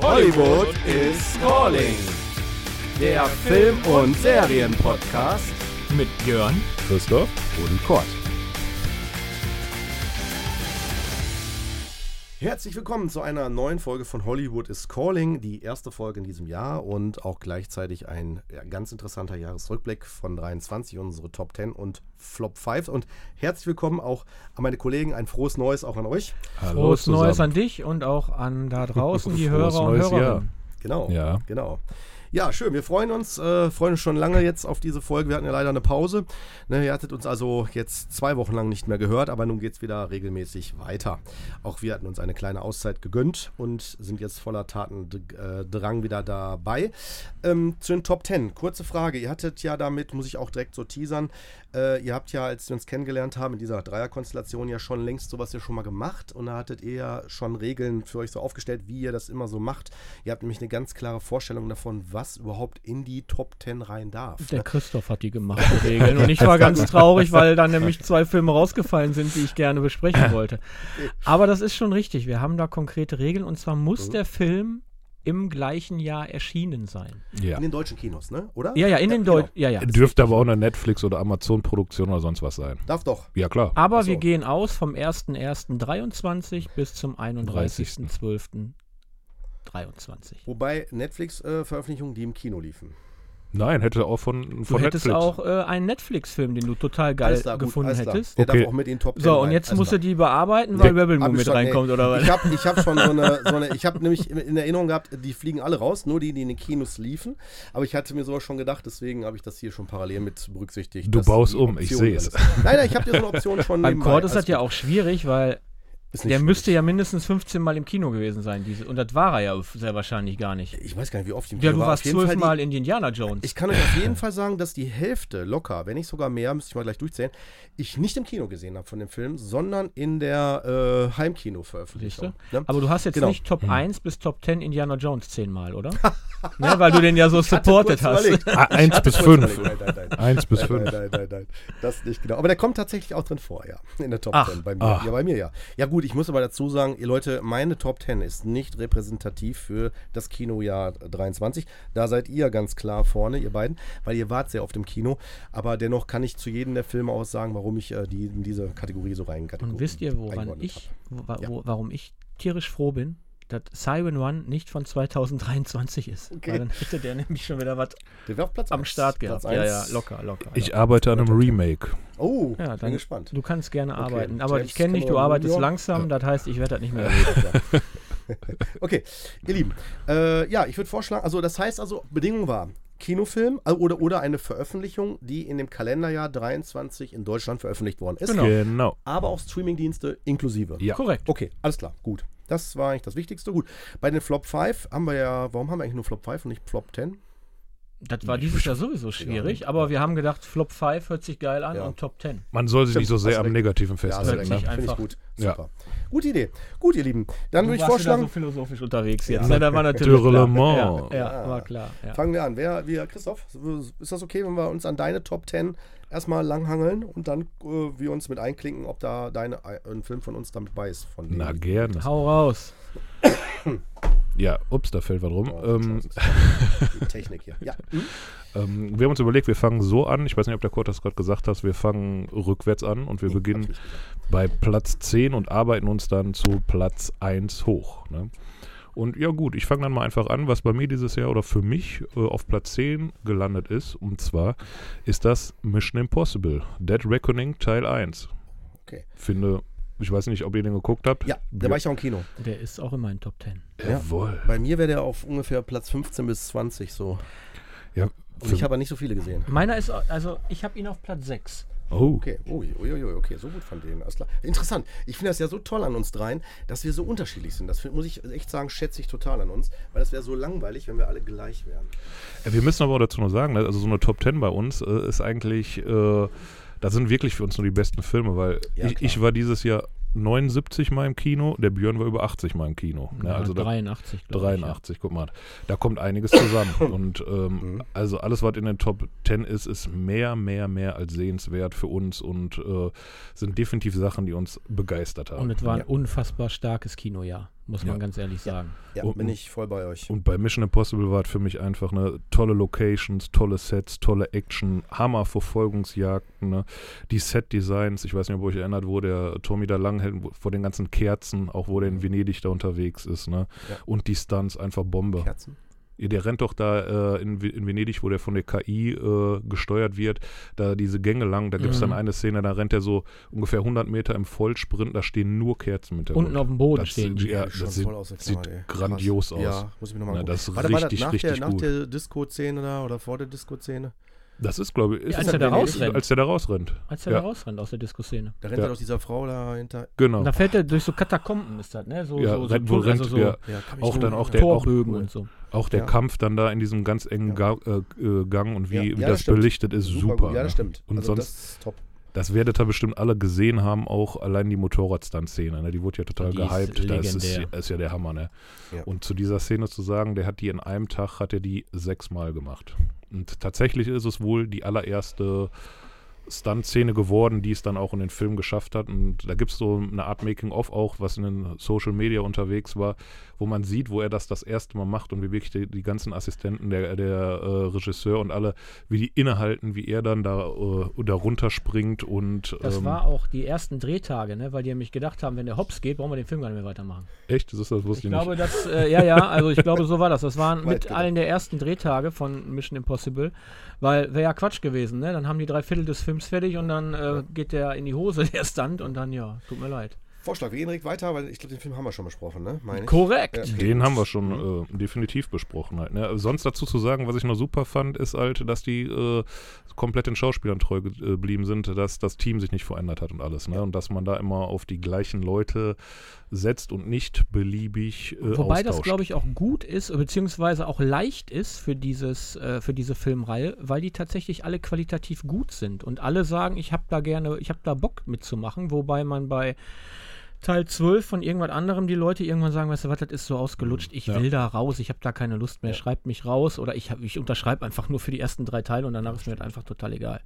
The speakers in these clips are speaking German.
Hollywood is calling. Der Film- und Serienpodcast Mit Björn. Christoph? und Kurt. Herzlich willkommen zu einer neuen Folge von Hollywood is Calling, die erste Folge in diesem Jahr und auch gleichzeitig ein ja, ganz interessanter Jahresrückblick von 23, unsere Top 10 und Flop 5. Und herzlich willkommen auch an meine Kollegen, ein frohes Neues auch an euch. Frohes zusammen. Neues an dich und auch an da draußen die Hörer und neues. Hörerinnen. Genau. Ja. Genau. Ja, schön. Wir freuen uns, äh, freuen uns schon lange jetzt auf diese Folge. Wir hatten ja leider eine Pause. Ne, ihr hattet uns also jetzt zwei Wochen lang nicht mehr gehört, aber nun geht es wieder regelmäßig weiter. Auch wir hatten uns eine kleine Auszeit gegönnt und sind jetzt voller Tatendrang wieder dabei. Ähm, zu den Top 10. Kurze Frage. Ihr hattet ja damit, muss ich auch direkt so teasern, äh, ihr habt ja, als wir uns kennengelernt haben, in dieser Dreierkonstellation ja schon längst sowas ja schon mal gemacht und da hattet ihr ja schon Regeln für euch so aufgestellt, wie ihr das immer so macht. Ihr habt nämlich eine ganz klare Vorstellung davon, was überhaupt in die Top 10 rein darf. Der Christoph hat die gemacht, die Regeln. Und ich war ganz traurig, weil dann nämlich zwei Filme rausgefallen sind, die ich gerne besprechen wollte. Aber das ist schon richtig. Wir haben da konkrete Regeln. Und zwar muss der Film im gleichen Jahr erschienen sein. Ja. In den deutschen Kinos, ne? Oder? Ja, ja, in den genau. Deutschen. Ja, ja. Dürfte aber auch eine Netflix- oder Amazon-Produktion oder sonst was sein. Darf doch. Ja, klar. Aber so. wir gehen aus vom 1.1.23 bis zum 31.12.23. Wobei Netflix-Veröffentlichungen, die im Kino liefen. Nein, hätte auch von, Du von hättest Netflix. auch äh, einen Netflix-Film, den du total geil klar, gut, gefunden klar. hättest. Der Okay. darf auch mit in den Top 10 So, und rein. jetzt Alles musst du die bearbeiten, weil Nee, Rebel Moon ich mit schon, reinkommt, nee. oder was? Ich habe ich hab schon so eine, so eine, ich habe nämlich in Erinnerung gehabt, die fliegen alle raus, nur die, die in den Kinos liefen. Aber ich hatte mir sowas schon gedacht, deswegen habe ich das hier schon parallel mit berücksichtigt. Du baust um, ich sehe es. Nein, nein, ich habe dir so eine Option schon Beim. Cord ist das ja gut. auch schwierig, weil Ist nicht der schwierig. müsste ja mindestens 15 Mal im Kino gewesen sein. Diese, und das war er ja sehr wahrscheinlich gar nicht. Ich weiß gar nicht, wie oft ich im Ja, Kino du war. warst zwölfmal in die Indiana Jones. Ich kann euch auf jeden Fall sagen, dass die Hälfte locker, wenn nicht sogar mehr, müsste ich mal gleich durchzählen, ich nicht im Kino gesehen habe von dem Film, sondern in der äh, Heimkino-Veröffentlichung. Ne? Aber du hast jetzt Genau. nicht Top 1 bis Top 10 Indiana Jones zehnmal, oder? ne, weil du den ja so supported hast. überlegt. Ah, Eins bis Kurz fünf. überlegt. Nein, nein, nein. Eins bis Nein, fünf. nein, nein, nein, das nicht genau. Aber der kommt tatsächlich auch drin vor, ja. In der Top Ach. 10. Bei mir. Ach. Ja, bei mir ja. Ja, gut, ich muss aber dazu sagen, ihr Leute, meine Top 10 ist nicht repräsentativ für das Kinojahr 23. Da seid ihr ganz klar vorne, ihr beiden, weil ihr wart sehr oft im Kino. Aber dennoch kann ich zu jedem der Filme auch sagen, warum ich äh, die in diese Kategorie so reinkategoriere. Und wisst ihr, woran ich, wo, Ja. warum ich tierisch froh bin? Dass Siren One nicht von 2023 ist. Okay. Weil dann hätte der nämlich schon wieder was Der wäre auf Platz am eins. Start gehabt. Platz Ja, ja, locker, locker. Ich locker. arbeite an einem Remake. Oh, Ja, bin dann- gespannt. Du kannst gerne Okay, arbeiten, aber James ich kenne dich, du arbeitest langsam, das heißt, ich werde das nicht mehr erleben. Okay, ihr Lieben. Äh, ja, ich würde vorschlagen, also das heißt also, Bedingung war Kinofilm äh, oder, oder eine Veröffentlichung, die in dem Kalenderjahr 23 in Deutschland veröffentlicht worden ist. Genau. Genau. Aber auch Streamingdienste inklusive. Ja. Korrekt. Okay, alles klar, gut. Das war eigentlich das Wichtigste. Gut. Bei den Flop 5 haben wir ja, warum haben wir eigentlich nur Flop 5 und nicht Flop 10? Das war dieses Jahr sowieso schwierig, aber wir haben gedacht, Flop 5 hört sich geil an Ja. und Top 10. Man soll sich nicht so sehr am. Negativen Ja, festhalten. hört ne? Finde ich gut. Ja. Super. Gute Idee. Gut, ihr Lieben. Dann würde ich vorschlagen, so philosophisch unterwegs jetzt. Ja. Ne? Da war natürlich klar. Ja, Ja. ja, war klar. Ja. fangen wir an. Wer, wir, Christoph, ist das okay, wenn wir uns an deine Top 10 erstmal langhangeln und dann äh, wir uns mit einklinken, ob da deine, ein Film von uns damit bei ist? Von Na, gerne. Hau raus. Ja, ups, da fällt was rum. Oh, Ähm, Technik hier. Ja. Hm? ähm, wir haben uns überlegt, wir fangen so an. Ich weiß nicht, ob der Kurt das gerade gesagt hat. Wir fangen rückwärts an und wir Nee, beginnen bei Platz 10 und arbeiten uns dann zu Platz 1 hoch. Ne? Und ja gut, ich fange dann mal einfach an, was bei mir dieses Jahr oder für mich äh, auf Platz 10 gelandet ist. Und zwar ist das Mission Impossible, Dead Reckoning Teil 1. Okay. Finde, ich weiß nicht, ob ihr den geguckt habt. Ja, da war ich auch im Kino. Der ist auch in meinen Top 10. Jawohl. Bei mir wäre der auf ungefähr Platz 15 bis 20 so. Ja, Und ich habe nicht so viele gesehen. Meiner ist, also ich habe ihn auf Platz 6. oh, Okay, ui, ui, ui, okay, so gut von denen, alles klar. Interessant. Ich finde das ja so toll an uns dreien, dass wir so unterschiedlich sind. Das find, muss ich echt sagen, schätze ich total an uns, weil das wäre so langweilig, wenn wir alle gleich wären. Ja, wir müssen aber auch dazu noch sagen, ne, also so eine Top 10 bei uns äh, ist eigentlich, äh, das sind wirklich für uns nur die besten Filme, weil Ja, ich, ich war dieses Jahr 79 Mal im Kino, der Björn war über 80 Mal im Kino. Ne? Ja, Also da, 83, glaube ich. 83, guck mal. Da kommt einiges zusammen. Und ähm, also alles, was in den Top 10 ist, ist mehr, mehr, mehr als sehenswert für uns und äh, sind definitiv Sachen, die uns begeistert Ja. haben. Und es war ein Ja. unfassbar starkes Kinojahr. Muss man Ja. ganz ehrlich sagen. Ja, Und- bin ich voll bei euch. Und bei Mission Impossible war es für mich einfach eine tolle Locations, tolle Sets, tolle Action, Hammer-Verfolgungsjagden, ne? die Set-Designs. Ich weiß nicht, ob ihr euch erinnert, wo der Tommy da lang hält, vor den ganzen Kerzen, auch wo der in Venedig da unterwegs ist. Ne? Ja. Und die Stunts, einfach Bombe. Kerzen? Ja, Der rennt doch da äh, in, in Venedig, wo der von der KI äh, gesteuert wird, da diese Gänge lang. Da gibt es Mhm. dann eine Szene, da rennt er so ungefähr 100 Meter im Vollsprint, da stehen nur Kerzen mit der Unten auf dem Boden das stehen. sieht- Ja, Die schon das sieht, voll aus sieht grandios Krass. aus. Ja, muss ich mir nochmal Na, das ist Warte, war das richtig, nach richtig der, nach gut. der Disco-Szene da oder vor der Disco-Szene? Das ist, glaube ich, ist Ja, als das er da rausrennt. Als er da rausrennt. Als er Ja. da rausrennt aus der Diskusszene. Da rennt Ja. er doch dieser Frau dahinter. Genau. Und da fährt er durch so Katakomben, ist das, ne? So, ja, so, so, rennt, wo rennt, also so ja, auch so dann auch der, auch, Torbögen und so. auch der Ja. Kampf dann da in diesem ganz engen Ja. Ga äh, äh, Gang und wie, Ja, wie das, das belichtet ist, super. gut. Ja, das ne? stimmt. Und also sonst, das ist top. das werdet ihr bestimmt alle gesehen haben, auch allein die Motorradstunt-Szene. Ne? Die wurde ja total Die ist gehypt. Das ist, ist ja der Hammer. Ne? Ja. Und zu dieser Szene zu sagen, der hat die in einem Tag, hat er die sechsmal gemacht. Und tatsächlich ist es wohl die allererste Stunt-Szene geworden, die es dann auch in den Film geschafft hat. Und da gibt es so eine Art Making-of auch, was in den Social Media unterwegs war, wo man sieht, wo er das das erste Mal macht und wie wirklich die, die ganzen Assistenten, der, der äh, Regisseur und alle, wie die innehalten, wie er dann da, äh, da runterspringt und Das ähm, war auch die ersten Drehtage, ne? weil die nämlich gedacht haben, wenn der Hops geht, brauchen wir den Film gar nicht mehr weitermachen. echt, das ist das wusste Ich ich, glaube, nicht. das, äh, ja, ja, also ich glaube, so war das. Das waren mit allen der ersten Drehtage von Mission Impossible, weil wäre ja Quatsch gewesen, ne? Dann haben die drei Viertel des Films fertig und dann äh, geht der in die Hose, der Stunt, und dann, ja, tut mir leid. Vorschlag, wir gehen direkt weiter, weil ich glaube, den Film haben wir schon besprochen, ne? Meine. Korrekt. Ja. Okay, Den haben wir schon äh, definitiv besprochen halt. Ne? Sonst dazu zu sagen, was ich noch super fand, ist halt, dass die äh, komplett den Schauspielern treu äh, geblieben sind, dass das Team sich nicht verändert hat und alles. Ne? Und dass man da immer auf die gleichen Leute setzt und nicht beliebig äh, Wobei das, austauscht. glaube ich, auch gut ist, beziehungsweise auch leicht ist für, dieses, äh, für diese Filmreihe, weil die tatsächlich alle qualitativ gut sind und alle sagen, ich habe da gerne, ich habe da Bock mitzumachen, wobei man bei Teil 12 von irgendwas anderem die Leute irgendwann sagen, weißt du was, das ist so ausgelutscht, ich Ja. will da raus, ich habe da keine Lust mehr, Ja. schreibt mich raus oder ich, hab- ich unterschreibe einfach nur für die ersten drei Teile und danach ist mir das einfach total egal.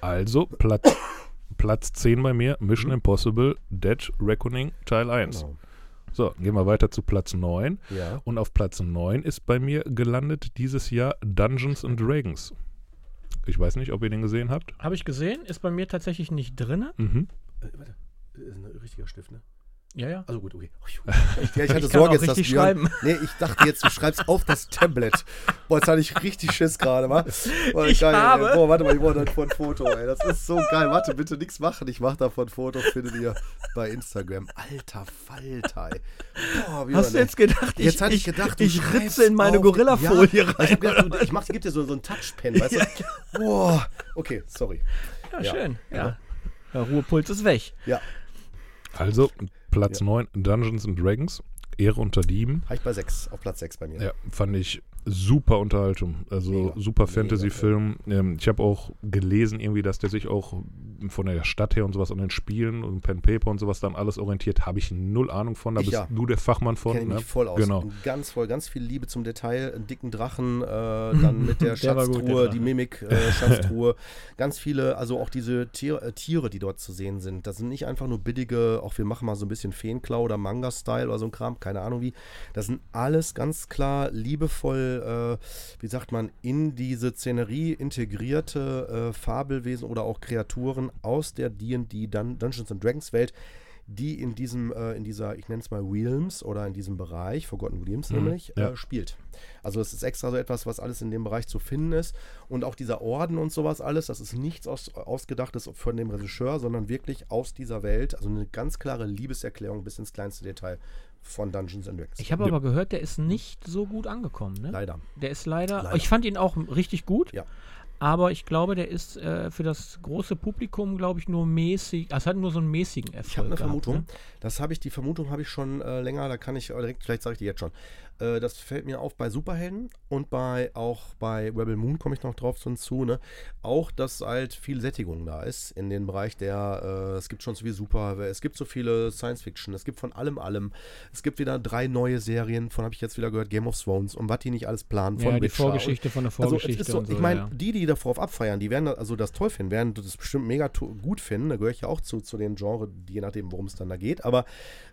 Also, Platz, Platz 10 bei mir, Mission Impossible Dead Reckoning Teil 1. Genau. So, gehen wir weiter zu Platz 9. Ja. Und auf Platz 9 ist bei mir gelandet dieses Jahr Dungeons and Dragons. Ich weiß nicht, ob ihr den gesehen habt. Habe ich gesehen, ist bei mir tatsächlich nicht drin. Mhm. Äh, warte, ist ein richtiger Stift, ne? Ja, ja. Also gut, okay. Ich, ja, ich hatte Ich Sorge jetzt, dass Björn, schreiben. Nee, ich dachte jetzt, du schreibst auf das Tablet. Boah, jetzt hatte ich richtig Schiss gerade, wa? Boah, Ich geil, habe- Ey. Boah, warte mal, ich brauche davon ein Foto, ey. Das ist so geil. Warte, bitte nichts machen. Ich mache davon ein Foto, findet ihr bei Instagram. Alter Falter, ey. Boah, Björn, Hast du ey. jetzt gedacht, Jetzt hatte ich gedacht, du ich schreibst ritze in meine Gorilla-Folie ja, rein. Ich, hab gedacht, du- ich mach, gib dir so, so einen Touchpen, weißt du? Boah, okay, sorry. Ja, Ja. schön. Ja. Der Ruhepuls ist weg. Ja, Also, Platz Ja. 9, Dungeons and Dragons, Ehre unter Dieben. habe ich bei 6, auf Platz 6 bei mir. Ja, fand ich super Unterhaltung. Also Mega. super Fantasy-Film. Ähm, ich habe auch gelesen, irgendwie, dass der sich auch von der Stadt her und sowas an den Spielen und Pen Paper und sowas dann alles orientiert. Habe ich null Ahnung von. Da Ich bist ja. du der Fachmann von. Kenne ich Ne? mich voll aus. Genau. Ganz voll, ganz viel Liebe zum Detail, einen dicken Drachen, äh, dann mit der Schatztruhe, die Mimik-Schatztruhe. ganz viele, also auch diese Tier, äh, Tiere, die dort zu sehen sind. Das sind nicht einfach nur billige, auch wir machen mal so ein bisschen Feenklau oder Manga-Style oder so ein Kram, keine Ahnung wie. Das sind alles ganz klar liebevoll, äh, wie sagt man, in diese Szenerie integrierte äh, Fabelwesen oder auch Kreaturen aus der D&D Dun Dungeons and Dragons Welt, die in diesem, äh, in dieser, ich nenne es mal Realms oder in diesem Bereich, Forgotten Realms Mhm, nämlich, ja. äh, spielt. Also es ist extra so etwas, was alles in dem Bereich zu finden ist. Und auch dieser Orden und sowas alles, das ist nichts aus, ausgedachtes von dem Regisseur, sondern wirklich aus dieser Welt. Also eine ganz klare Liebeserklärung bis ins kleinste Detail von Dungeons and Dragons. Ich habe aber gehört, der ist nicht so gut angekommen. Ne? Leider. Der ist leider, Leider. Ich fand ihn auch richtig gut. Ja. Aber ich glaube, der ist äh, für das große Publikum, glaube ich, nur mäßig. Also hat nur so einen mäßigen Erfolg. Ich habe eine gehabt, Vermutung. Ne? Das habe ich, die Vermutung habe ich schon äh, länger, da kann ich äh, direkt, vielleicht sage ich die jetzt schon. Äh, das fällt mir auf bei Superhelden und bei auch bei Rebel Moon komme ich noch drauf hinzu, ne? Auch, dass halt viel Sättigung da ist in den Bereich der, äh, es gibt schon so viel Super, es gibt so viele Science Fiction, es gibt von allem allem. Es gibt wieder drei neue Serien, von habe ich jetzt wieder gehört, Game of Thrones und was die nicht alles planen, von Ja, die Witcher Vorgeschichte von der also Vorgeschichte es ist so, und so. ich meine, ja. die, die darauf abfeiern, die werden, also das toll finden, werden das bestimmt mega gut finden. Da gehöre ich ja auch zu, zu den Genre, je nachdem, worum es dann da geht. Aber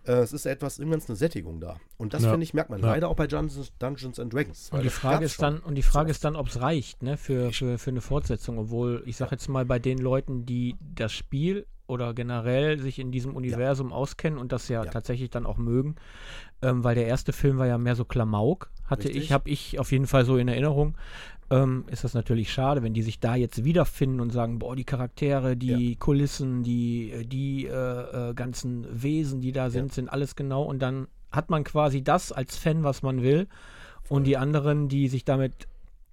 äh, es ist etwas, irgendwann eine Sättigung da. Und das, Ja. finde ich, merkt man leider auch bei Dungeons, Dungeons and Dragons. Und die Frage ist dann, und die Frage ist dann, ob es reicht, ne, für, für, für eine Fortsetzung, obwohl ich sage jetzt mal bei den Leuten, die das Spiel oder generell sich in diesem Universum auskennen und das ja, Ja. tatsächlich dann auch mögen, ähm, weil der erste Film war ja mehr so Klamauk, hatte Richtig. ich, habe ich auf jeden Fall so in Erinnerung. Ähm, ist das natürlich schade, wenn die sich da jetzt wiederfinden und sagen, boah, die Charaktere, die Kulissen, die, die äh, äh, ganzen Wesen, die da sind, sind alles genau und dann hat man quasi das als Fan, was man will und die anderen, die sich damit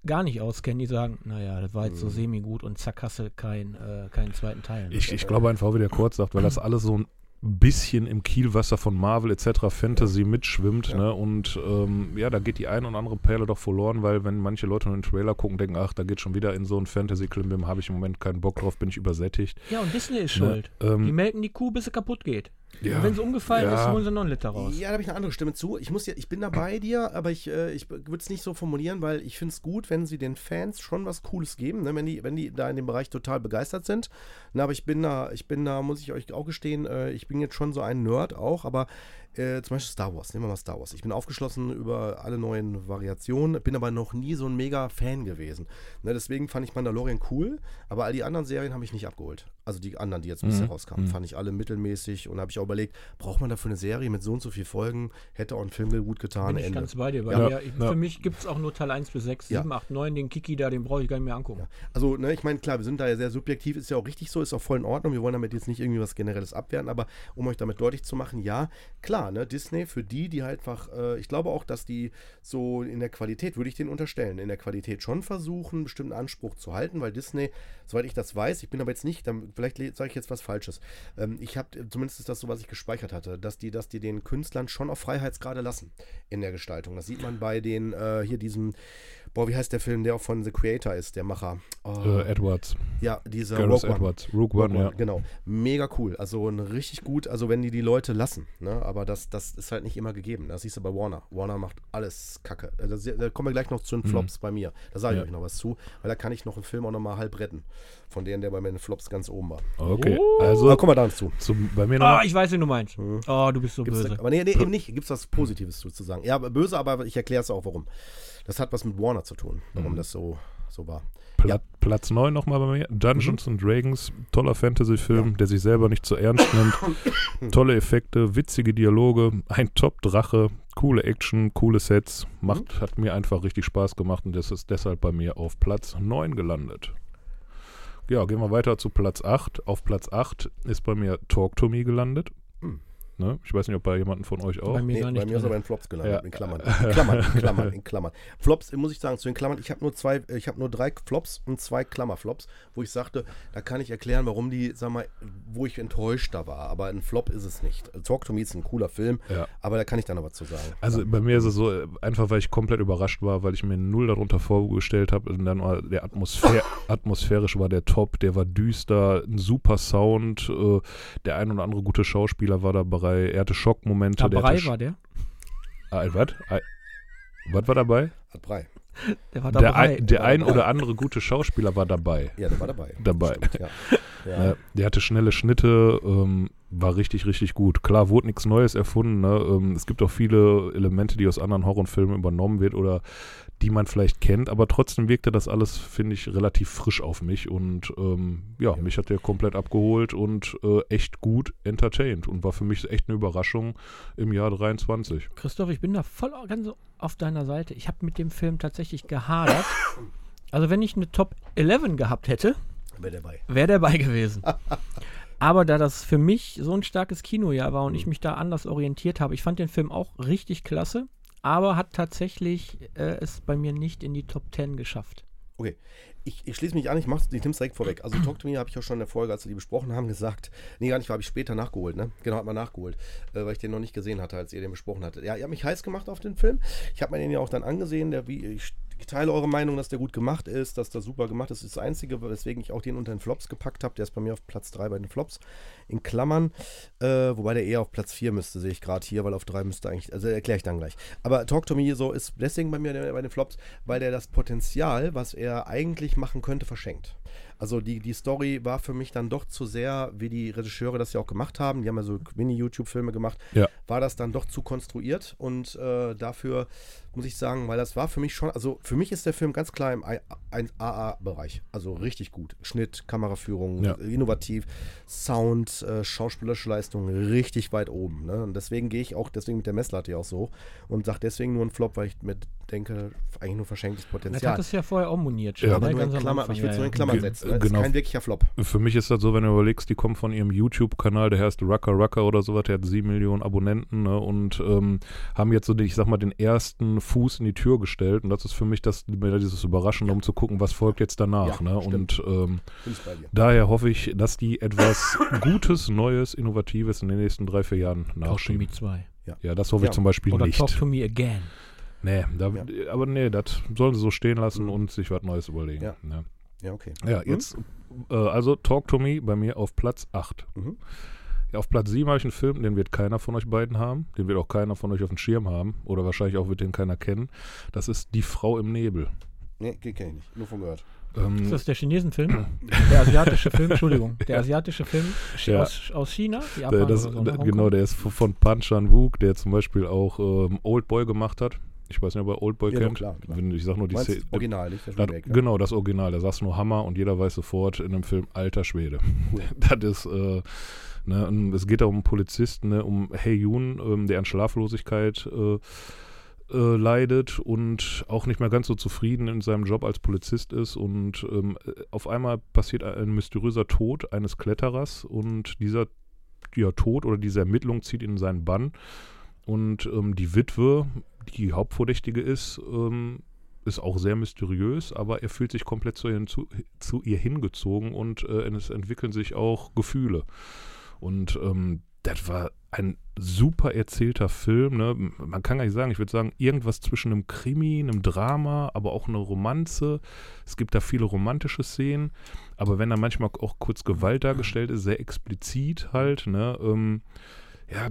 gar nicht auskennen, die sagen, naja, das war jetzt so semi-gut und zack, hast du kein, äh, keinen zweiten Teil. ne? Ich, ich glaube einfach, wie der Kurz sagt, weil das alles so ein bisschen im Kielwasser von Marvel etc. Fantasy mitschwimmt. Ja. Ne? Und ähm, ja, da geht die ein oder andere Perle doch verloren, weil wenn manche Leute den Trailer gucken, denken, ach, da geht schon wieder in so ein Fantasy-Klimbim, habe ich im Moment keinen Bock drauf, bin ich übersättigt. ja, und Disney ist Ne? schuld. Die Ähm, melken die Kuh, bis sie kaputt geht. Ja, Und wenn sie umgefallen ja. ist, holen sie noch einen Liter raus. Ja, da habe ich eine andere Stimme zu. Ich muss ja, ich bin da bei dir, aber ich, äh, ich würde es nicht so formulieren, weil ich finde es gut, wenn sie den Fans schon was Cooles geben, ne? wenn, die, wenn die da in dem Bereich total begeistert sind. Na, aber ich bin da, ich bin da, muss ich euch auch gestehen, äh, ich bin jetzt schon so ein Nerd auch, aber äh, zum Beispiel Star Wars, nehmen wir mal Star Wars. Ich bin aufgeschlossen über alle neuen Variationen, bin aber noch nie so ein mega Fan gewesen. Ne, deswegen fand ich Mandalorian cool, aber all die anderen Serien habe ich nicht abgeholt. Also die anderen, die jetzt bisher Mhm. rauskamen, Mhm. fand ich alle mittelmäßig und habe ich auch überlegt, braucht man dafür eine Serie mit so und so viel Folgen? Hätte auch ein Film gut getan. Bin ich Ende. ganz bei dir. Bei Ja. mir, ich, Ja. Für mich gibt es auch nur Teil 1 bis 6, Ja. 7, 8, 9. Den Kiki da, den brauche ich gar nicht mehr angucken. Ja. Also, ne, ich meine, klar, wir sind da ja sehr subjektiv, ist ja auch richtig so, ist auch voll in Ordnung. Wir wollen damit jetzt nicht irgendwie was Generelles abwerten, aber um euch damit deutlich zu machen, ja, klar, ne, Disney für die, die halt einfach, äh, ich glaube auch, dass die so in der Qualität, würde ich denen unterstellen, in der Qualität schon versuchen, bestimmten Anspruch zu halten, weil Disney, soweit ich das weiß, ich bin aber jetzt nicht, dann, vielleicht sage ich jetzt was Falsches. Ähm, ich habe, zumindest ist das so, was ich gespeichert hatte, dass die, dass die den Künstlern schon auf Freiheitsgrade lassen in der Gestaltung. Das sieht man bei den, äh, hier diesem, boah, wie heißt der Film, der auch von The Creator ist, der Macher. Oh, Äh, Edwards. ja, dieser Gareth Rogue One. Edwards. Rogue Rogue One, ja. Genau, mega cool. Also ein richtig gut, also wenn die die Leute lassen, ne? aber das, das ist halt nicht immer gegeben. Das siehst du bei Warner. Warner macht alles Kacke. Das, da kommen wir gleich noch zu den Flops bei mir. Da sage ich Ja. euch noch was zu, weil da kann ich noch einen Film auch noch mal halb retten. Von denen, der bei meinen Flops ganz oben war. Okay, Oh. also Aber kommen wir da noch zu. zum, bei mir Ah, noch. ich weiß, wen du meinst. Mhm. Oh, du bist so Gibt's böse. da, aber nee, nee, eben nicht. Gibt es was Positives zu, zu sagen? Ja, aber böse, aber ich erkläre es auch, warum. Das hat was mit Warner zu tun, warum Mhm. das so, so war. Pla Platz 9 nochmal bei mir. Dungeons and Dragons, toller Fantasy-Film, der sich selber nicht zu ernst nimmt. Tolle Effekte, witzige Dialoge, ein Top-Drache, coole Action, coole Sets. Macht, Hat mir einfach richtig Spaß gemacht und das ist deshalb bei mir auf Platz 9 gelandet. Ja, gehen wir weiter zu Platz 8. Auf Platz 8 ist bei mir Talk to Me gelandet. Hm. Ne? Ich weiß nicht, ob bei jemandem von euch auch. Bei mir Nee, gar bei nicht. mir ist aber in Flops gelandet, Ja. in Klammern. In Klammern, in Klammern, in Klammern. Flops, muss ich sagen, zu den Klammern, ich habe nur zwei, ich habe nur drei Flops und zwei Klammerflops, wo ich sagte, da kann ich erklären, warum die, sag mal, wo ich enttäuscht da war. Aber ein Flop ist es nicht. Talk to Me ist ein cooler Film, Ja. aber da kann ich dann was zu sagen. Also bei mir ist es so, äh, einfach weil ich komplett überrascht war, weil ich mir null darunter vorgestellt habe. Und dann war der Atmosphär atmosphärisch war der top, der war düster, ein super Sound, äh, der ein oder andere gute Schauspieler war dabei, er hatte Schockmomente. der Dabei hatte Sch- war der. Ah, was? Was war dabei? Hat Brei. Der war Der, dabei. ein, der war ein dabei. oder andere gute Schauspieler war dabei. Ja, der war dabei. Dabei. Stimmt, ja. Ja. Der hatte schnelle Schnitte, ähm, war richtig, richtig gut. Klar, wurde nichts Neues erfunden. Ne? Ähm, es gibt auch viele Elemente, die aus anderen Horrorfilmen übernommen wird oder die man vielleicht kennt, aber trotzdem wirkte das alles, finde ich, relativ frisch auf mich und ähm, ja, Ja. mich hat der komplett abgeholt und äh, echt gut entertained und war für mich echt eine Überraschung im Jahr 23. Christoph, ich bin da voll ganz auf deiner Seite. Ich habe mit dem Film tatsächlich gehadert. Also wenn ich eine Top 11 gehabt hätte, Wer dabei? wäre dabei gewesen. Aber da das für mich so ein starkes Kinojahr war und ich mich da anders orientiert habe, ich fand den Film auch richtig klasse, aber hat tatsächlich äh, es bei mir nicht in die Top 10 geschafft. Okay. Ich, ich schließe mich an, ich mach's, ich nehm's direkt vorweg. Also Talk to Me habe ich auch schon in der Folge, als wir die besprochen haben, gesagt. Nee, gar nicht, habe ich später nachgeholt, ne? Genau, hat man nachgeholt, äh, weil ich den noch nicht gesehen hatte, als ihr den besprochen hattet. Ja, ihr habt mich heiß gemacht auf den Film. Ich habe mir den ja auch dann angesehen, der wie, ich ich teile eure Meinung, dass der gut gemacht ist, dass der super gemacht ist. Das ist das Einzige, weswegen ich auch den unter den Flops gepackt habe. Der ist bei mir auf Platz 3 bei den Flops. In Klammern. Äh, wobei der eher auf Platz 4 müsste, sehe ich gerade hier, weil auf 3 müsste eigentlich. Also erkläre ich dann gleich. Aber Talk to Me so ist deswegen bei mir bei den Flops, weil der das Potenzial, was er eigentlich machen könnte, verschenkt. Also die, die Story war für mich dann doch zu sehr, wie die Regisseure das ja auch gemacht haben, die haben ja so Mini-YouTube-Filme gemacht, Ja. war das dann doch zu konstruiert und äh, dafür muss ich sagen, weil das war für mich schon, also für mich ist der Film ganz klar im AA-Bereich, also richtig gut. Schnitt, Kameraführung, Ja. innovativ, Sound, äh, schauspielerische Leistung richtig weit oben. Ne? Und deswegen gehe ich auch, deswegen mit der Messlatte ja auch so und sage deswegen nur ein Flop, weil ich mir denke, eigentlich nur verschenktes Das Potenzial. hat es ja vorher auch moniert schon. Ja, aber ne? nur in Klammer, Anfang, ich will es ja, nur in. Klammern setzen. Ne? genau. Ist kein wirklicher Flop. Für mich ist das so, wenn du überlegst, die kommen von ihrem YouTube-Kanal, der heißt Rucker Rucker oder sowas, der hat sieben Millionen Abonnenten ne, und ähm, haben jetzt so, den, ich sag mal, den ersten Fuß in die Tür gestellt und das ist für mich das, dieses Überraschende, um zu gucken, was folgt jetzt danach. Ja, ne? stimmt. Und ähm, daher hoffe ich, dass die etwas Gutes, Neues, Innovatives in den nächsten drei, vier Jahren Talk to Me nachschieben. 2. Ja, das hoffe Ja. ich zum Beispiel Oder nicht. Talk to Me Again. Nee, da, aber nee, das sollen sie so stehen lassen Mhm. und sich was Neues überlegen. Ja. Ne? Ja, okay. Ja, jetzt, äh, also Talk to Me bei mir auf Platz 8. Mhm. Ja, auf Platz 7 habe ich einen Film, den wird keiner von euch beiden haben. Den wird auch keiner von euch auf dem Schirm haben. Oder wahrscheinlich auch wird den keiner kennen. Das ist Die Frau im Nebel. Nee, kenne ich nicht. Nur von gehört. Ähm, Ist das der Chinesenfilm? der asiatische Film, Entschuldigung. Der asiatische Film Ja. aus, aus China? Japan das, oder so, ne? genau, der ist von Pan Chan-wook, der zum Beispiel auch ähm, Old Boy gemacht hat. Ich weiß nicht, ob ihr Old Boy Ja, kennt. klar, klar. Ich sag nur die Szene. Original, nicht das Das, Remake, ne? Genau, das Original. Da sagst du nur Hammer und jeder weiß sofort in dem Film, alter Schwede. Cool. Das ist, äh, ne, es geht da um einen Polizisten, ne, um Hey Yun, ähm, der an Schlaflosigkeit äh, äh, leidet und auch nicht mehr ganz so zufrieden in seinem Job als Polizist ist. Und ähm, äh, auf einmal passiert ein mysteriöser Tod eines Kletterers und dieser ja, Tod oder diese Ermittlung zieht ihn in seinen Bann. Und ähm, die Witwe, die Hauptverdächtige ist, ähm, ist auch sehr mysteriös, aber er fühlt sich komplett zu ihr, zu, zu ihr hingezogen und äh, es entwickeln sich auch Gefühle. Und ähm, das war ein super erzählter Film. Ne? Man kann gar nicht sagen, ich würde sagen, irgendwas zwischen einem Krimi, einem Drama, aber auch eine Romanze. Es gibt da viele romantische Szenen, aber wenn da manchmal auch kurz Gewalt dargestellt ist, sehr explizit halt, ne? Ähm, ja,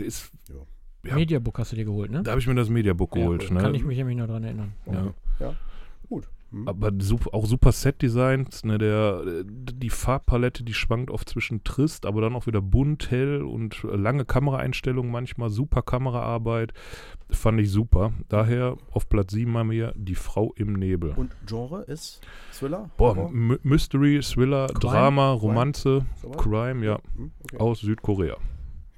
ist, ja. Mediabook hast du dir geholt, ne? da habe ich mir das Mediabook Ja, geholt. ne? Kann ich mich nämlich noch dran erinnern. Ja. Ja, gut. Hm. Aber super, auch super Set-Designs, ne, der, die Farbpalette, die schwankt oft zwischen trist, aber dann auch wieder bunt, hell und lange Kameraeinstellungen manchmal, super Kameraarbeit, fand ich super. Daher auf Platz 7 haben wir Die Frau im Nebel. Und Genre ist Thriller? Boah, Mystery, Thriller, Crime? Drama, Romanze, Sowas? Crime, ja, Hm, okay. aus Südkorea.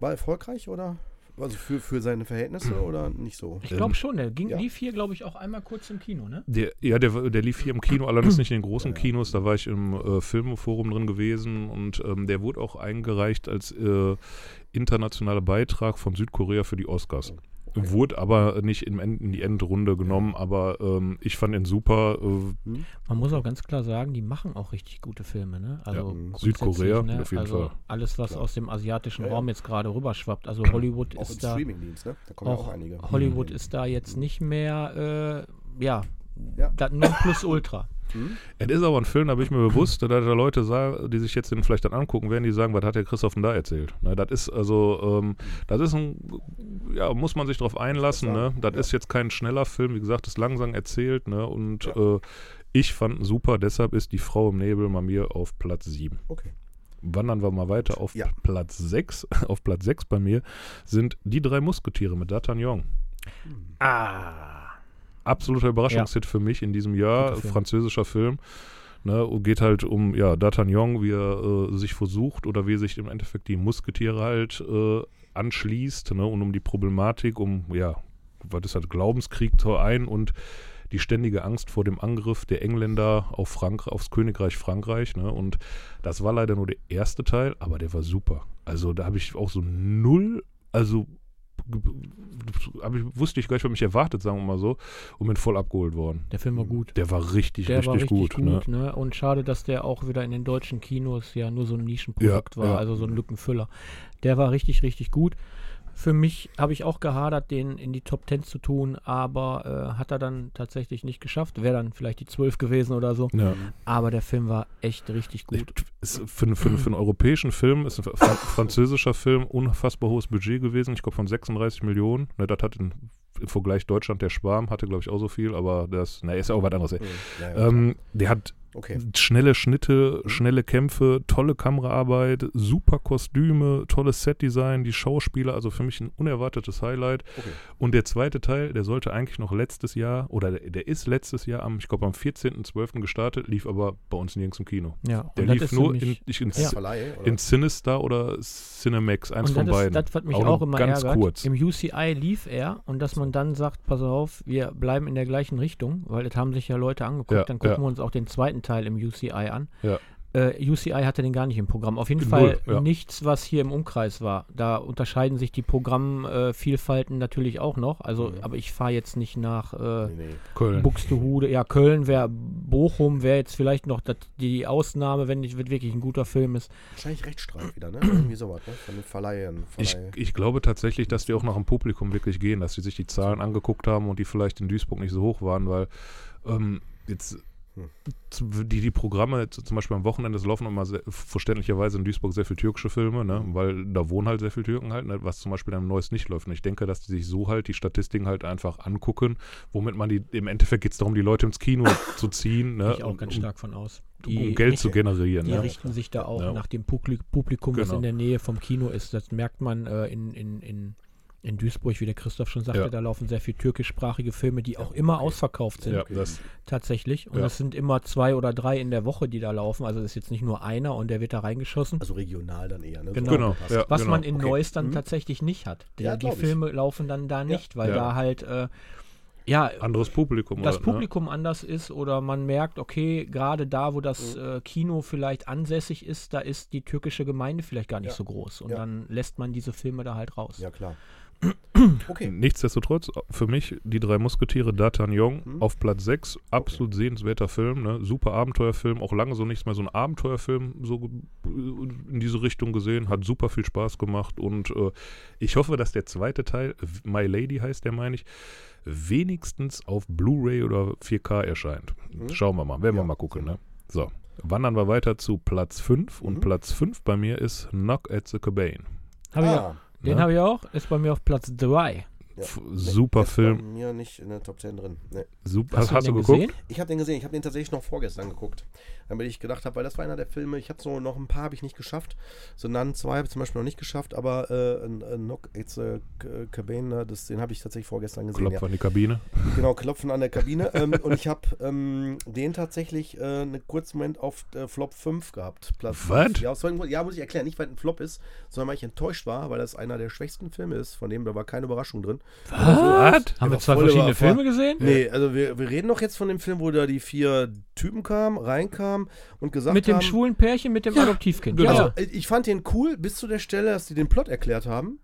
War erfolgreich oder? Also für, für seine Verhältnisse oder nicht so? Ich glaube schon, der ging, Ja. lief hier, glaube ich, auch einmal kurz im Kino, ne? Der, ja, der, der lief hier im Kino, allerdings nicht in den großen Ja, ja. Kinos. Da war ich im äh, Filmforum drin gewesen und ähm, der wurde auch eingereicht als äh, internationaler Beitrag von Südkorea für die Oscars. Okay. Wurde aber nicht in, in die Endrunde genommen, aber ähm, ich fand ihn super. Äh, Man muss auch ganz klar sagen, die machen auch richtig gute Filme, ne? Also Ja, grundsätzlich, Südkorea, ne? auf jeden also Fall. Alles, was Klar. aus dem asiatischen Ja. Raum jetzt gerade rüberschwappt. Also Hollywood Auch ist da. Streamingdienst, ne? Da kommen ja auch Auch einige. Hollywood ist da jetzt nicht mehr, äh, ja, Ja. das Nonplusultra. Hm? es ist aber ein Film, da bin ich mir bewusst, da da Leute sagen, die sich jetzt den vielleicht dann angucken werden, die sagen, was hat der Christoph denn da erzählt? Ne, das ist also, ähm, das ist ein, ja, muss man sich drauf einlassen. Ne? Das ja. ist jetzt kein schneller Film, wie gesagt, ist langsam erzählt. Ne? Und Ja. äh, ich fand ihn super, deshalb ist die Frau im Nebel bei mir auf Platz 7. Okay. Wandern wir mal weiter auf Ja. Platz 6. Auf Platz 6 bei mir sind die drei Musketiere mit D'Artagnan. Ah. Absoluter Überraschungshit für mich in diesem Jahr. Film. Französischer Film. Ne, geht halt um ja, D'Artagnan, wie er äh, sich versucht oder wie sich im Endeffekt die Musketiere halt äh, anschließt ne, und um die Problematik, um, ja, was ist halt, Glaubenskrieg zur ein und die ständige Angst vor dem Angriff der Engländer auf Frank aufs Königreich Frankreich. Ne, und das war leider nur der erste Teil, aber der war super. Also da habe ich auch so null, also hab ich, wusste ich gar nicht, was mich erwartet, sagen wir mal so, und bin voll abgeholt worden. Der Film war gut. Der war richtig, Der richtig, war richtig gut. gut, ne? ne? Und schade, dass der auch wieder in den deutschen Kinos ja nur so ein Nischenprodukt Ja, war, ja. also so ein Lückenfüller. Der war richtig, richtig gut. Für mich habe ich auch gehadert, den in die Top 10 zu tun, aber äh, hat er dann tatsächlich nicht geschafft. Wäre dann vielleicht die 12 gewesen oder so. Ja. Aber der Film war echt richtig gut. Ist für, für, für einen europäischen Film, ist ein Fra französischer Film, unfassbar hohes Budget gewesen. Ich glaube von 36 Millionen. Ne, das hat in, im Vergleich Deutschland der Schwarm, hatte glaube ich auch so viel, aber das, ne, ist ja auch was anderes. Ja, ja, Ähm, der hat okay. schnelle Schnitte, schnelle Kämpfe, tolle Kameraarbeit, super Kostüme, tolles Setdesign, die Schauspieler, also für mich ein unerwartetes Highlight. okay. Und der zweite Teil, der sollte eigentlich noch letztes Jahr, oder der, der ist letztes Jahr am, ich glaube am 14.12. gestartet, lief aber bei uns nirgends im Kino. Ja, Der lief nur in, ich, in, Ja. In Sinister oder Cinemax, eins und von das, beiden. Ist, das, was mich Auch auch, immer ganz ärgert. kurz. Im UCI lief er und dass man dann sagt, pass auf, wir bleiben in der gleichen Richtung, weil das haben sich ja Leute angeguckt. Ja, dann gucken ja. wir uns auch den zweiten Teil im UCI an. Ja. Äh, UCI hatte den gar nicht im Programm. Auf jeden Null, Fall ja. nichts, was hier im Umkreis war. Da unterscheiden sich die Programmvielfalten natürlich auch noch. Also, Mhm. aber ich fahre jetzt nicht nach äh, Nee, nee. Köln. Buxtehude. Ja, Köln wäre, Bochum wäre jetzt vielleicht noch dat, die Ausnahme, wenn es wirklich ein guter Film ist. Wahrscheinlich Rechtsstreit wieder, ne? Irgendwie sowas, ne? Von den Verleihern. Ich, Verleih- ich glaube tatsächlich, dass die auch nach dem Publikum wirklich gehen, dass sie sich die Zahlen angeguckt haben und die vielleicht in Duisburg nicht so hoch waren, weil ähm, jetzt die, die Programme, zum Beispiel am Wochenende, es laufen immer sehr, verständlicherweise in Duisburg sehr viele türkische Filme, ne? weil da wohnen halt sehr viele Türken halt, ne? was zum Beispiel dann Neues nicht läuft. Und ich denke, dass die sich so halt die Statistiken halt einfach angucken, womit man die, im Endeffekt geht es darum, die Leute ins Kino zu ziehen, ne? ich auch um, ganz stark von aus. um Geld zu generieren. Die Ne? richten sich da auch Ja. nach dem Publi Publikum, was Genau. in der Nähe vom Kino ist. Das merkt man äh, in, in, in, in Duisburg, wie der Christoph schon sagte, Ja. da laufen sehr viel türkischsprachige Filme, die auch immer ausverkauft sind, Ja, das, tatsächlich. Und Ja. es sind immer zwei oder drei in der Woche, die da laufen. Also es ist jetzt nicht nur einer und der wird da reingeschossen. Also regional dann eher, ne? Genau. Genau, ja. Was man in Okay. Neuss dann Mhm. tatsächlich nicht hat. Die, Ja, die glaub ich. Filme laufen dann da nicht, weil Ja. da halt, äh, ja, anderes Publikum. das halt, ne? Publikum anders ist oder man merkt, okay, gerade da, wo das äh, Kino vielleicht ansässig ist, da ist die türkische Gemeinde vielleicht gar nicht Ja. so groß. Und Ja. dann lässt man diese Filme da halt raus. Ja, klar. Okay. Nichtsdestotrotz, für mich die drei Musketiere D'Artagnan Mhm. auf Platz 6, absolut sehenswerter Film, ne? super Abenteuerfilm, auch lange so nichts mehr so ein Abenteuerfilm so in diese Richtung gesehen, hat super viel Spaß gemacht und äh, ich hoffe, dass der zweite Teil, My Lady heißt der, meine ich, wenigstens auf Blu-ray oder 4K erscheint. Mhm. Schauen wir mal, werden wir Ja, mal gucken. Ne? So, wandern wir weiter zu Platz 5 und Mhm. Platz 5 bei mir ist Knock at the Cabane. Hab ich ja, ah, den ne? habe ich auch, ist bei mir auf Platz 3. ja. Nee, super Film. Bei mir nicht in der Top 10 drin. Nee. Super. Hast, Hast, du du den geguckt? gesehen? Ich habe den gesehen, ich habe den tatsächlich noch vorgestern geguckt. Damit ich gedacht habe, weil das war einer der Filme, ich habe so noch ein paar habe ich nicht geschafft. So Nun 2 habe ich zum Beispiel noch nicht geschafft, aber äh, Knock It's a Cabane, das, den habe ich tatsächlich vorgestern gesehen. Klopf Ja. an die Kabine. Genau, Klopfen an der Kabine. ähm, und ich habe ähm, den tatsächlich äh, einen kurzen Moment auf äh, Flop 5 gehabt. Platz Was? Ja, ja, muss ich erklären. Nicht, weil ein Flop ist, sondern weil ich enttäuscht war, weil das einer der schwächsten Filme ist, von dem da war keine Überraschung drin. Was? Haben wir zwei verschiedene. Filme gesehen? Nee, also wir, wir reden doch jetzt von dem Film, wo da die vier Typen kamen, reinkamen und gesagt Mit dem haben. schwulen Pärchen, mit dem Ja, Adoptivkind. genau. Also, ich fand den cool bis zu der Stelle, dass die den Plot erklärt haben,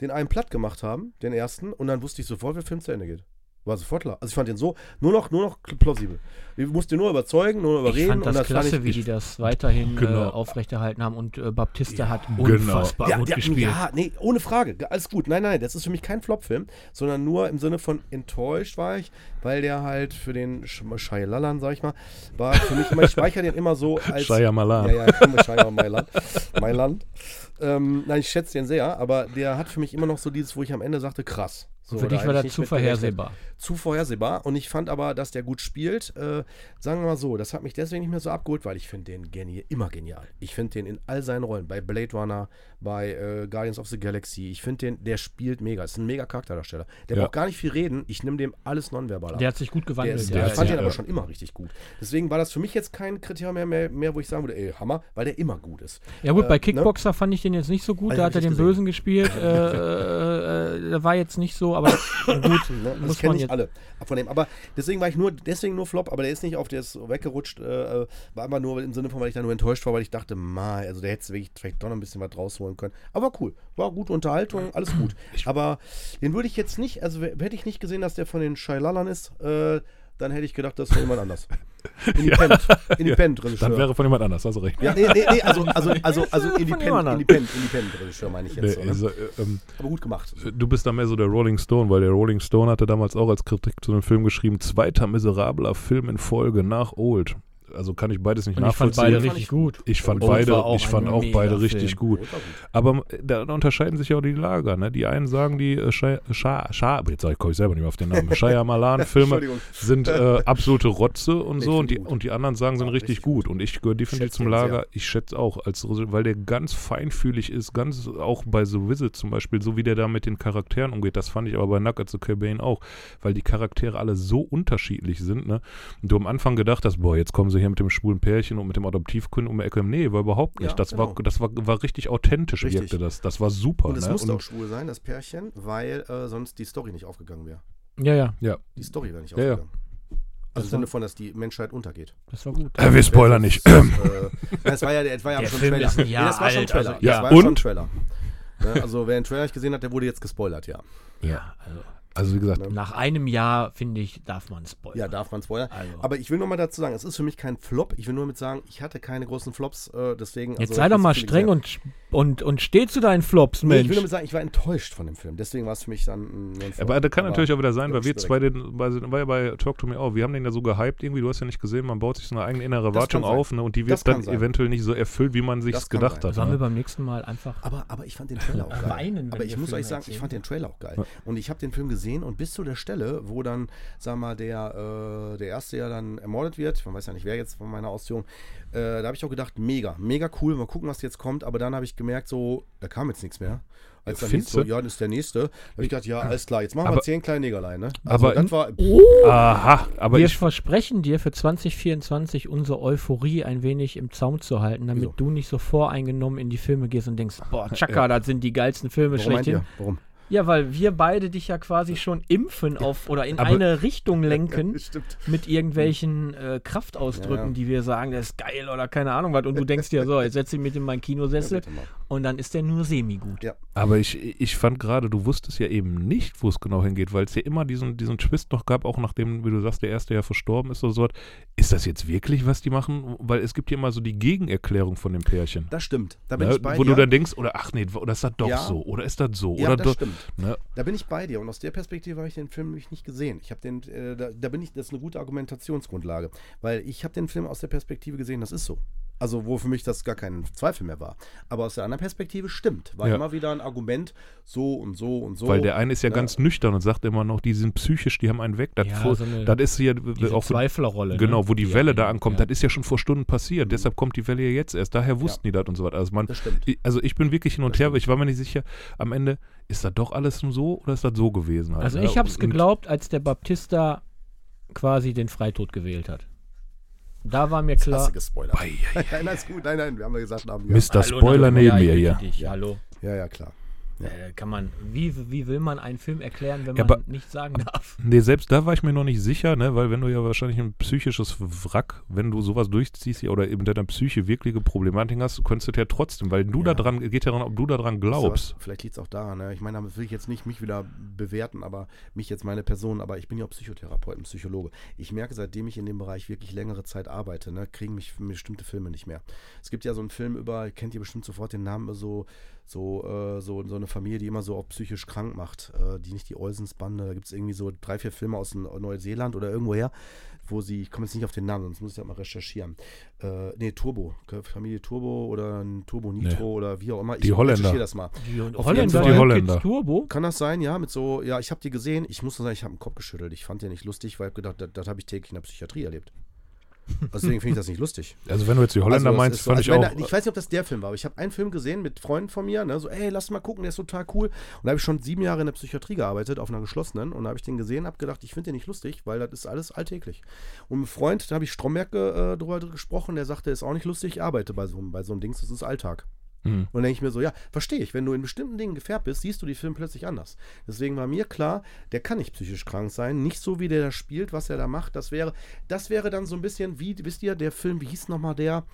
den einen platt gemacht haben, den ersten, und dann wusste ich sofort, wie der Film zu Ende geht. War sofort klar. Also ich fand den so nur noch, nur noch plausibel. Ich musste nur überzeugen, nur ich überreden. fand das und das klasse, fand wie ich, die das weiterhin Genau. äh, aufrechterhalten haben und äh, Baptiste hat genau. unfassbar ja, gut ja, gespielt. ja, nee, ohne Frage. Alles gut. Nein, nein, das ist für mich kein Flop-Film, sondern nur im Sinne von enttäuscht war ich, weil der halt für den Sch- Shyamalan, sag ich mal, war für mich immer, ich speichere den immer so als. Shyamalan. Ja, ja, ich komme Shyamalan, Mailand. Mailand. Ähm, nein, ich schätze den sehr, aber der hat für mich immer noch so dieses, wo ich am Ende sagte, krass. So, Für dich war das ich zu vorhersehbar. Zu vorhersehbar. Und ich fand aber, dass der gut spielt. Äh, sagen wir mal so, das hat mich deswegen nicht mehr so abgeholt, weil ich finde den geni immer genial. Ich finde den in all seinen Rollen, bei Blade Runner, bei äh, Guardians of the Galaxy. Ich finde den, der spielt mega. Ist ein mega Charakterdarsteller. Der Ja. braucht gar nicht viel reden. Ich nehme dem alles nonverbal ab. Der hat sich gut Der gewandelt. ist, ja, der, ich ist fand ja- den aber ja. schon immer richtig gut. Deswegen war das für mich jetzt kein Kriterium mehr, mehr, mehr wo ich sagen würde, ey, Hammer, weil der immer gut ist. Ja gut, Äh, bei ne? Kickboxer fand ich den jetzt nicht so gut. Ah, da hat er ich den gesehen. Bösen gespielt. äh, äh, äh, der war jetzt nicht so, aber gut, Ne? muss Das kennen man nicht jetzt. alle von dem. Aber deswegen war ich nur, deswegen nur Flop, aber der ist nicht auf, der ist weggerutscht, äh, äh, war einfach nur im Sinne von, weil ich da nur enttäuscht war, weil ich dachte, mal, also der hätte wirklich vielleicht doch noch ein bisschen was rausholen können. Aber cool, war gute Unterhaltung, alles gut. Aber den würde ich jetzt nicht, also hätte ich nicht gesehen, dass der von den Scheilalern ist, äh, dann hätte ich gedacht, das ist von jemand anders. Independent, Independent Regisseur. Dann wäre von jemand anders, hast du recht. ja, nee, nee, nee, also, also, also, also Independent. Independent, Independent Regisseur meine ich Nee, jetzt. so, ne? also, äh, ähm, Aber gut gemacht. du bist da mehr so der Rolling Stone, weil der Rolling Stone hatte damals auch als Kritik zu dem Film geschrieben, zweiter miserabler Film in Folge nach Old. Also kann ich beides nicht Und ich fand nachvollziehen. beide richtig ich gut. Ich fand Old beide, ich fand auch beide richtig gut. Aber äh, da unterscheiden sich ja auch die Lager, ne? Die einen sagen, die äh, Shia, Shia, Shia, jetzt komme ich selber nicht mehr auf den Namen, Shyamalan-Filme sind äh, absolute Rotze und so und die, gut. und die anderen sagen, sind richtig, richtig gut. Und ich gehöre definitiv zum Lager, sehr. ich schätze auch, als, weil der ganz feinfühlig ist, ganz auch bei The Visit zum Beispiel, so wie der da mit den Charakteren umgeht, das fand ich aber bei Nuggets the Cabane auch, weil die Charaktere alle so unterschiedlich sind, ne? Und du am Anfang gedacht hast, boah, jetzt kommen sie hier mit dem schwulen Pärchen und mit dem Adoptivkind um die Ecke. Nee, war überhaupt nicht. Ja, das war, genau. das war, war richtig authentisch, Richtig. wirkte das. Das war super. Und es ne? musste auch schwul sein, das Pärchen, weil äh, sonst die Story nicht aufgegangen wäre. Ja, ja, ja. Die Story wäre nicht Ja, ja. aufgegangen. Also im Sinne von, dass die Menschheit untergeht. das war gut. Äh, wir spoilern nicht. Das, äh, das war ja, das war ja Der schon Film Trailer. ist ein Jahr nee, das war schon alt, Trailer. also- das Ja, war ja schon und? Trailer. Ne, also wer den Trailer nicht gesehen hat, der wurde jetzt gespoilert, ja. Ja, also Also wie gesagt, nach einem Jahr, finde ich, darf man spoilern. Ja, darf man spoilern. Also. Aber ich will nur mal dazu sagen, es ist für mich kein Flop. Ich will nur mit sagen, ich hatte keine großen Flops, äh, deswegen. Jetzt also, sei doch mal streng und, und, und steh zu deinen Flops, Nee, ich Mensch. will nur mit sagen, ich war enttäuscht von dem Film. Deswegen war es für mich dann ein, ein Flop. aber das kann natürlich auch wieder sein, weil wir zwei den, weil, war ja bei Talk to Me auch, wir haben den ja so gehypt irgendwie, du hast ja nicht gesehen, man baut sich so eine eigene innere Erwartung auf ne, und die wird dann sein. eventuell nicht so erfüllt, wie man sich gedacht sein. hat. Sollen wir Ne? beim nächsten Mal einfach. Aber, aber ich fand den Trailer auch geil. Weinen, aber ich wir muss euch sagen, ich fand den Trailer auch geil. Und ich habe den Film gesehen und bis zu der Stelle, wo dann, sag mal, der, äh, der Erste ja dann ermordet wird, man weiß ja nicht, wer jetzt von meiner Ausführung, äh, da habe ich auch gedacht, mega, mega cool, mal gucken, was jetzt kommt. Aber dann habe ich gemerkt, so, da kam jetzt nichts mehr. Als dann hieß so, ja, das ist der Nächste. Da habe ich gedacht, ja, alles klar, jetzt machen wir Aber- zehn kleine Negerlein, ne? aber- das war, Aha, aber wir ich, versprechen dir für 2024 unsere Euphorie ein wenig im Zaum zu halten, damit Wieso? du nicht so voreingenommen in die Filme gehst und denkst, boah, Chaka, das sind die geilsten Filme warum meint schlechthin. ihr? Warum? Ja, weil wir beide dich ja quasi schon impfen auf oder in Aber- eine Richtung lenken Stimmt. mit irgendwelchen äh, Kraftausdrücken, Ja, ja. die wir sagen, das ist geil oder keine Ahnung was. Und du denkst dir, so, jetzt setz dich mit in meinen Kinosessel Ja, und dann ist der nur semi-gut. Ja. aber ich, ich fand gerade, du wusstest ja eben nicht, wo es genau hingeht, weil es ja immer diesen, diesen Twist noch gab, auch nachdem, wie du sagst, der Erste ja verstorben ist oder so. Ist das jetzt wirklich, was die machen? Weil es gibt ja immer so die Gegenerklärung von dem Pärchen. Das stimmt. Da bin Ne? ich bei wo du dann denkst, oder ach nee, oder ist das doch Ja. so? Oder ist das so? ja, oder das doch, stimmt. Ne? Da bin ich bei dir und aus der Perspektive habe ich den Film nämlich nicht gesehen. Ich habe den, äh, da, da bin ich, das ist eine gute Argumentationsgrundlage, weil ich habe den Film aus der Perspektive gesehen, das ist so. Also wo für mich das gar kein Zweifel mehr war. Aber aus der anderen Perspektive stimmt. War Ja. immer wieder ein Argument, so und so und so. Weil der eine ist ja Ja. ganz nüchtern und sagt immer noch, die sind psychisch, die haben einen weg. Das, Ja, vor, so eine- das ist hier Diese auch Zweiflerrolle. genau, ne? wo die Die Welle einen- da ankommt. ja. Das ist ja schon vor Stunden passiert. Deshalb kommt die Welle ja jetzt erst. Daher wussten die das und so weiter. Also, man, Das stimmt. ich- also ich bin wirklich hin und Das her, stimmt. ich war mir nicht sicher, am Ende, ist das doch alles nur so oder ist das so gewesen? Halt, Also ne? ich habe es geglaubt, als der Baptista quasi den Freitod gewählt hat. Da war mir Hast klar. du gespoilert. Ei, ei, ei. Nein, alles gut. Nein, nein, wir haben ja gesagt, haben wir. Mr. Spoiler neben ja, mir hier. dich, Hallo. Ja, ja, klar. Äh, kann man, wie, wie will man einen Film erklären, wenn Ja, man aber- nicht sagen darf? Nee, selbst da war ich mir noch nicht sicher, ne? weil wenn du ja wahrscheinlich ein psychisches Wrack, wenn du sowas durchziehst oder eben deiner Psyche wirkliche Problematik hast, könntest du ja trotzdem, weil du Ja. da dran, geht ja daran, ob du daran glaubst. was? Vielleicht liegt es auch daran. Ne? Ich meine, damit will ich jetzt nicht mich wieder bewerten, aber mich jetzt meine Person, aber ich bin ja auch Psychotherapeut und Psychologe. Ich merke, seitdem ich in dem Bereich wirklich längere Zeit arbeite, ne, kriegen mich bestimmte Filme nicht mehr. Es gibt ja so einen Film über, kennt ihr bestimmt sofort den Namen, so, so, äh, so, so eine Familie, die immer so auch psychisch krank macht, äh, die nicht die Olsens-Bande, da gibt es irgendwie so drei, vier Filme aus Neuseeland oder irgendwoher, wo sie, ich komme jetzt nicht auf den Namen, sonst muss ich ja mal recherchieren. Äh, nee, Turbo, Familie Turbo oder ein Turbo Nitro Nee. oder wie auch immer. Die ich Holländer. recherchiere das mal. Die Holländer, Fall. Die Holländer. Turbo? Kann das sein, ja, mit so, ja, ich habe die gesehen. Ich muss nur sagen, ich habe den Kopf geschüttelt. Ich fand den nicht lustig, weil ich gedacht, das, das habe ich täglich in der Psychiatrie erlebt. Also deswegen finde ich das nicht lustig. Also wenn du jetzt die Holländer Also, meinst, ist so, fand also ich auch. Da, ich weiß nicht, ob das der Film war, aber ich habe einen Film gesehen mit Freunden von mir, ne, so, ey, lass mal gucken, der ist total cool. Und da habe ich schon sieben Jahre in der Psychiatrie gearbeitet, auf einer geschlossenen. Und da habe ich den gesehen, habe gedacht, ich finde den nicht lustig, weil das ist alles alltäglich. Und mit einem Freund, da habe ich Stromberg äh, drüber gesprochen, der sagte, ist auch nicht lustig, ich arbeite bei so, einem- bei so einem Dings, das ist Alltag. Hm. Und dann denke ich mir so, ja, verstehe ich. Wenn du in bestimmten Dingen gefärbt bist, siehst du die Filme plötzlich anders. Deswegen war mir klar, der kann nicht psychisch krank sein. Nicht so, wie der da spielt, was er da macht. Das wäre, das wäre dann so ein bisschen wie, wisst ihr, der Film, wie hieß nochmal der,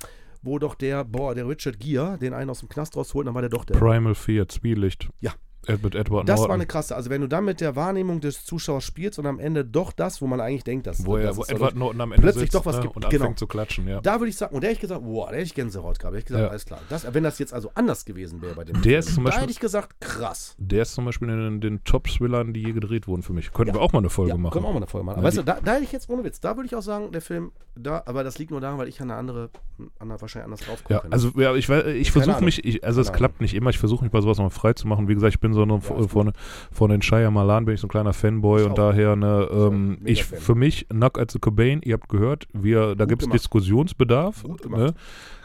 wo doch der, boah, der Richard Gere, den einen aus dem Knast rausholt, dann war der doch der. Primal Fear, Zwielicht. Ja. Ed- mit Edward Das war eine krasse. Also wenn du dann mit der Wahrnehmung des Zuschauers spielst und am Ende doch das, wo man eigentlich denkt, dass wo, er, das wo ist Edward Norton am Ende plötzlich sitzt doch was ne, gibt. und anfängt Genau. zu klatschen, ja. Da würde ich sagen, und der hätte ich gesagt, boah, da hätte ich Gänsehaut gehabt. Da hätte ich gesagt, Ja. alles klar. Das, wenn das jetzt also anders gewesen wäre bei dem Der ist zum da Beispiel- hätte ich gesagt, krass. Der ist zum Beispiel in den, Top-Thrillern, die je gedreht wurden für mich. Könnten Ja. wir auch mal eine Folge machen. können wir auch mal eine Folge machen. Weißt du, da, da hätte ich jetzt ohne Witz, da würde ich auch sagen, der Film, da, aber das liegt nur daran, weil ich an eine andere, an eine, wahrscheinlich anders drauf Ja, also ja, ich, ich versuche mich, ich, also es klappt nicht immer, ich versuche mich bei sowas mal frei zu machen. Wie gesagt, ich bin so eine, Ja, von, von den Shia Malan bin ich so ein kleiner Fanboy und daher ne, ähm, ich Fan. für mich Knock at the Cobain, ihr habt gehört, wir, da gibt es. Diskussionsbedarf. Ne?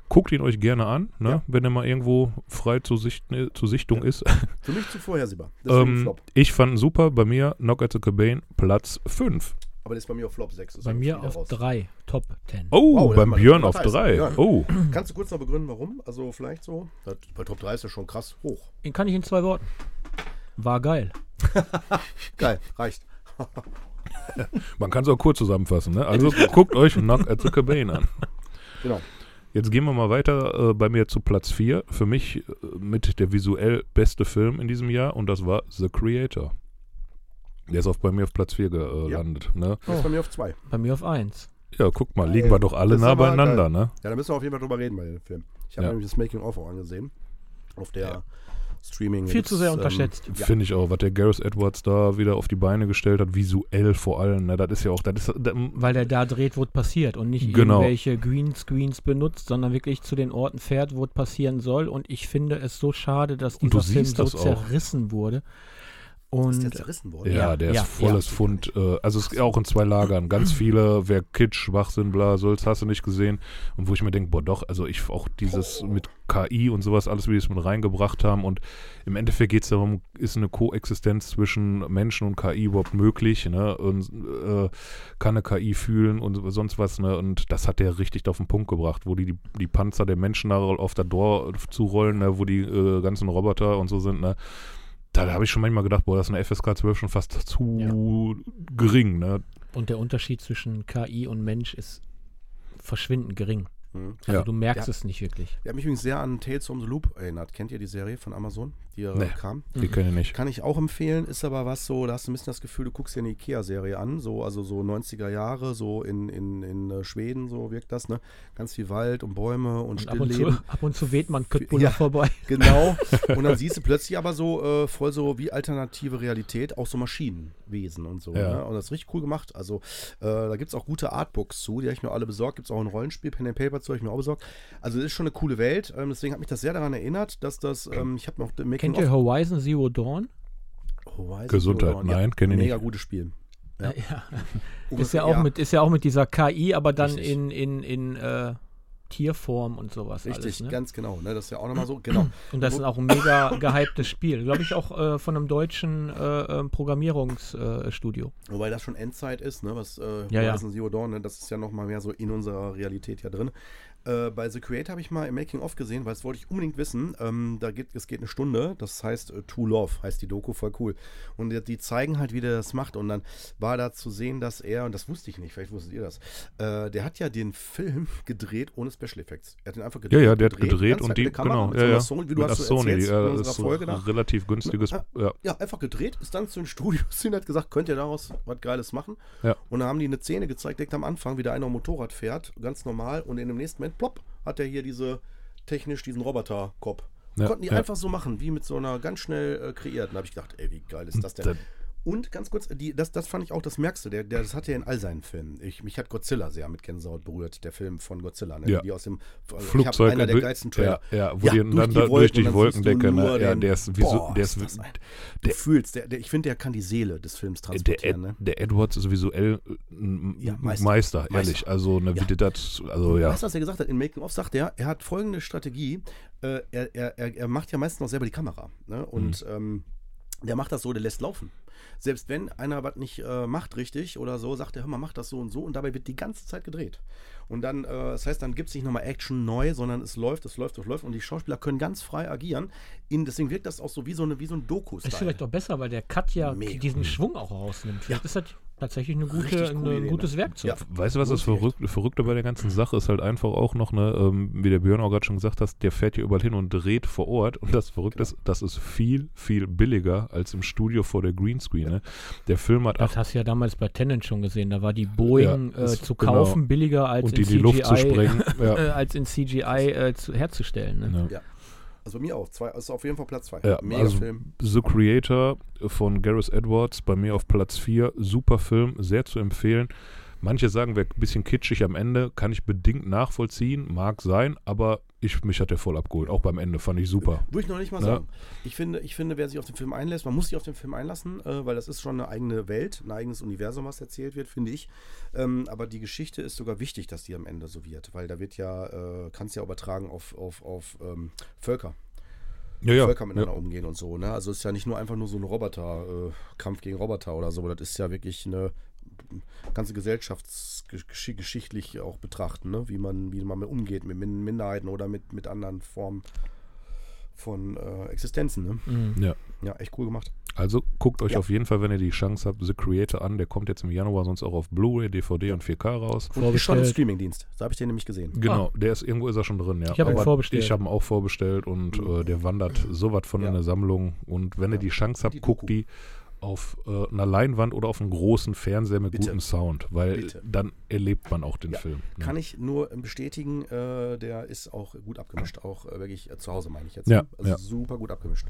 Guckt ihn euch gerne an, ne? Ja. wenn er mal irgendwo frei zur, Sicht, ne, zur Sichtung Ja. ist. Für mich zu vorhersehbar. Ähm, Flop. ich fand ihn super, bei mir Knock at the Cobain Platz 5. Aber das ist bei mir auf Flop 6. Bei mir auf 3, Top 10. Oh, Wow, beim Björn auf war heiß. 3. Ja. Oh, Kannst du kurz noch begründen, warum? Also vielleicht so? Bei Top 3 ist ja schon krass hoch. Den kann ich in zwei Worten. War geil. Geil, reicht. man kann es auch kurz zusammenfassen. Ne? Also guckt euch Knock at the Cobain an. Genau. Jetzt gehen wir mal weiter äh, bei mir zu Platz 4. Für mich äh, mit der visuell beste Film in diesem Jahr und das war The Creator. Der ist auf, bei mir auf Platz 4 gelandet. Ne? Das ist bei mir auf 2. Bei mir auf 1. Ja, guck mal, liegen wir doch alle nah beieinander. Ne? Ja, da müssen wir auf jeden Fall drüber reden bei dem Film. Ich habe Ja. nämlich das Making-of auch angesehen. Auf der Ja. Streaming. Viel zu sehr ähm, unterschätzt. Ja. Finde ich auch, was der Gareth Edwards da wieder auf die Beine gestellt hat, visuell vor allem. Ne? Das ist ja auch, das ist, da, Weil der da dreht, wo es passiert und nicht Genau. irgendwelche Greenscreens benutzt, sondern wirklich zu den Orten fährt, wo es passieren soll. Und ich finde es so schade, dass dieser Film so das auch. zerrissen wurde. Ist der Und zerrissen worden? Ja, Ja, der ist ja, volles ja. Fund. Äh, also es ist auch in zwei Lagern. Ganz viele, wer Kitsch, Schwachsinn, bla, so, das hast du nicht gesehen. Und wo ich mir denke, boah doch, also ich auch dieses mit KI und sowas, alles, wie die es mit reingebracht haben. Und im Endeffekt geht es darum, ist eine Koexistenz zwischen Menschen und KI überhaupt möglich? Ne? Und äh, kann eine KI fühlen und sonst was. Ne? Und das hat der richtig auf den Punkt gebracht, wo die die, die Panzer der Menschen da auf der Door zurollen, ne? wo die äh, ganzen Roboter und so sind. Ne? Da habe ich schon manchmal gedacht, boah, das ist eine FSK 12 schon fast zu gering, ne? Und der Unterschied zwischen KI und Mensch ist verschwindend gering. Mhm. Also Ja. du merkst Ja. es nicht wirklich. Der hat mich übrigens sehr an Tales from the Loop erinnert. Kennt ihr die Serie von Amazon, die Nee. kam? Die kenne ich nicht. Kann ich auch empfehlen, ist aber was so, da hast du ein bisschen das Gefühl, du guckst dir eine Ikea-Serie an, so, also so 90er Jahre, so in, in, in äh, Schweden, so wirkt das, ne? Ganz viel Wald und Bäume und, Und ab und, zu, Stillleben. ab und zu weht man Köttbullar Ja. vorbei. Genau. Und dann siehst du plötzlich aber so äh, voll so wie alternative Realität, auch so Maschinenwesen und so. Ja. Ne? Und das ist richtig cool gemacht. Also äh, da gibt es auch gute Artbooks zu, die habe ich mir alle besorgt. Gibt es auch ein Rollenspiel, Pen and Paper zu, habe ich mir auch besorgt. Also das ist schon eine coole Welt. Ähm, deswegen hat mich das sehr daran erinnert, dass das, ähm, ich habe noch Kennt ihr Horizon Zero Dawn? Horizon Gesundheit, Zero Dawn. nein, kenne ich Mega nicht. gutes Spiel. Ja. Ja. Ist ja, auch Mit, ist ja auch mit dieser KI, aber dann Richtig. in, in, in äh, Tierform und sowas. Richtig, alles, ne? ganz genau. Ne? Das ist ja auch nochmal so. Genau. Und das ist auch ein mega gehyptes Spiel. Glaube ich auch äh, von einem deutschen äh, ähm, Programmierungsstudio. Wobei das schon Endzeit ist, ne? Was äh, Ja, ja. Zero Dawn, ne? das ist ja nochmal mehr so in unserer Realität ja drin. Äh, bei The Creator habe ich mal im Making of gesehen, weil das wollte ich unbedingt wissen. Ähm, da geht, es geht eine Stunde, das heißt äh, True Love, heißt die Doku, voll cool. Und die, die zeigen halt, wie der das macht. Und dann war da zu sehen, dass er, und das wusste ich nicht, vielleicht wusstet ihr das, äh, der hat ja den Film gedreht ohne Special Effects. Er hat den einfach Ja, gedreht. ja, der hat gedreht und halt die, Kamera, genau, ja, so ja. Sony, wie du Mit hast so Sony, erzählst ja, in ist so Folge da. relativ günstiges, Ja. ja. Ja, einfach gedreht, ist dann zu den Studios hin, hat gesagt, könnt ihr daraus was Geiles machen? Ja. Und dann haben die eine Szene gezeigt, direkt am Anfang, wie der einer Motorrad fährt, ganz normal, und in dem nächsten Moment, plopp, hat er hier diese, technisch diesen Roboterkopf. Ja, Konnten die ja. einfach so machen, wie mit so einer ganz schnell äh, kreierten. Da habe ich gedacht, ey, wie geil ist das denn? Und ganz kurz, die, das, das fand ich auch das Merkste. Der, der, das hat er in all seinen Filmen. Ich, mich hat Godzilla sehr mit Gänsehaut berührt, der Film von Godzilla. Ne? Ja. Die aus dem also Flugzeug einer der geilsten Trailer. Ja, ja, wo Ja, die durch dann die durch die dann Wolkendecke, ne? Ja, der ist, wieso, Boah, der ist ist, Du fühlst, der, der, ich finde, der kann die Seele des Films der, transportieren. Ed, ne? der Edwards ist visuell ein Ja, Meister, Meister. ehrlich. Also, ne, wie das, also ja. Weißt du, was er gesagt hat? In Making of sagt er, er hat folgende Strategie. Äh, er, er, er, macht ja meistens noch selber die Kamera. Ne? Und Mhm. ähm, der macht das so, der lässt laufen. Selbst wenn einer was nicht äh, macht richtig oder so, sagt er, hör mal, mach das so und so und dabei wird die ganze Zeit gedreht. Und dann, äh, das heißt, dann gibt es nicht nochmal Action neu, sondern es läuft, es läuft, es läuft und die Schauspieler können ganz frei agieren. In, deswegen wirkt das auch so wie so, eine, wie so ein doku Ist vielleicht auch besser, weil der Cut ja Mega. diesen Schwung auch rausnimmt. Vielleicht ist das tatsächlich eine gute, eine, ein gutes ne? Werkzeug. Ja. Weißt du, was das sich Verrückte, Verrückte bei der ganzen Sache ist halt einfach auch noch, ne, ähm, wie der Björn auch gerade schon gesagt hat, der fährt hier überall hin und dreht vor Ort. Und das Verrückte Genau. ist, das ist viel, viel billiger als im Studio vor der Greenscreen. Ne? Der Film hat Das acht hast du ja damals bei Tenant schon gesehen. Da war die Boeing Ja, äh, zu genau. kaufen billiger als und in die in die CGI, Luft zu sprengen. ja. äh, als in CGI äh, zu, herzustellen. Ne? Ja. Also bei mir auch. Zwei, also auf jeden Fall Platz zwei. Ja, Mega also- Film. The Creator von Gareth Edwards, bei mir auf Platz 4. Super Film, sehr zu empfehlen. Manche sagen, wäre ein bisschen kitschig am Ende, kann ich bedingt nachvollziehen, mag sein, aber ich, mich hat der voll abgeholt. Auch beim Ende fand ich super. Würde ich noch nicht mal Ja. sagen. Ich finde, ich finde, wer sich auf den Film einlässt, man muss sich auf den Film einlassen, äh, weil das ist schon eine eigene Welt, ein eigenes Universum, was erzählt wird, finde ich. Ähm, aber die Geschichte ist sogar wichtig, dass die am Ende so wird, weil da wird ja, äh, kannst ja übertragen auf, auf, auf ähm, Völker. Ja, Völker miteinander umgehen und so. Ne? Also es ist ja nicht nur einfach nur so ein Roboter, äh, Kampf gegen Roboter oder so. Das ist ja wirklich eine ganze gesellschaftsgeschichtlich auch betrachten, ne? wie man, wie man mit umgeht mit Min Minderheiten oder mit, mit anderen Formen von äh, Existenzen. Ne? Mhm. Ja. Ja, echt cool gemacht. Also guckt euch Ja. auf jeden Fall, wenn ihr die Chance habt, The Creator an. Der kommt jetzt im Januar sonst auch auf Blu-ray, DVD und 4K raus. Und ist schon im. Streamingdienst. Da habe ich den nämlich gesehen. Genau, der ist irgendwo ist er schon drin, ja. Ich hab ihn vorbestellt. Ich habe ihn auch vorbestellt und äh, der wandert so was von Ja. in der Sammlung. Und wenn ihr Ja. die Chance habt, Die guckt Doku. die auf äh, einer Leinwand oder auf einem großen Fernseher mit Bitte. gutem Sound, weil Bitte. dann erlebt man auch den Ja. Film. ne? Kann ich nur bestätigen, äh, der ist auch gut abgemischt. Auch äh, wirklich äh, zu Hause, meine ich jetzt. Ja, Also ja. super gut abgemischt.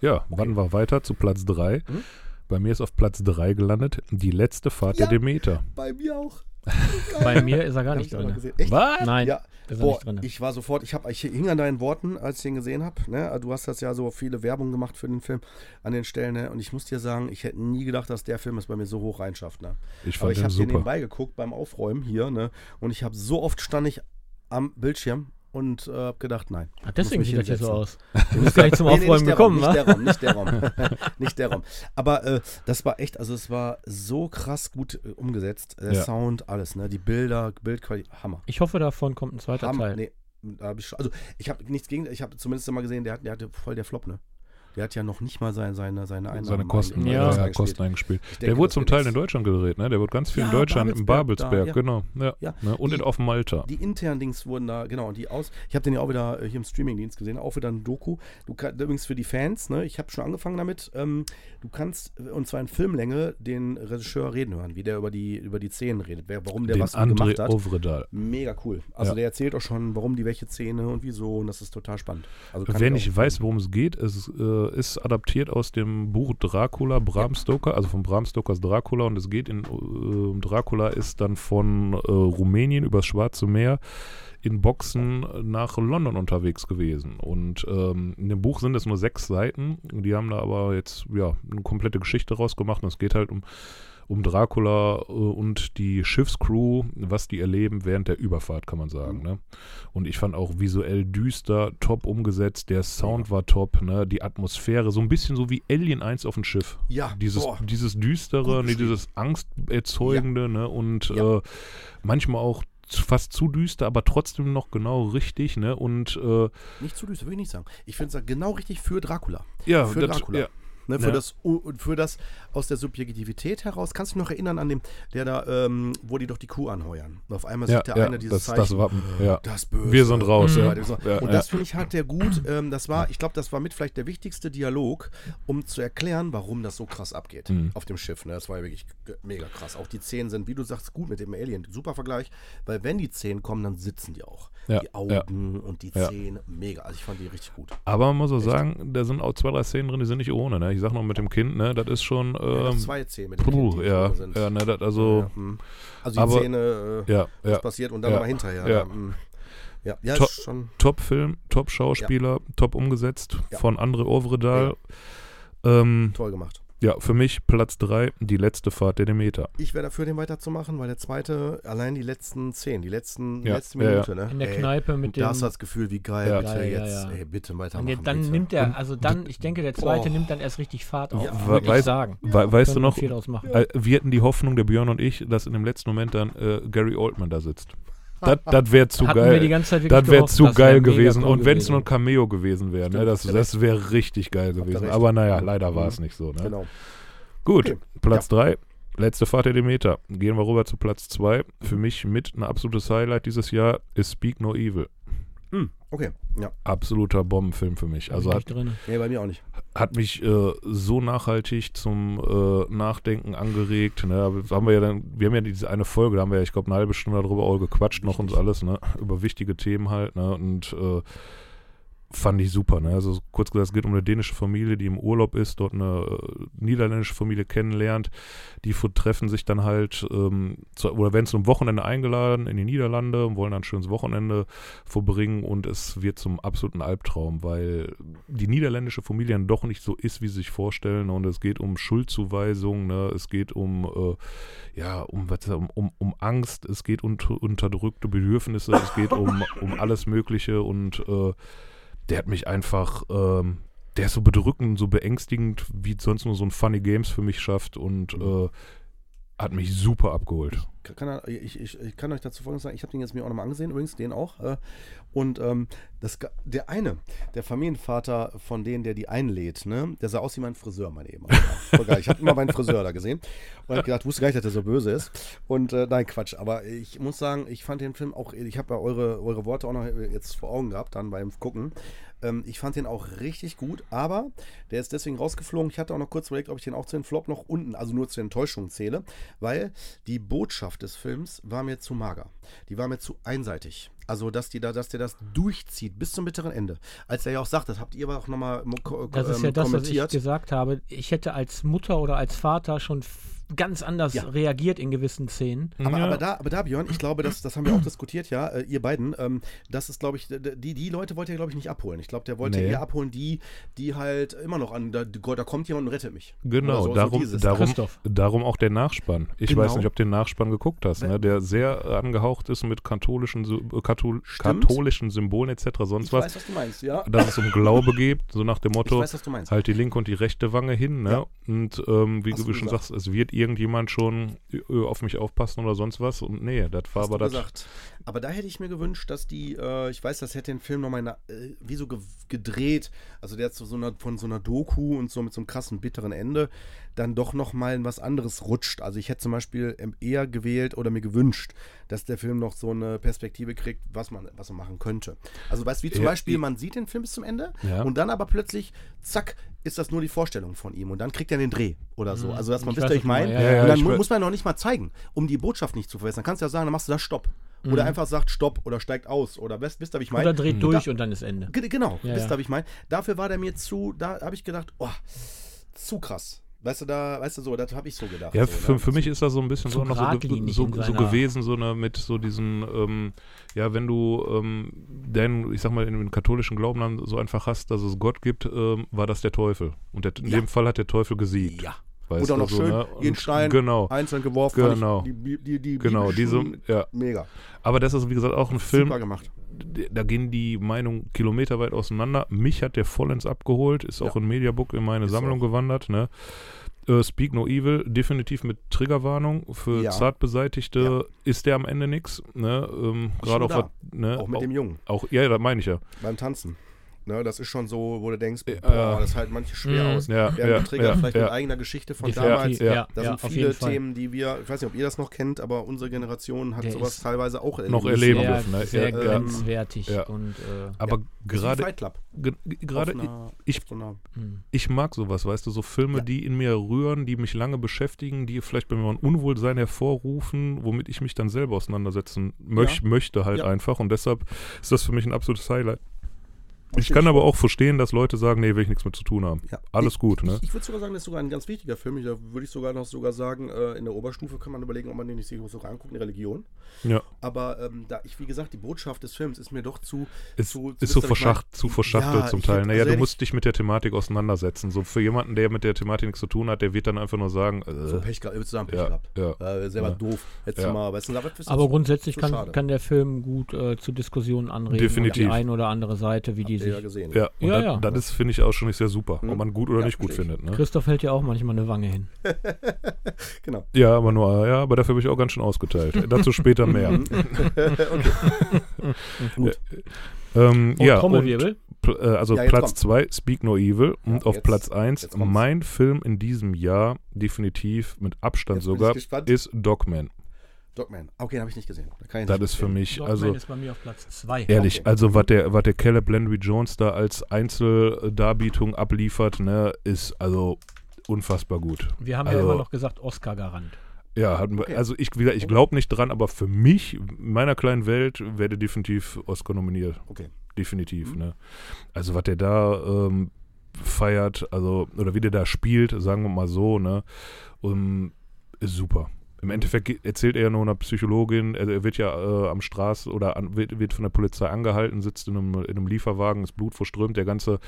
Ja, wann war weiter zu Platz 3. Mhm. Bei mir ist auf Platz 3 gelandet die letzte Fahrt Ja. der Demeter. Bei mir auch. Bei mir ist er gar nicht ich drin. Was? Nein, Ja, ist er Boah, nicht drin. ich war sofort, ich, hab, ich hing an deinen Worten, als ich den gesehen habe. Ne? Du hast das ja so viele Werbung gemacht für den Film an den Stellen. Ne? Und ich muss dir sagen, ich hätte nie gedacht, dass der Film es bei mir so hoch reinschafft. Ne? Ich Aber fand ich den habe den nebenbei geguckt beim Aufräumen hier. Ne? Und ich habe so oft stand ich am Bildschirm und äh, habe gedacht, nein. Ach, deswegen sieht das hier so aus. Du bist gar nicht zum Nee, nee, Aufräumen nicht der gekommen, wa? Nicht der Raum, nicht der Raum. nicht der Raum. Aber äh, das war echt, also es war so krass gut äh, umgesetzt. Der Ja. Sound, alles, ne? Die Bilder, Bildqualität, Hammer. Ich hoffe, davon kommt ein zweiter Hammer. Teil. Nee, da hab ich also ich habe nichts gegen, ich habe zumindest immer gesehen, der, hat, der hatte voll der Flop, ne? Der hat ja noch nicht mal seine, seine, seine Einnahmen Seine Kosten, ein- Ja. ja. Kosten eingespielt. Ich Der denke, wurde zum Teil in Deutschland gedreht, ne? Der wird ganz viel in Ja, Deutschland, im Babelsberg, da, genau. Ja, Ja. Ne? Und in, Die- auf Malta. Die internen Dings wurden da, genau, und die aus. Ich habe den ja auch wieder äh, hier im Streamingdienst gesehen, auch wieder ein Doku. Du übrigens für die Fans, ne, ich habe schon angefangen damit. Ähm, du kannst, äh, und zwar in Filmlänge, den Regisseur reden hören, wie der über die, über die Szenen redet, wer, warum der den was gemacht André hat. Ovredal. Mega cool. Also der erzählt auch schon, warum die welche Szene und wieso, und das ist total spannend. Also Wer ich nicht weiß, worum es geht, es äh, ist adaptiert aus dem Buch Dracula, Bram Stoker, also von Bram Stokers Dracula und es geht in äh, Dracula ist dann von äh, Rumänien übers Schwarze Meer in Boxen nach London unterwegs gewesen. Und ähm, in dem Buch sind es nur sechs Seiten. Die haben da aber jetzt ja eine komplette Geschichte rausgemacht. Und es geht halt um, um Dracula äh, und die Schiffscrew, was die erleben während der Überfahrt, kann man sagen. Ne? Und ich fand auch visuell düster, top umgesetzt. Der Sound war top, ne? die Atmosphäre, so ein bisschen so wie Alien 1 auf dem Schiff. Ja, Dieses, boah. dieses düstere, nee, dieses angsterzeugende ne? und Ja. äh, manchmal auch fast zu düster, aber trotzdem noch genau richtig. Ne? Und äh, Nicht zu düster, würde ich nicht sagen. Ich finde es genau richtig für Dracula. ja, Für das- Dracula. ja, Ne, für, Ja. das, für das aus der Subjektivität heraus. Kannst du dich noch erinnern an dem, der da, ähm, wo die doch die Kuh anheuern? Und auf einmal ja, sieht der ja, eine dieses das, Zeichen. das Wappen. Ja. Das Böse. Wir sind raus, ja. Ja, und ja. das finde ich halt der gut. Ähm, das war, ich glaube, das war mit vielleicht der wichtigste Dialog, um zu erklären, warum das so krass abgeht Mhm. auf dem Schiff. Ne? Das war ja wirklich mega krass. Auch die Szenen sind, wie du sagst, gut mit dem Alien. Super Vergleich, weil wenn die Szenen kommen, dann sitzen die auch. Ja, Die Augen und die Ja. Zähne, mega. Also ich fand die richtig gut. Aber man muss auch sagen, da sind auch zwei, drei Szenen drin, die sind nicht ohne. Ne? Ich sag noch mit dem Kind, ne? das ist schon. Ja, Ähm, zwei Szenen mit dem puh, Kind, ja, sind. ja, ne, das, also. Ja, hm. also die aber- Szene, äh, Ja, was ja. passiert und dann ja, nochmal hinterher. ja. hm. Ja, ja, To- ist schon. Top-Film, Top-Schauspieler, top umgesetzt Ja. von André Ovredal. Ähm, Toll gemacht. Ja, für mich Platz 3, die letzte Fahrt der Demeter. Ich wäre dafür, den weiterzumachen, weil der zweite, allein die letzten zehn, die letzten, Ja, letzte ja, Minute, ne? In der Ey, Kneipe mit dem. Da hast du das Gefühl, wie geil, Ja. bitte Ja, ja, jetzt, ja. ey, bitte Und weitermachen. jetzt- dann bitte. nimmt er, also dann, ich denke, der zweite Oh. nimmt dann erst richtig Fahrt auf. Ja. würde ich Weiß- sagen. We weißt du noch, äh, wir hatten die Hoffnung, der Björn und ich, dass in dem letzten Moment dann äh, Gary Oldman da sitzt. Das, wäre zu Hatten geil. ganze Zeit wirklich Das wäre zu das wär geil mega gewesen. cool Und wenn es nur ein Cameo gewesen wäre, ne? Das, das wäre richtig geil gewesen. Aber naja, leider war Mhm. es nicht so. Ne? Genau. Gut, Okay. Platz 3. Letzte Fahrt der Demeter. Gehen wir rüber zu Platz 2. Für mich mit ein absolutes Highlight dieses Jahr ist Speak No Evil. Hm, okay, ja. Absoluter Bombenfilm für mich. Also hat. Nee, bei mir auch nicht. hat mich äh, so nachhaltig zum äh, Nachdenken angeregt. Ne? Haben wir, ja dann, wir haben ja diese eine Folge, da haben wir ja, ich glaube, eine halbe Stunde darüber all gequatscht noch und alles, ne? über wichtige Themen halt. Ne? Und äh, fand ich super. Ne? Also kurz gesagt, es geht um eine dänische Familie, die im Urlaub ist, dort eine äh, niederländische Familie kennenlernt. Die treffen sich dann halt, ähm, zu, oder werden zum Wochenende eingeladen in die Niederlande und wollen dann ein schönes Wochenende verbringen und es wird zum absoluten Albtraum, weil die niederländische Familie dann doch nicht so ist, wie sie sich vorstellen und es geht um Schuldzuweisung, ne? es geht um, äh, ja, um, um, um, um Angst, es geht um unterdrückte Bedürfnisse, es geht um, um alles Mögliche und äh, der hat mich einfach, ähm, der ist so bedrückend, so beängstigend, wie sonst nur so ein Funny Games für mich schafft und äh, hat mich super abgeholt. Kann, kann, ich, ich, ich kann euch dazu folgendes sagen, ich habe den jetzt mir auch nochmal angesehen, übrigens, den auch. Äh, und ähm, das, der eine, der Familienvater von denen, der die einlädt, ne, der sah aus wie mein Friseur, mein Ehemann. Voll geil. Ich habe immer meinen Friseur da gesehen und habe gedacht, wusste gar nicht, dass der so böse ist. Und äh, nein, Quatsch. Aber ich muss sagen, ich fand den Film auch, ich habe ja eure, eure Worte auch noch jetzt vor Augen gehabt, dann beim Gucken. Ähm, ich fand den auch richtig gut, aber der ist deswegen rausgeflogen. Ich hatte auch noch kurz überlegt, ob ich den auch zu den Flop noch unten, also nur zu den Enttäuschungen zähle, weil die Botschaft des Films war mir zu mager. Die war mir zu einseitig. Also, dass, die da, dass der das durchzieht bis zum bitteren Ende. Als er ja auch sagt, das habt ihr aber auch nochmal Das ist ja ähm, das, was ich kommentiert. gesagt habe. Ich hätte als Mutter oder als Vater schon ganz anders Ja. reagiert in gewissen Szenen. Aber, Ja. aber, da, aber da, Björn, ich glaube, das, das haben wir auch diskutiert, ja, äh, ihr beiden. Ähm, das ist, glaube ich, die, die Leute wollte er, glaube ich, nicht abholen. Ich glaube, der wollte Nee. eher abholen, die, die halt immer noch an, da, da kommt jemand und rettet mich. Genau, so, so darum, dieses. darum, Christoph. darum auch der Nachspann. Ich Genau. weiß nicht, ob du den Nachspann geguckt hast, ne? der sehr angehaucht ist mit katholischen, äh, Kathol Stimmt. katholischen Symbolen etc. sonst Ich was. weiß, was du meinst, ja. dass es um Glaube geht, so nach dem Ich Motto, weiß, was du meinst. halt die linke und die rechte Wange hin, ne? Ja. Und ähm, wie Hast du du schon gesagt. sagst, es wird irgendjemand schon auf mich aufpassen oder sonst was. Und nee, das war Hast aber das. Aber da hätte ich mir gewünscht, dass die, äh, ich weiß, das hätte den Film nochmal äh, wie so ge gedreht, also der hat so, so einer, von so einer Doku und so mit so einem krassen, bitteren Ende, dann doch nochmal in was anderes rutscht. Also ich hätte zum Beispiel ähm, eher gewählt oder mir gewünscht, dass der Film noch so eine Perspektive kriegt, was man, was man machen könnte. Also weißt du, wie zum Ja, Beispiel, man sieht den Film bis zum Ende Ja. und dann aber plötzlich, zack, ist das nur die Vorstellung von ihm und dann kriegt er den Dreh oder so. Also dass man, wisst ihr, was ich meine? Ja, ja, und dann mu muss man noch nicht mal zeigen, um die Botschaft nicht zu verwässern. Dann kannst du ja sagen, dann machst du da Stopp. Mhm. Oder einfach sagt Stopp oder steigt aus. Oder wisst wisst ihr, wie ich meine? Oder dreht durch und dann ist Ende. Ge- Genau, Ja, wisst ihr, wie ich meine? Dafür war der mir zu, da habe ich gedacht, oh, zu krass. Weißt du, da, weißt du so, das habe ich so gedacht. Ja, so, für, ne? für mich ist das so ein bisschen so noch so, so, so gewesen, so eine, mit so diesen, ähm, ja, wenn du ähm, denn, ich sag mal, in dem katholischen Glauben dann so einfach hast, dass es Gott gibt, ähm, war das der Teufel. Und der, in Ja. dem Fall hat der Teufel gesiegt. Ja. Weißt Oder noch so, schön, ne? jeden Stein Genau, einzeln geworfen. Genau. Ich, die, die, die genau, diese, ja. Mega. Aber das ist, wie gesagt, auch ein Film, Super gemacht. da gehen die Meinungen kilometerweit auseinander. Mich hat der vollends abgeholt, ist auch Ja. in Mediabook in meine Ist Sammlung auch. gewandert. Ne? Äh, Speak No Evil, definitiv mit Triggerwarnung. Für Ja. Zartbeseitigte Ja. ist der am Ende nix. Ne? Ähm, Gerade auch, was- ne? Auch mit auch, dem Jungen auch, ja, das meine ich ja. beim Tanzen. Ne, das ist schon so, wo du denkst, boah, das halt manche schwer Mhm. aus. Ja, Werden ja, getriggert, ja, vielleicht ja. mit eigener Geschichte von damals. ja. Da ja, sind viele. Themen, die wir, ich weiß nicht, ob ihr das noch kennt, aber unsere Generation hat Der sowas teilweise auch noch erlebt. erleben Sehr, dürfen, ne? sehr grenzwertig. Ja. Und, äh, Aber gerade, Fight Club. ge- gerade, ich- auf so einer- hm. ich mag sowas, weißt du, so Filme, Ja. die in mir rühren, die mich lange beschäftigen, die vielleicht bei mir ein Unwohlsein hervorrufen, womit ich mich dann selber auseinandersetzen möch, möchte halt Ja. einfach und deshalb ist das für mich ein absolutes Highlight. Ich kann aber auch verstehen, dass Leute sagen, nee, will ich nichts mit zu tun haben. Ja. Alles ich, gut, ne? Ich, ich würde sogar sagen, das ist sogar ein ganz wichtiger Film. Ich- Da würde ich sogar noch sogar sagen, äh, in der Oberstufe kann man überlegen, ob man den nicht sich sogar anguckt, eine Religion. Ja, Aber ähm, da ich, wie gesagt, die Botschaft des Films ist mir doch zu. ist, zu, ist so ich mein? verschacht, zu verschachtelt Ja, zum Teil. hätte- Naja, also du musst dich mit der Thematik auseinandersetzen. So für jemanden, der mit der Thematik nichts zu tun hat, der wird dann einfach nur sagen, äh, So Pech gehabt, sagen, Pech ja, gehabt. ja. Äh, selber Ja. doof. Hättest Ja. du mal, weißt du, Aber grundsätzlich so kann, kann der Film gut äh, zu Diskussionen anregen. Definitiv. Die eine oder andere Seite, wie die Ihr ja gesehen. Ja, und Ja, das, ja. das ist, finde ich, auch schon nicht sehr super, Mhm. ob man gut oder Ja, nicht gut findet. Ne? Christoph hält ja auch manchmal eine Wange hin. Genau. Ja, aber nur, ja, aber dafür habe ich auch ganz schön ausgeteilt. Dazu später mehr. okay. Gut. Ähm, Und ja, und Trommelwirbel. Pl- äh, also Platz komm. 2, Speak No Evil. Und auf jetzt- Platz 1, jetzt kommt's. mein Film in diesem Jahr, definitiv mit Abstand sogar, ist Dogman. Dogman. Okay, den habe ich nicht gesehen. Da kann ich Das nicht ist für mich, Dogman also ist bei mir auf Platz 2. ehrlich, Okay. also was der, was der Caleb Landry Jones da als Einzeldarbietung abliefert, ne, ist also unfassbar gut. Wir haben ja Also- immer noch gesagt Oscar-Garant. Ja, hat, Okay. also ich, ich glaube nicht dran, aber für mich, in meiner kleinen Welt, werde definitiv Oscar nominiert. Okay. Definitiv, Mhm. ne? Also was der da ähm, feiert, also, oder wie der da spielt, sagen wir mal so, ne? Um, ist super. Im Endeffekt erzählt er ja nur einer Psychologin, er, er wird ja äh, am Straße oder an, wird, wird von der Polizei angehalten, sitzt in einem, in einem Lieferwagen, ist Blut verströmt, der ganze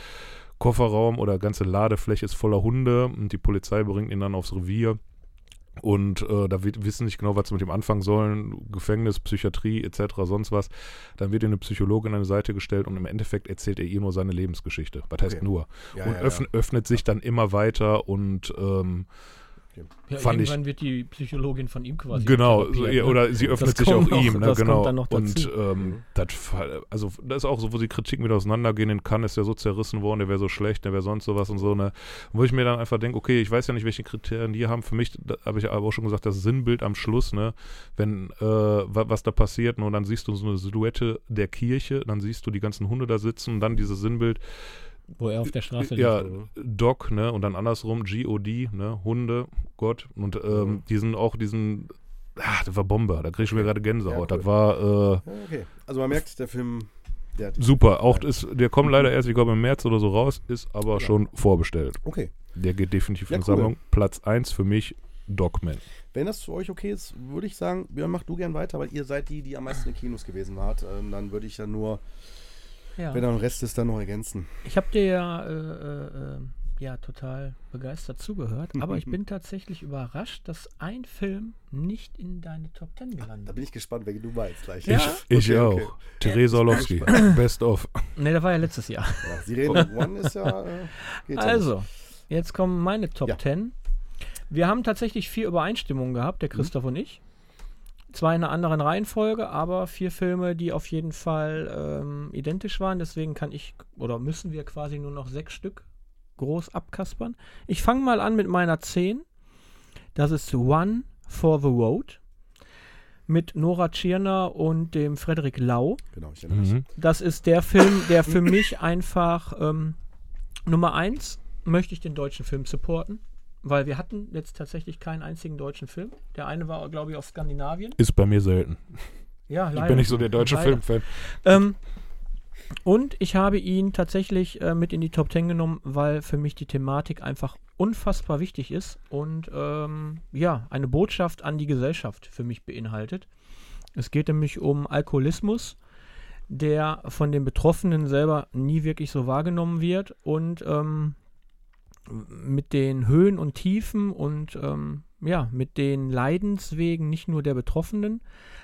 Kofferraum oder ganze Ladefläche ist voller Hunde und die Polizei bringt ihn dann aufs Revier. Und äh, da wird, wissen nicht genau, was sie mit ihm anfangen sollen. Gefängnis, Psychiatrie etc., sonst was. Dann wird ihm eine Psychologin an die Seite gestellt und im Endeffekt erzählt er ihr nur seine Lebensgeschichte. Was heißt Okay. nur? Ja, und ja, öffn, öffnet sich dann immer weiter und ähm, Ja, Fand ich- irgendwann wird die Psychologin von ihm quasi genau, ne? oder sie Das öffnet sich auch noch- ihm, ne? das genau. kommt dann noch und dazu. ähm, Mhm. das, also das ist auch so, wo die Kritiken wieder auseinandergehen. In Cannes ist ja so zerrissen worden, der wäre so schlecht, der wäre sonst sowas und so, ne? Wo ich mir dann einfach denke, okay, ich weiß ja nicht, welche Kriterien die haben. Für mich, habe ich aber auch schon gesagt, das Sinnbild am Schluss, ne? Wenn äh, wa- was da passiert, ne? und dann siehst du so eine Silhouette der Kirche, dann siehst du die ganzen Hunde da sitzen und dann dieses Sinnbild, Wo er auf der Straße ja, liegt. Doc, ne, und dann andersrum, G-O-D, ne, Hunde, Gott, und ähm, Mhm. diesen, auch diesen, ah, das war Bombe, da krieg ich mir gerade Gänsehaut, Ja, cool. das war, äh, Ja, okay. Also man merkt, der Film, der hat super, auch, ist, der kommt leider erst, ich glaube, im März oder so raus, ist aber Ja. schon vorbestellt. Okay. Der geht definitiv Ja, in die cool. Sammlung, Platz 1 für mich, Dogman. Wenn das für euch okay ist, würde ich sagen, Björn, mach du gern weiter, weil ihr seid die, die am meisten in Kinos gewesen wart. Ähm, dann würde ich ja nur, Ja. wenn da ein Rest ist, dann noch ergänzen. Ich habe dir ja, äh, äh, äh, ja total begeistert zugehört, aber ich bin tatsächlich überrascht, dass ein Film nicht in deine Top 10 Da gelandet bin ich gespannt, welchen du meinst gleich. Ja. Ich, ich Okay, auch. okay. Theresa Orlowski, best of. Ne, der war ja letztes Jahr. Ja, Sirene One ist ja. Äh, geht ja Also, jetzt kommen meine Top Ja. 10. Wir haben tatsächlich vier Übereinstimmungen gehabt, der Mhm. Christoph und ich. Zwar in einer anderen Reihenfolge, aber vier Filme, die auf jeden Fall ähm, identisch waren. Deswegen kann ich oder müssen wir quasi nur noch sechs Stück groß abkaspern. Ich fange mal an mit meiner 10. Das ist One for the Road mit Nora Tschirner und dem Frederik Lau. Genau, ich erinnere mich. Mhm. Das ist der Film, der für mich einfach ähm, Nummer eins möchte ich den deutschen Film supporten, weil wir hatten jetzt tatsächlich keinen einzigen deutschen Film. Der eine war, glaube ich, aus Skandinavien. Ist bei mir selten. Ja, Ich leider. bin nicht so der deutsche. Filmfan. Ähm, und ich habe ihn tatsächlich äh, mit in die Top 10 genommen, weil für mich die Thematik einfach unfassbar wichtig ist und ähm, ja, eine Botschaft an die Gesellschaft für mich beinhaltet. Es geht nämlich um Alkoholismus, der von den Betroffenen selber nie wirklich so wahrgenommen wird und ähm, mit den Höhen und Tiefen und ähm, ja, mit den Leidenswegen nicht nur der Betroffenen,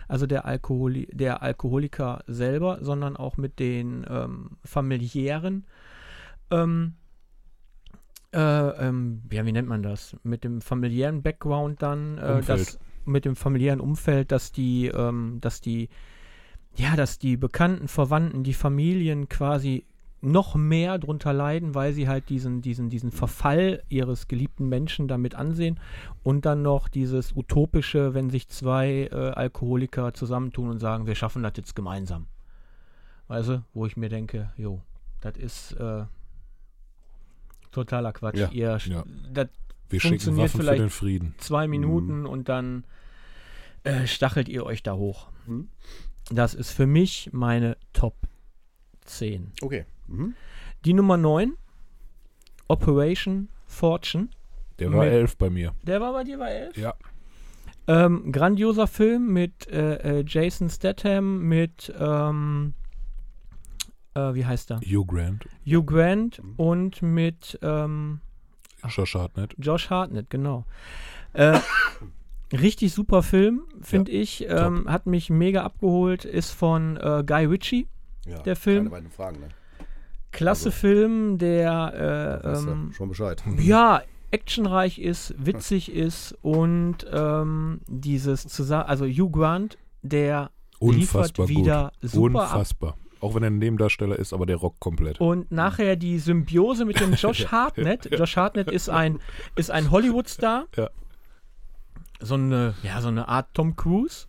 also der, Alkoholi der Alkoholiker selber, sondern auch mit den ähm, familiären, ähm, äh, ähm, ja, wie nennt man das? Mit dem familiären Background dann, äh, das, mit dem familiären Umfeld, dass die, ähm, dass die, ja, dass die Bekannten, Verwandten, die Familien quasi noch mehr drunter leiden, weil sie halt diesen, diesen, diesen Verfall ihres geliebten Menschen damit ansehen und dann noch dieses utopische, wenn sich zwei äh, Alkoholiker zusammentun und sagen, wir schaffen das jetzt gemeinsam. Weißt du, wo ich mir denke, jo, das ist äh, totaler Quatsch. Ja, Ihr, ja. das Wir schicken Funktioniert Waffen für vielleicht- den Frieden. zwei Minuten und dann äh, stachelt ihr euch da hoch. Mhm. Das ist für mich meine Top 10. Okay. Mhm. Die Nummer 9, Operation Fortune. Der war Mit- elf bei mir. Der war bei dir bei 11? Ja. Ähm, grandioser Film mit äh, äh, Jason Statham, mit, ähm, äh, wie heißt er? Hugh Grant, Hugh Grant Mhm. und mit ähm, Josh Hartnett. Josh Hartnett, genau. Äh, richtig super Film, finde ich. Ähm, hat mich mega abgeholt. Ist von äh, Guy Ritchie. Ja, Der Film. Keine weiteren Fragen, ne? Klasse Also, Film, der äh, ähm, schon Bescheid. ja actionreich ist, witzig ist und ähm, dieses zusammen, also Hugh Grant, der Unfassbar liefert wieder gut. super ab. Unfassbar. Auch wenn er ein Nebendarsteller ist, aber der rockt komplett. Und nachher die Symbiose mit dem Josh Hartnett. Josh Hartnett ist ein, ist ein Hollywood-Star. Ja. So eine, ja, so eine Art Tom Cruise.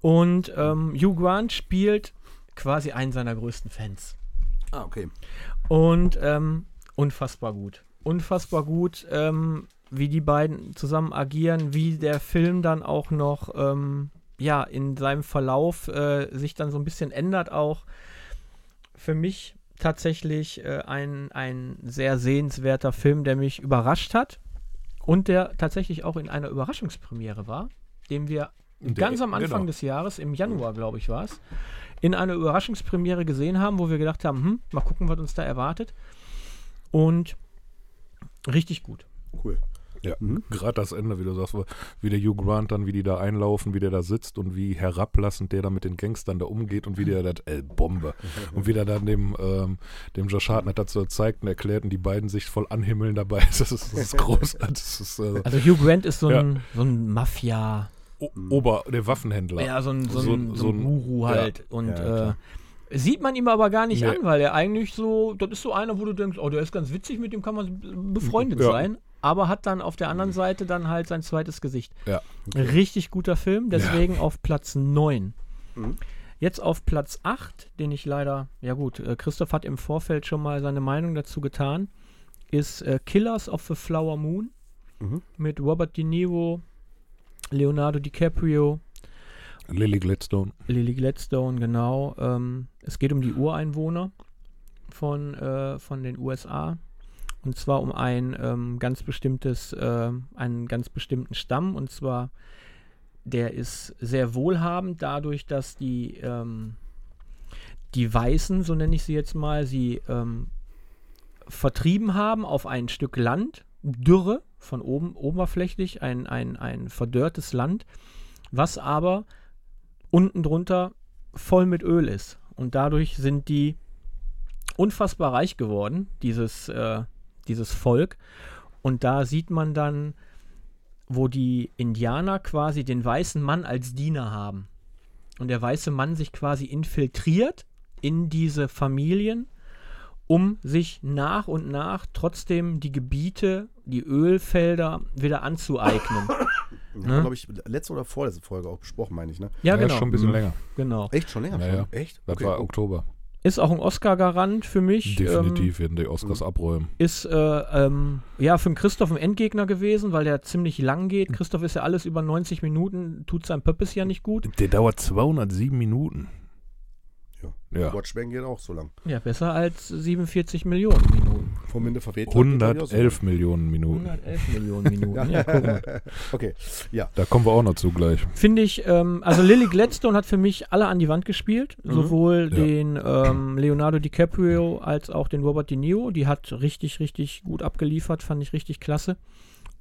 Und ähm, Hugh Grant spielt quasi einen seiner größten Fans. Ah, okay. Und ähm, unfassbar gut. Unfassbar gut, ähm, wie die beiden zusammen agieren, wie der Film dann auch noch ähm, ja, in seinem Verlauf äh, sich dann so ein bisschen ändert auch. Für mich tatsächlich äh, ein, ein sehr sehenswerter Film, der mich überrascht hat und der tatsächlich auch in einer Überraschungspremiere war, den wir Der- ganz am Anfang genau. des Jahres, im Januar, glaube ich, war es, in einer Überraschungspremiere gesehen haben, wo wir gedacht haben, hm, mal gucken, was uns da erwartet. Und richtig gut. Cool. Ja, Mhm. gerade das Ende, wie du sagst, wie der Hugh Grant dann, wie die da einlaufen, wie der da sitzt und wie herablassend der da mit den Gangstern da umgeht und wie der das, äh, Bombe. Und wie der dann dem, ähm, dem Josh Hartnett dazu zeigt und erklärt und die beiden sich voll anhimmeln dabei. Das ist, das ist großartig. Das ist äh, Also Hugh Grant ist so Ja. ein, so ein Mafia, Ober, der Waffenhändler. ja, so ein, so ein, so so ein Guru ja. halt. Und Ja, äh, sieht man ihm aber gar nicht Nee. an, weil er eigentlich so, das ist so einer, wo du denkst, oh, der ist ganz witzig, mit dem kann man befreundet Ja. sein. Aber hat dann auf der anderen Seite dann halt sein zweites Gesicht. Ja. Richtig guter Film, deswegen auf Platz 9. Mhm. Jetzt auf Platz 8, den ich leider, ja gut, äh, Christoph hat im Vorfeld schon mal seine Meinung dazu getan, ist äh, Killers of the Flower Moon Mhm. mit Robert De Niro, Leonardo DiCaprio, Lily Gladstone. Lily Gladstone, genau. Ähm, es geht um die Ureinwohner von, äh, von den USA. Und zwar um ein ähm, ganz bestimmtes, äh, einen ganz bestimmten Stamm. Und zwar, der ist sehr wohlhabend dadurch, dass die, ähm, die Weißen, so nenne ich sie jetzt mal, sie ähm, vertrieben haben auf ein Stück Land, Dürre, von oben oberflächlich, ein, ein, ein verdörrtes Land, was aber unten drunter voll mit Öl ist. Und dadurch sind die unfassbar reich geworden, dieses, äh, dieses Volk. Und da sieht man dann, wo die Indianer quasi den weißen Mann als Diener haben. Und der weiße Mann sich quasi infiltriert in diese Familien, um sich nach und nach trotzdem die Gebiete, die Ölfelder wieder anzueignen. Haben Ne? wir, glaube ich, letzte oder vorletzte Folge auch besprochen, meine ich, ne? ja, Ja, genau. schon ein bisschen Mhm. länger. genau. Echt schon länger? Ja, schon? ja. Echt? Das Okay. war. Oktober. Ist auch ein Oscar-Garant für mich. Definitiv werden die Oscars abräumen. Ähm, ist äh, ähm, ja für den Christoph ein Endgegner gewesen, weil der ziemlich lang geht. Christoph ist ja alles über 90 Minuten, tut sein Purpose ja nicht gut. Der dauert 207 Minuten. Ja. Ja. Watchmen geht auch so lang. Ja, besser als 47 Millionen Minuten. Vom Minde verweht. 111 Millionen Minuten. 111 Millionen Minuten. ja, guck mal. Okay. Ja. Da kommen wir auch noch zu gleich. Finde ich, ähm, also Lily Gladstone hat für mich alle an die Wand gespielt. Mhm. Sowohl Ja. den ähm, Leonardo DiCaprio als auch den Robert De Niro. Die hat richtig, richtig gut abgeliefert, fand ich richtig klasse.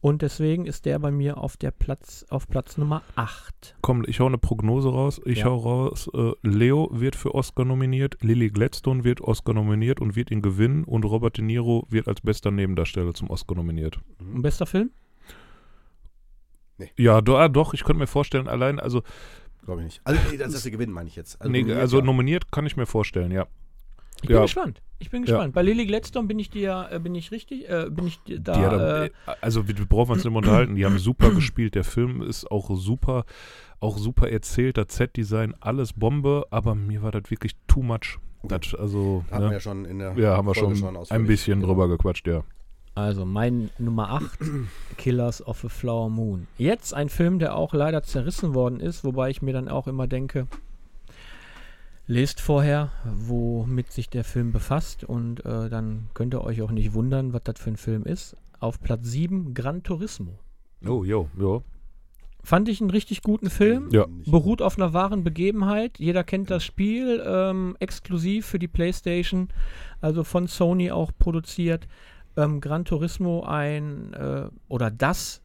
Und deswegen ist der bei mir auf der Platz, auf Platz Nummer 8. Komm, ich hau eine Prognose raus. Ich Ja. hau raus, äh, Leo wird für Oscar nominiert, Lily Gladstone wird Oscar nominiert und wird ihn gewinnen und Robert De Niro wird als bester Nebendarsteller zum Oscar nominiert. Ein bester Film? Ja, do, ah, doch, ich könnte mir vorstellen, allein, also, Glaube ich nicht. Also, nee, dass, dass sie gewinnen, meine ich jetzt. nee, nominiert, also ja. nominiert kann ich mir vorstellen, ja. Ich bin Ja. gespannt. Ich bin Ja. gespannt. Bei Lily Gladstone bin ich dir, äh, bin ich richtig, äh, bin ich da. Die hat, äh, äh, also wir wir brauchen uns nicht mehr unterhalten, die haben super gespielt, der Film ist auch super, auch super erzählt, das Set-Design, alles Bombe, aber mir war das wirklich too much. Das, also, Haben wir ne? ja schon in der ja, haben wir Folge schon ein bisschen Genau. drüber gequatscht, ja. Also mein Nummer 8, Killers of a Flower Moon. Jetzt ein Film, der auch leider zerrissen worden ist, wobei ich mir dann auch immer denke, lest vorher, womit sich der Film befasst und äh, dann könnt ihr euch auch nicht wundern, was das für ein Film ist. Auf Platz 7 Gran Turismo. Oh, jo, jo. Fand ich einen richtig guten Film. Ja. Beruht auf einer wahren Begebenheit. Jeder kennt das Spiel, ähm, exklusiv für die PlayStation, also von Sony auch produziert. Ähm, Gran Turismo ein äh, oder das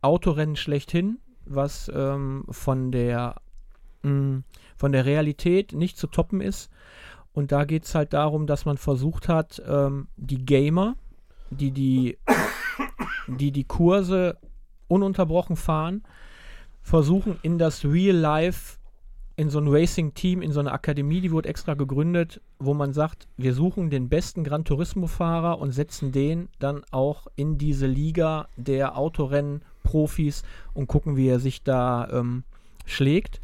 Autorennen schlechthin, was ähm, von der mh, von der Realität nicht zu toppen ist. Und da geht es halt darum, dass man versucht hat, ähm, die Gamer, die die, die die Kurse ununterbrochen fahren, versuchen in das Real Life in so ein Racing-Team, in so eine Akademie, die wurde extra gegründet, wo man sagt, wir suchen den besten Gran Turismo-Fahrer und setzen den dann auch in diese Liga der Autorennen-Profis und gucken, wie er sich da ähm, schlägt.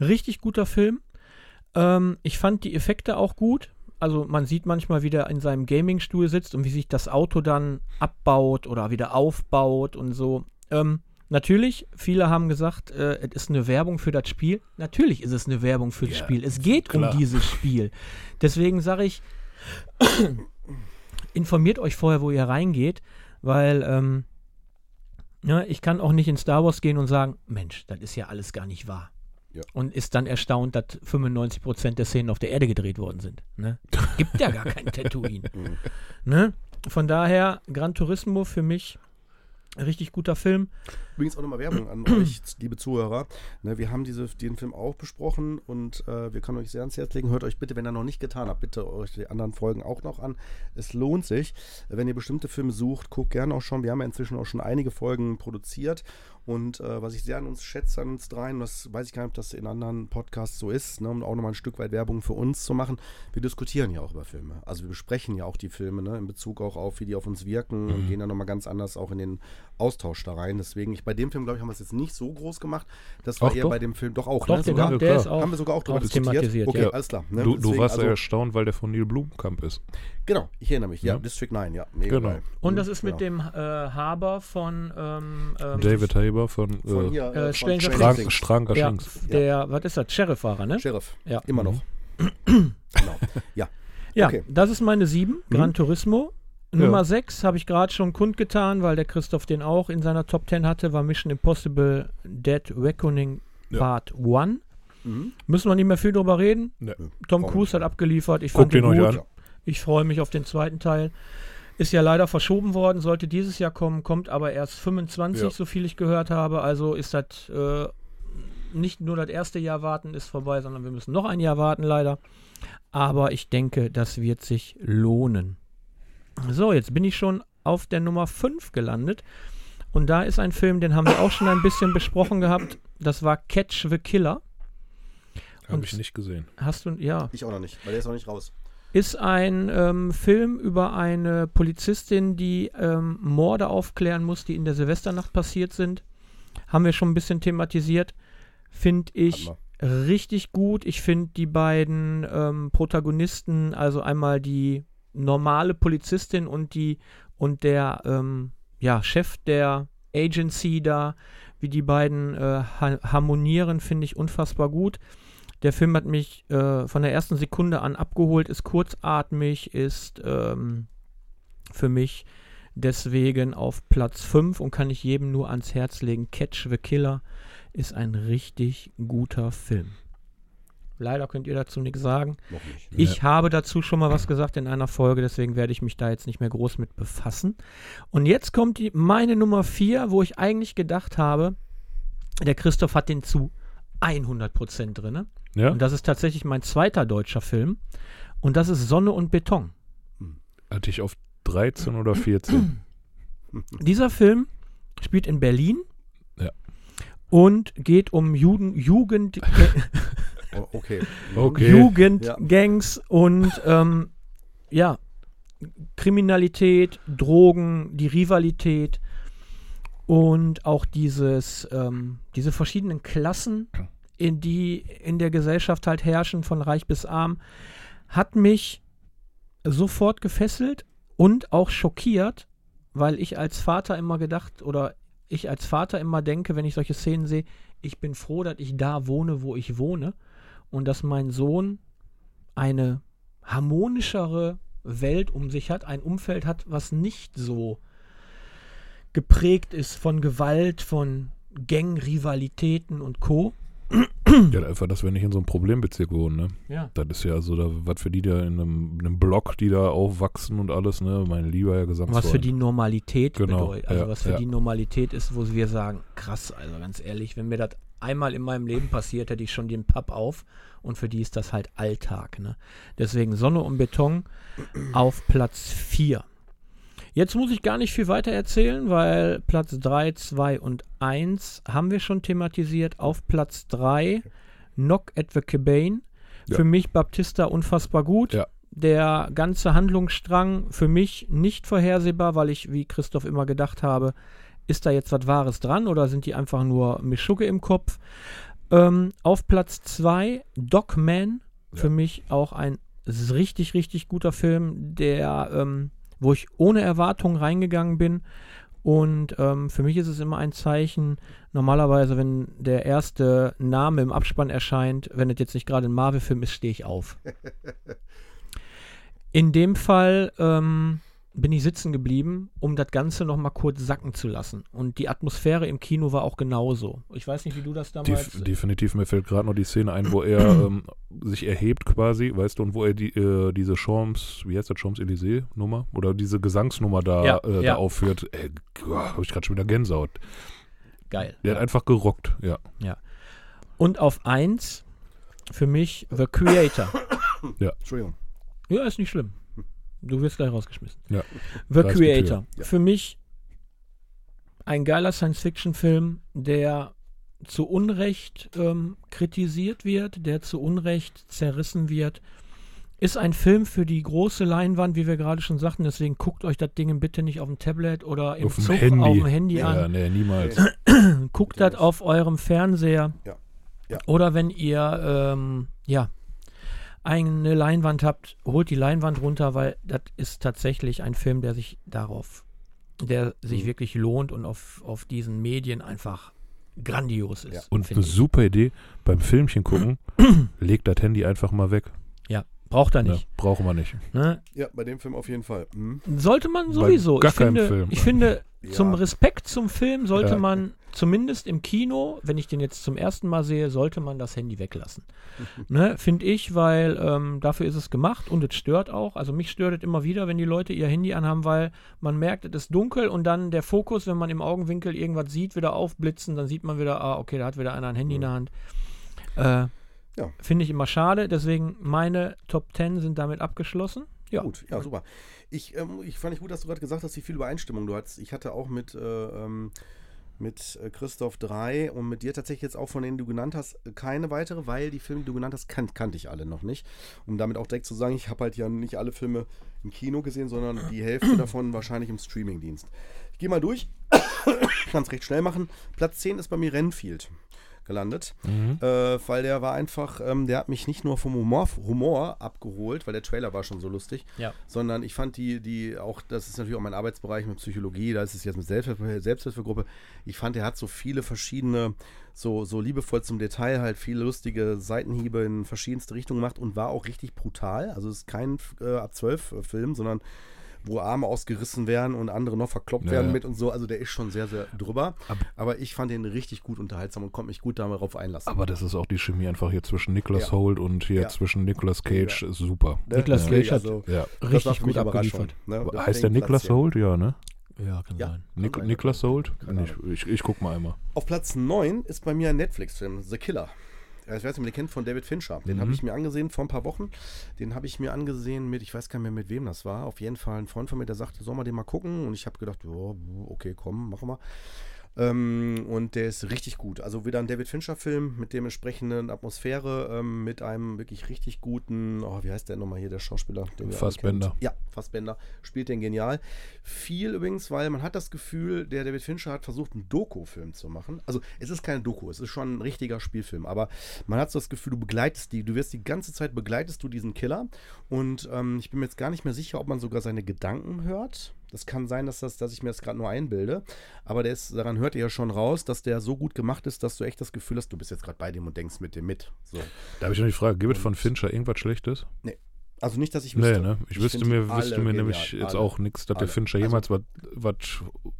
Richtig guter Film. Ähm, ich fand die Effekte auch gut. Also man sieht manchmal, wie der in seinem Gaming-Stuhl sitzt und wie sich das Auto dann abbaut oder wieder aufbaut und so. Ähm, Natürlich, viele haben gesagt, äh, es ist eine Werbung für das Spiel. Natürlich ist es eine Werbung für das Ja, Spiel. Es geht klar. um dieses Spiel. Deswegen sage ich, informiert euch vorher, wo ihr reingeht, weil ähm, ja, ich kann auch nicht in Star Wars gehen und sagen, Mensch, das ist ja alles gar nicht wahr. Ja. Und ist dann erstaunt, dass 95% der Szenen auf der Erde gedreht worden sind. Ne? Gibt ja gar kein Tatooine. Mhm. ne? Von daher, Gran Turismo für mich richtig guter Film. Übrigens auch nochmal Werbung an euch, liebe Zuhörer. Ne, wir haben diese, den Film auch besprochen und äh, wir können euch sehr ans Herz legen. Hört euch bitte, wenn ihr noch nicht getan habt, bitte euch die anderen Folgen auch noch an. Es lohnt sich. Wenn ihr bestimmte Filme sucht, guckt gerne auch schon. Wir haben ja inzwischen auch schon einige Folgen produziert. Und äh, was ich sehr an uns schätze, an uns dreien, das weiß ich gar nicht, ob das in anderen Podcasts so ist, ne, um auch nochmal ein Stück weit Werbung für uns zu machen. Wir diskutieren ja auch über Filme. Also wir besprechen ja auch die Filme, ne, in Bezug auch auf, wie die auf uns wirken und gehen dann nochmal ganz anders auch in den Austausch da rein. Deswegen, ich bei dem Film, glaube ich, haben wir es jetzt nicht so groß gemacht. Das war Ach, eher doch. bei dem Film doch auch, Doch, ne? Sogar? haben, ist auch, haben wir sogar auch drüber auch diskutiert. thematisiert. Okay, ja. alles klar. Ne? Du, du Deswegen, warst also, ja erstaunt, weil der von Neil Blumkamp ist. Genau, ich erinnere mich. Ja, Ja. District 9, ja. Mega Genau. geil. Und Mhm, das ist mit ja. dem äh, Haber von ähm, ähm, David Haber von, Von äh, hier, äh, äh, Stranger von Things. Things. Strang, Stranker ja, der, was ist das, Sheriff-Fahrer, ne? Sheriff. Ja. Immer noch. Mhm. genau. Ja. Ja, Okay. das ist meine 7, Gran Mhm. Turismo. Ja. Nummer 6 habe ich gerade schon kundgetan, weil der Christoph den auch in seiner Top 10 hatte, war Mission Impossible Dead Reckoning Ja. Part 1. Mhm. Müssen wir nicht mehr viel drüber reden. Ja. Tom Cruise hat abgeliefert. Ich Guckt fand ihn gut. an. Ja. Ich freue mich auf den zweiten Teil. Ist ja leider verschoben worden, sollte dieses Jahr kommen, kommt aber erst 25, Ja. so viel ich gehört habe. Also ist das äh, nicht nur das erste Jahr warten ist vorbei, sondern wir müssen noch ein Jahr warten, leider. Aber ich denke, das wird sich lohnen. So, jetzt bin ich schon auf der Nummer 5 gelandet. Und da ist ein Film, den haben wir auch schon ein bisschen besprochen gehabt. Das war Catch the Killer. Habe ich nicht gesehen. Hast du, ja, Ich auch noch nicht, weil der ist noch nicht raus. Ist ein ähm, Film über eine Polizistin, die ähm, Morde aufklären muss, die in der Silvesternacht passiert sind. Haben wir schon ein bisschen thematisiert. Finde ich richtig gut. Ich finde die beiden ähm, Protagonisten, also einmal die normale Polizistin und die und der ähm, ja, Chef der Agency da, wie die beiden äh, ha harmonieren, finde ich unfassbar gut. Der Film hat mich äh, von der ersten Sekunde an abgeholt, ist kurzatmig, ist ähm, für mich deswegen auf Platz 5 und kann ich jedem nur ans Herz legen. Catch the Killer ist ein richtig guter Film. Leider könnt ihr dazu nichts sagen. Nicht. Ich habe dazu schon mal was gesagt in einer Folge, deswegen werde ich mich da jetzt nicht mehr groß mit befassen. Und jetzt kommt die, meine Nummer 4, wo ich eigentlich gedacht habe, der Christoph hat den zu 100% drin. Ja? Und das ist tatsächlich mein zweiter deutscher Film. Und das ist Sonne und Beton. Hatte ich auf 13 oder 14. Dieser Film spielt in Berlin. Ja. Und geht um Juden, Jugend, Oh, okay. Okay. Jugendgangs und ähm, ja, Kriminalität, Drogen, die Rivalität und auch dieses, ähm, diese verschiedenen Klassen, in die in der Gesellschaft halt herrschen, von reich bis arm, hat mich sofort gefesselt und auch schockiert, weil ich als Vater immer gedacht oder ich als Vater immer denke, wenn ich solche Szenen sehe, ich bin froh, dass ich da wohne, wo ich wohne und dass mein Sohn eine harmonischere Welt um sich hat, ein Umfeld hat, was nicht so geprägt ist von Gewalt, von Gang-Rivalitäten und Co. Ja, einfach, dass wir nicht in so einem Problembezirk wohnen, ne? Ja. Das ist ja also, da, was für die da in einem, in einem Block, die da aufwachsen und alles, ne? Mein lieber Herr Gesangsverein. Was für die Normalität Genau, bedeutet. Also ja, was für ja. die Normalität ist, wo wir sagen, krass, also ganz ehrlich, wenn mir das einmal in meinem Leben passiert, hätte ich schon den Pub auf und für die ist das halt Alltag. Ne? Deswegen Sonne und Beton auf Platz 4. Jetzt muss ich gar nicht viel weiter erzählen, weil Platz 3, 2 und 1 haben wir schon thematisiert. Auf Platz 3 Knock at the Cabane. Ja. Für mich Baptista unfassbar gut. Ja. Der ganze Handlungsstrang für mich nicht vorhersehbar, weil ich, wie Christoph immer gedacht habe, ist da jetzt was Wahres dran oder sind die einfach nur Mischugge im Kopf? Ähm, auf Platz 2 Doc Man. Für Ja. mich auch ein richtig, richtig guter Film, der, ähm, wo ich ohne Erwartungen reingegangen bin. Und ähm, für mich ist es immer ein Zeichen, normalerweise, wenn der erste Name im Abspann erscheint, wenn es jetzt nicht gerade ein Marvel-Film ist, stehe ich auf. In dem Fall ähm, bin ich sitzen geblieben, um das Ganze nochmal kurz sacken zu lassen. Und die Atmosphäre im Kino war auch genauso. Ich weiß nicht, wie du das damals. Def definitiv, mir fällt gerade noch die Szene ein, wo er ähm, sich erhebt quasi, weißt du, und wo er die, äh, diese Champs, wie heißt das, Champs-Élysées-Nummer? Oder diese Gesangsnummer da, Ja, äh, ja. da aufführt. Ey, habe ich gerade schon wieder Gänsehaut. Geil. Der hat einfach gerockt, ja. Und auf eins für mich The Creator. Entschuldigung. Ja, ist nicht schlimm. Du wirst gleich rausgeschmissen. Ja. The. Creator. Ja. Für mich ein geiler Science-Fiction-Film, der zu Unrecht ähm, kritisiert wird, der zu Unrecht zerrissen wird. Ist ein Film für die große Leinwand, wie wir gerade schon sagten. Deswegen guckt euch das Ding bitte nicht auf dem Tablet oder im Auf dem Zug Handy. auf dem Handy an. Ja, nee, niemals. Guckt das auf eurem Fernseher. Ja. Ja. Oder wenn ihr ähm, ja eine Leinwand habt, holt die Leinwand runter, weil das ist tatsächlich ein Film, der sich darauf, der sich Mhm. wirklich lohnt und auf, auf diesen Medien einfach grandios ist. Ja. Und eine ich. super Idee, beim Filmchen gucken, legt das Handy einfach mal weg. Braucht er Ne? nicht. Brauchen wir nicht. Ne? Ja, bei dem Film auf jeden Fall. Mhm. Sollte man Bei sowieso. gar ich finde, Film. ich finde Ja. zum Respekt zum Film sollte Ja. man zumindest im Kino, wenn ich den jetzt zum ersten Mal sehe, sollte man das Handy weglassen. ne, finde ich, weil ähm, dafür ist es gemacht und es stört auch. Also mich stört es immer wieder, wenn die Leute ihr Handy anhaben, weil man merkt, es ist dunkel und dann der Fokus, wenn man im Augenwinkel irgendwas sieht, wieder aufblitzen, dann sieht man wieder, ah, okay, da hat wieder einer ein Handy in der Hand. Äh, Ja. Finde ich immer schade, deswegen meine Top 10 sind damit abgeschlossen. Ja. Gut, ja, super. Ich, ähm, ich fand ich gut, dass du gerade gesagt hast, wie viel Übereinstimmung du hattest. Ich hatte auch mit, äh, ähm, mit äh, Christoph drei und mit dir tatsächlich jetzt auch von denen du genannt hast, keine weitere, weil die Filme, die du genannt hast, kan kannte ich alle noch nicht. Um damit auch direkt zu sagen, ich habe halt ja nicht alle Filme im Kino gesehen, sondern die Hälfte davon wahrscheinlich im Streamingdienst. Ich gehe mal durch, kann es recht schnell machen. Platz 10 ist bei mir Renfield gelandet, Mhm. äh, weil der war einfach, ähm, der hat mich nicht nur vom Humor, Humor abgeholt, weil der Trailer war schon so lustig, Ja. sondern ich fand die, die auch, das ist natürlich auch mein Arbeitsbereich mit Psychologie, da ist es jetzt mit Selbsthilfe, Selbsthilfegruppe, ich fand, er hat so viele verschiedene, so, so liebevoll zum Detail halt viele lustige Seitenhiebe in verschiedenste Richtungen gemacht und war auch richtig brutal, also es ist kein äh, ab 12 äh, Film, sondern wo Arme ausgerissen werden und andere noch verkloppt Ja, werden mit und so, also der ist schon sehr, sehr drüber, Ab- aber ich fand den richtig gut unterhaltsam und konnte mich gut darauf einlassen. Aber das ist auch die Chemie einfach hier zwischen Nicolas Ja. Holt und hier Ja. zwischen Nicolas Cage Ja. super. Niklas Deswegen, Cage hat also, Richtig gut abgeliefert. ne? heißt der Nicolas Platz 10. Holt? Ja, ne? Ja, kann Ja. sein. Nik sein. Niklas Holt? Ich, ich, ich guck mal einmal. Auf Platz 9 ist bei mir ein Netflix-Film, The Killer. Ich weiß nicht, den kennt von David Fincher. Den Mhm. habe ich mir angesehen vor ein paar Wochen. Den habe ich mir angesehen mit, ich weiß gar nicht mehr mit wem das war. Auf jeden Fall ein Freund von mir, der sagte, soll man den mal gucken? Und ich habe gedacht, ja, okay, komm, machen wir. Ähm, und der ist richtig gut. Also wieder ein David Fincher-Film mit dem entsprechenden Atmosphäre, ähm, mit einem wirklich richtig guten, oh, wie heißt der nochmal hier, der Schauspieler? Den Fassbender. Ja, Fassbender. Spielt den genial. Viel übrigens, weil man hat das Gefühl, der David Fincher hat versucht, einen Doku-Film zu machen. Also es ist keine Doku, es ist schon ein richtiger Spielfilm, aber man hat so das Gefühl, du begleitest die, du wirst die ganze Zeit begleitest du diesen Killer und ähm, ich bin mir jetzt gar nicht mehr sicher, ob man sogar seine Gedanken hört. Das kann sein, dass, das, dass ich mir das gerade nur einbilde, aber der ist, daran hört ihr ja schon raus, dass der so gut gemacht ist, dass du echt das Gefühl hast, du bist jetzt gerade bei dem und denkst mit dem mit. So. Da habe ich noch die Frage, gibt es von Fincher irgendwas Schlechtes? Also nicht, dass ich Nee, wüsste. ne? Ich, Ich wüsste mir, wüsste mir genial, nämlich jetzt alle. auch nichts, dass der Alle. Fincher Also- jemals was was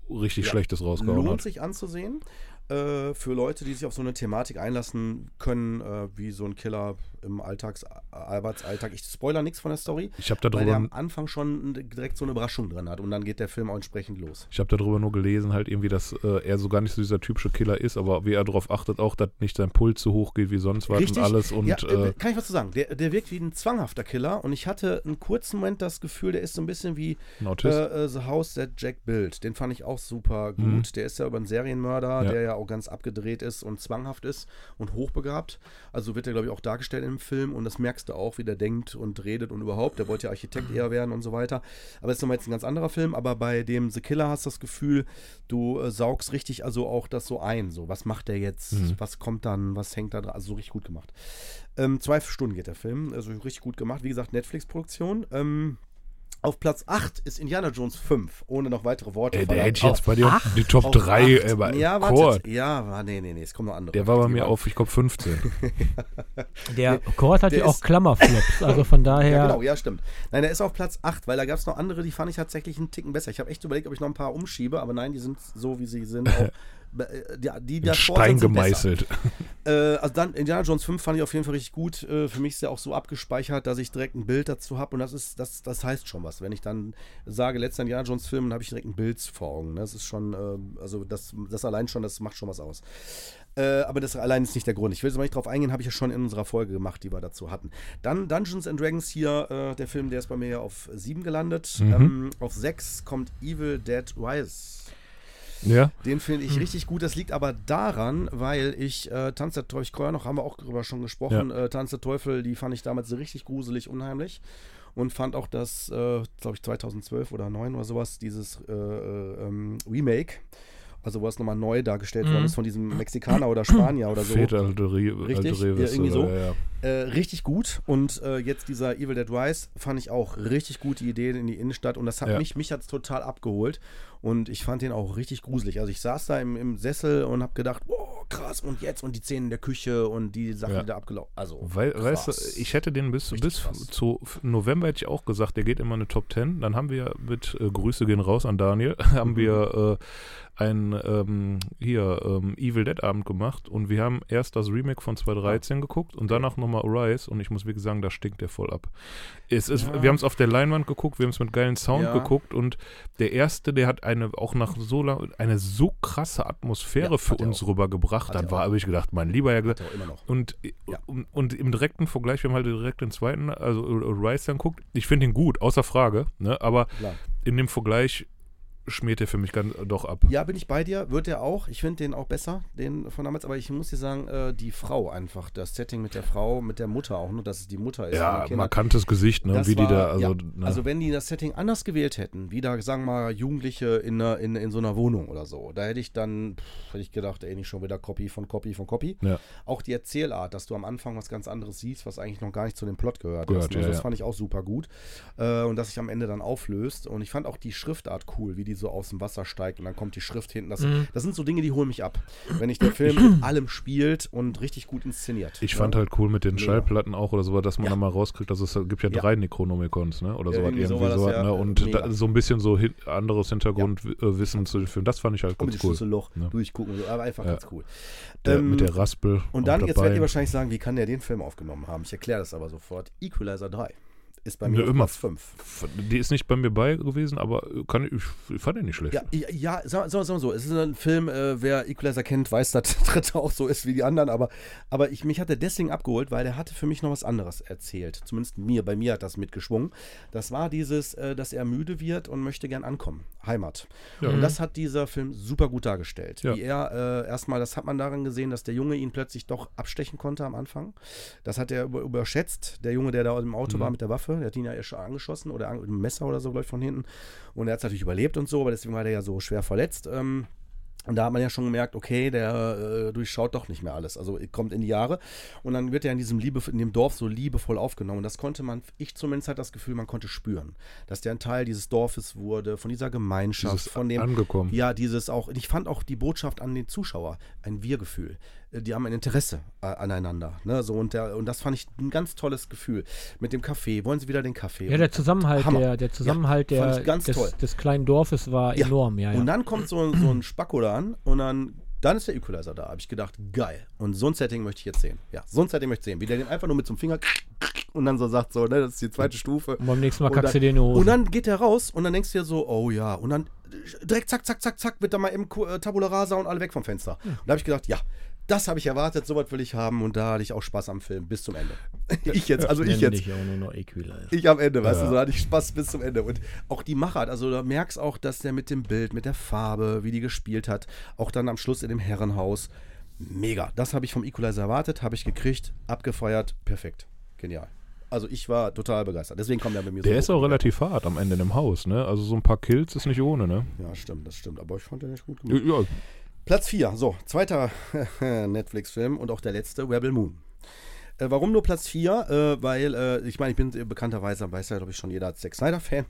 richtig Ja. Schlechtes rausgehauen Lohnt hat. sich anzusehen. Äh, für Leute, die sich auf so eine Thematik einlassen können, äh, wie so ein Killer im Alltags Arbeitsalltag. Ich spoiler nichts von der Story, Ich habe weil der darüber, am Anfang schon direkt so eine Überraschung drin hat und dann geht der Film auch entsprechend los. ich hab darüber nur gelesen, halt irgendwie, dass äh, er so gar nicht so dieser typische Killer ist, aber wie er darauf achtet, auch, dass nicht sein Puls so hoch geht wie sonst was Richtig. und alles. Und ja, äh, äh, kann ich was zu sagen? Der, der wirkt wie ein zwanghafter Killer und ich hatte einen kurzen Moment das Gefühl, der ist so ein bisschen wie äh, äh, The House That Jack Built. Den fand ich auch super gut. Mhm. Der ist ja über einen Serienmörder, Ja. der ja auch ganz abgedreht ist und zwanghaft ist und hochbegabt. Also wird er, glaube ich, auch dargestellt im Film und das merkst du auch, wie der denkt und redet und überhaupt. Der wollte ja Architekt eher werden und so weiter. Aber das ist nochmal jetzt ein ganz anderer Film. Aber bei dem The Killer hast du das Gefühl, du äh, saugst richtig also auch das so ein. So, was macht der jetzt? Mhm. Was kommt dann? Was hängt da dran? Also so richtig gut gemacht. Ähm, zwei Stunden geht der Film. Also richtig gut gemacht. Wie gesagt, Netflix-Produktion. Ähm, auf Platz 8 ist Indiana Jones 5, ohne noch weitere Worte. Ey, der hätte ich jetzt bei dir acht? die Top Auf 3 acht. äh, bei Ja, Chord. warte. Ja, nee, nee, nee, es kommen noch andere. Der war bei mir waren- auf, ich glaube, 15. Der Kord hat der ja auch Klammerflops, also von daher. Ja, genau, ja, stimmt. Nein, der ist auf Platz 8, weil da gab es noch andere, die fand ich tatsächlich einen Ticken besser. Ich habe echt überlegt, ob ich noch ein paar umschiebe, aber nein, die sind so, wie sie sind. Auch, die, die In davor Stein gemeißelt. Äh, also dann Indiana Jones 5 fand ich auf jeden Fall richtig gut. Äh, für mich ist der auch so abgespeichert, dass ich direkt ein Bild dazu habe und das ist, das, das heißt schon was. Wenn ich dann sage, letzter Indiana Jones Film, dann habe ich direkt ein Bild vor Augen. ne? Das ist schon, äh, also das, das allein schon, das macht schon was aus. Äh, aber das allein ist nicht der Grund. Ich will jetzt mal nicht drauf eingehen, habe ich ja schon in unserer Folge gemacht, die wir dazu hatten. Dann Dungeons and Dragons hier, äh, der Film, der ist bei mir ja auf 7 gelandet. Mhm. Ähm, auf 6 kommt Evil Dead Rise. Ja, Den finde ich richtig gut. Das liegt aber daran, weil ich äh, Tanz der Teufel, ich noch, haben wir auch drüber schon gesprochen, äh, Tanz der Teufel, die fand ich damals richtig gruselig, unheimlich. Und fand auch das, äh, glaube ich, 2012 oder 2009 oder sowas, dieses äh, äh, ähm, Remake, also wo es nochmal neu dargestellt Mhm. worden ist von diesem Mexikaner oder Spanier oder so. Väter Alteri Richtig? Ja, irgendwie so. ja, ja. Äh, richtig gut. Und äh, jetzt dieser Evil Dead Rise fand ich auch richtig gute Idee in die Innenstadt. Und das hat Ja. mich, mich hat's total abgeholt. Und ich fand den auch richtig gruselig. Also ich saß da im, im Sessel und habe gedacht, oh, krass, und jetzt und die Szenen in der Küche und die Sachen, Ja. die da abgelaufen. Also, Weil, weißt du, ich hätte den bis, Richtig bis krass. zu November hätte ich auch gesagt, der geht immer eine Top 10. Dann haben wir mit äh, Grüße gehen raus an Daniel, haben Mhm. wir äh, ein ähm, hier ähm, Evil Dead Abend gemacht und wir haben erst das Remake von 2013 geguckt und danach nochmal Arise und ich muss wirklich sagen, da stinkt der voll ab. Es ist, Ja. Wir haben es auf der Leinwand geguckt, wir haben es mit geilen Sound Ja. geguckt und der erste, der hat eine auch nach so lang eine so krasse Atmosphäre Ja, für uns auch. rübergebracht. Hat Dann war, habe ich gedacht, mein lieber er immer noch. und, Ja. und, und im direkten Vergleich, wir haben halt direkt den zweiten, also äh, Rice dann guckt, ich finde ihn gut, außer Frage, ne? aber Klar. in dem Vergleich schmiert er für mich ganz, doch ab. Ja, bin ich bei dir. Wird er auch. Ich finde den auch besser, den von damals. Aber ich muss dir sagen, äh, die Frau einfach, das Setting mit der Frau, mit der Mutter auch, nur dass es die Mutter ist. Ja, Kindern. markantes Gesicht, ne? Das wie die war- da, also, ja, ne? also wenn die das Setting anders gewählt hätten, wie da, sagen wir mal, Jugendliche in, einer, in, in so einer Wohnung oder so, da hätte ich dann, pff, hätte ich gedacht, ey, nicht schon wieder Copy von Copy von Copy. Ja. Auch die Erzählart, dass du am Anfang was ganz anderes siehst, was eigentlich noch gar nicht zu dem Plot gehört. Gehört, ist, ne? ja, das ja. fand ich auch super gut. Äh, und dass sich am Ende dann auflöst. Und ich fand auch die Schriftart cool, wie die so aus dem Wasser steigt und dann kommt die Schrift hinten. Das, Mhm. das sind so Dinge, die holen mich ab. Wenn ich der Film mit allem spielt und richtig gut inszeniert. ich ne? fand halt cool mit den. Schallplatten auch oder sowas, dass man Ja. dann mal rauskriegt, dass es gibt ja Ja. drei Necronomicons, ne? Oder Ja, sowas, irgendwie so irgendwie war das, sowas, ja. ne? Und da, so ein bisschen so hin, anderes Hintergrundwissen zu dem Film, das fand ich halt ganz dem cool. Schlüsselloch Ne? durchgucken, und so, aber einfach Ja. ganz cool. Der, Ähm, mit der Raspel. Und dann, jetzt werdet ihr wahrscheinlich sagen, wie kann der den Film aufgenommen haben? Ich erkläre das aber sofort. Equalizer 3 ist bei mir Ne, immer. Platz 5. Die ist nicht bei mir bei gewesen, aber kann, ich, ich fand den nicht schlecht. Ja, ja, ja sag, sag, sag mal so, es ist ein Film, äh, wer Equalizer kennt, weiß, dass der dritte auch so ist wie die anderen, aber, aber ich, mich hat er deswegen abgeholt, weil er hatte für mich noch was anderes erzählt. Zumindest mir, bei mir hat das mitgeschwungen. Das war dieses, äh, dass er müde wird und möchte gern ankommen. Heimat. Ja. Und das hat dieser Film super gut dargestellt. Ja. Wie er äh, erstmal, das hat man daran gesehen, dass der Junge ihn plötzlich doch abstechen konnte am Anfang. Das hat er über, überschätzt. Der Junge, der da im Auto Mhm. war mit der Waffe, der hat ihn ja erst angeschossen oder mit einem Messer oder so, glaube ich, von hinten. Und er hat es natürlich überlebt und so, aber deswegen war der ja so schwer verletzt. Ähm, und da hat man ja schon gemerkt, okay, der äh, durchschaut doch nicht mehr alles. Also kommt in die Jahre. Und dann wird er in diesem Liebe, in dem Dorf so liebevoll aufgenommen. Und das konnte man, ich zumindest hatte das Gefühl, man konnte spüren, dass der ein Teil dieses Dorfes wurde, von dieser Gemeinschaft, Dieses von dem, angekommen. ja, dieses auch, ich fand auch die Botschaft an den Zuschauer, ein Wir-Gefühl. Äh, Die haben ein Interesse äh, aneinander. Ne? So, und, der, und das fand ich ein ganz tolles Gefühl. Mit dem Kaffee. Wollen Sie wieder den Kaffee? Ja, der Zusammenhalt, Hammer. der, der Zusammenhalt Ja, der, ganz toll. des, des kleinen Dorfes war Ja. enorm, ja, ja. Und dann kommt so, so ein Spacko da an und dann Dann ist der Equalizer da. Habe ich gedacht, geil. Und so ein Setting möchte ich jetzt sehen. Ja, so ein Setting möchte ich sehen. Wie der den einfach nur mit so einem Finger und dann so sagt, so, ne, das ist die zweite Stufe. Und beim nächsten Mal kackst du dir in die Hose. Und dann geht der raus und dann denkst du dir so, oh ja. Und dann direkt zack, zack, zack, zack, wird da mal im äh, Tabula Rasa und alle weg vom Fenster. Und da habe ich gedacht, ja, das habe ich erwartet, sowas will ich haben und da hatte ich auch Spaß am Film bis zum Ende. ich jetzt, also ich jetzt. dich auch nur noch Equalizer. Ich am Ende, weißt Ja. du, so da hatte ich Spaß bis zum Ende. Und auch die Machart, also da merkst auch, dass der mit dem Bild, mit der Farbe, wie die gespielt hat, auch dann am Schluss in dem Herrenhaus, mega. Das habe ich vom Equalizer erwartet, habe ich gekriegt, abgefeiert, perfekt. Genial. Also ich war total begeistert. Deswegen kommt er bei mir Der so ist hoch. auch relativ hart am Ende in dem Haus, ne? Also so ein paar Kills ist nicht ohne, ne? Ja, stimmt, das stimmt. Aber ich fand den nicht gut Ja, gemacht. ja, Platz 4, so, zweiter Netflix-Film und auch der letzte, Rebel Moon. Äh, warum nur Platz 4? Äh, weil, äh, ich meine, ich bin bekannterweise, weiß ja, glaube ich, schon jeder als Zack Snyder-Fan.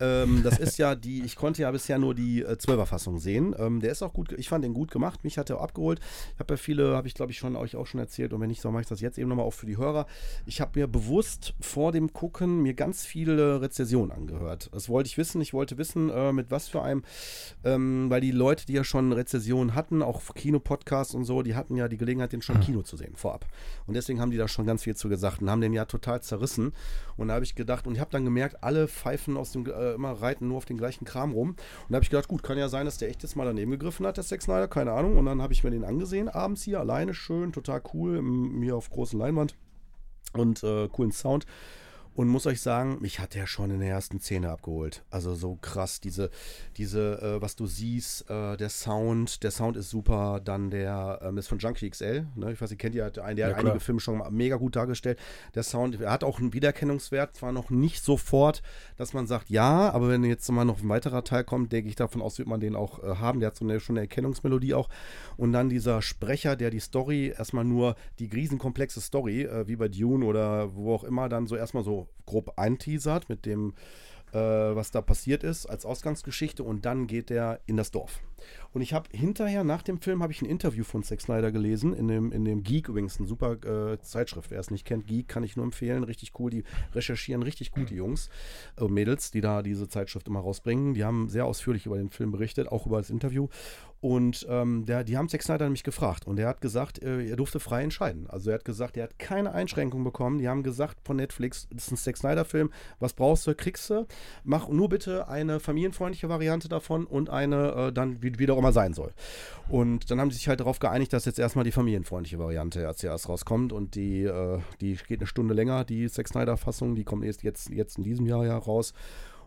Ähm, das ist ja die, ich konnte ja bisher nur die äh, 12er-Fassung sehen. Ähm, der ist auch gut, ich fand den gut gemacht, mich hat er abgeholt. Ich habe ja viele, habe ich glaube ich schon euch auch schon erzählt und wenn nicht, so mache ich das jetzt eben nochmal auch für die Hörer. Ich habe mir bewusst vor dem Gucken mir ganz viele Rezessionen angehört. Das wollte ich wissen, ich wollte wissen, äh, mit was für einem, ähm, weil die Leute, die ja schon Rezessionen hatten, auch Kinopodcasts und so, die hatten ja die Gelegenheit, den schon im Kino zu sehen, vorab. Und deswegen haben die da schon ganz viel zu gesagt und haben den ja total zerrissen. Und da habe ich gedacht, und ich habe dann gemerkt, alle pfeifen aus dem, äh, immer reiten nur auf den gleichen Kram rum. Und da habe ich gedacht, gut, kann ja sein, dass der echt jetzt mal daneben gegriffen hat, der Zack Snyder, keine Ahnung. Und dann habe ich mir den angesehen, abends hier, alleine, schön, total cool, mir auf großen Leinwand und äh, coolen Sound. Und muss euch sagen, mich hat der schon in der ersten Szene abgeholt. Also so krass, diese, diese, äh, was du siehst, äh, der Sound, der Sound ist super. Dann der ähm, ist von Junkie XL. Ne? Ich weiß, ihr kennt ja, der, der Ja, hat einige. Filme schon mega gut dargestellt. Der Sound, er hat auch einen Wiedererkennungswert, zwar noch nicht sofort, dass man sagt, ja, aber wenn jetzt mal noch ein weiterer Teil kommt, denke ich davon aus, wird man den auch äh, haben. Der hat so eine, schon eine Erkennungsmelodie auch. Und dann dieser Sprecher, der die Story erstmal nur, die riesenkomplexe Story, äh, wie bei Dune oder wo auch immer, dann so erstmal so grob einteasert mit dem, äh, was da passiert ist als Ausgangsgeschichte und dann geht der in das Dorf. Und ich habe hinterher, nach dem Film, habe ich ein Interview von Zack Snyder gelesen, in dem, in dem Geek übrigens, eine super äh, Zeitschrift. Wer es nicht kennt, Geek kann ich nur empfehlen. Richtig cool, die recherchieren richtig gut, die Jungs, äh, Mädels, die da diese Zeitschrift immer rausbringen. Die haben sehr ausführlich über den Film berichtet, auch über das Interview. Und ähm, der, die haben Zack Snyder nämlich gefragt und er hat gesagt, äh, er durfte frei entscheiden. Also er hat gesagt, er hat keine Einschränkung bekommen. Die haben gesagt von Netflix, das ist ein Zack Snyder-Film, was brauchst du, kriegst du. Mach nur bitte eine familienfreundliche Variante davon und eine äh, dann, wie, wie auch immer sein soll. Und dann haben sie sich halt darauf geeinigt, dass jetzt erstmal die familienfreundliche Variante als erst rauskommt und die, äh, die geht eine Stunde länger, die Zack Snyder-Fassung, die kommt erst jetzt, jetzt in diesem Jahr ja raus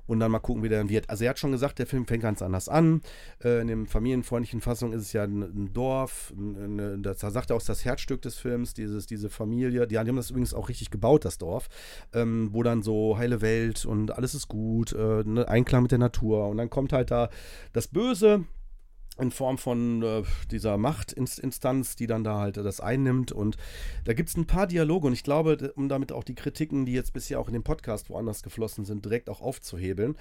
und dann mal gucken, wie der dann wird. Also er hat schon gesagt, der Film fängt ganz anders an. Äh, in dem familienfreundlichen Fassung ist es ja ein, ein Dorf. Ein, ein, das, da sagt er auch das Herzstück des Films, dieses, diese Familie. Die, die haben das übrigens auch richtig gebaut, das Dorf. Ähm, wo dann so heile Welt und alles ist gut, äh, ne, Einklang mit der Natur. Und dann kommt halt da das Böse, in Form von äh, dieser Machtinstanz, die dann da halt das einnimmt. Und da gibt es ein paar Dialoge und ich glaube, um damit auch die Kritiken, die jetzt bisher auch in dem Podcast woanders geflossen sind, direkt auch aufzuhebeln.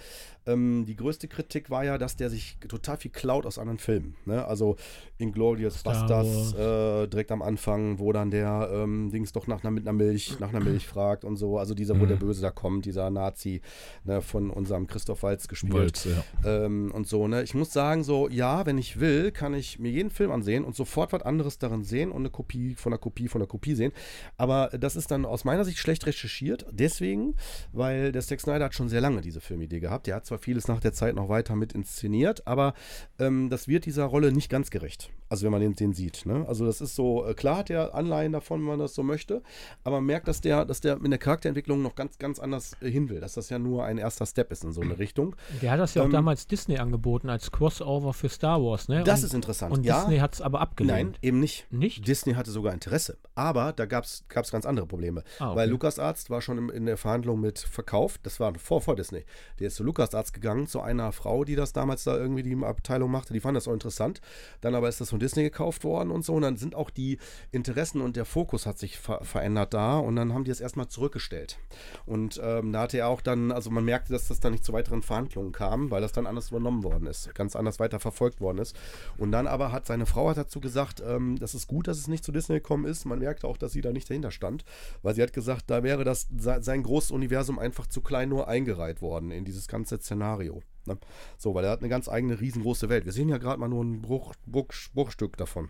Ähm, die größte Kritik war ja, dass der sich total viel klaut aus anderen Filmen. Ne? Also Inglorious Star Bastards äh, direkt am Anfang, wo dann der ähm, Dings doch nach einer, mit einer Milch, nach einer Milch fragt und so. Also dieser, wo Mhm. der Böse da kommt, dieser Nazi ne, von unserem Christoph Waltz gespielt. Waltz, ja. Ähm, und so, ne? Ich muss sagen, so, ja, wenn ich will, kann ich mir jeden Film ansehen und sofort was anderes darin sehen und eine Kopie von einer Kopie von einer Kopie sehen. Aber das ist dann aus meiner Sicht schlecht recherchiert. Deswegen, weil der Zack Snyder hat schon sehr lange diese Filmidee gehabt. Der hat zwar vieles nach der Zeit noch weiter mit inszeniert, aber ähm, das wird dieser Rolle nicht ganz gerecht. Also wenn man den, den sieht. Ne? Also das ist so, äh, klar hat der Anleihen davon, wenn man das so möchte, aber man merkt, dass der, dass der mit der Charakterentwicklung noch ganz, ganz anders äh, hin will. Dass das ja nur ein erster Step ist in so eine Richtung. Der hat das ja auch Ähm, damals Disney angeboten als Crossover für Star Wars, ne? Das und, ist interessant. Und ja, Disney hat es aber nein, abgelehnt. eben nicht. Nicht? Disney hatte sogar Interesse. Aber da gab es ganz andere Probleme. Ah, okay. Weil LucasArts war schon im, in der Verhandlung mit verkauft. Das war vor, vor Disney. Der ist zu LucasArts gegangen, zu einer Frau, die das damals da irgendwie die Abteilung machte. Die fand das auch interessant. Dann aber ist das von Disney gekauft worden und so. Und dann sind auch die Interessen und der Fokus hat sich ver verändert da. Und dann haben die es erstmal zurückgestellt. Und ähm, da hatte er auch dann, also man merkte, dass das dann nicht zu weiteren Verhandlungen kam, weil das dann anders übernommen worden ist. Ganz anders weiter verfolgt worden ist. Ist. Und dann aber hat seine Frau hat dazu gesagt, ähm, das ist gut, dass es nicht zu Disney gekommen ist. Man merkt auch, dass sie da nicht dahinter stand, weil sie hat gesagt, da wäre das sein großes Universum einfach zu klein nur eingereiht worden in dieses ganze Szenario. Ne? So, weil er hat eine ganz eigene, riesengroße Welt. Wir sehen ja gerade mal nur ein Bruch, Bruch, Bruchstück davon.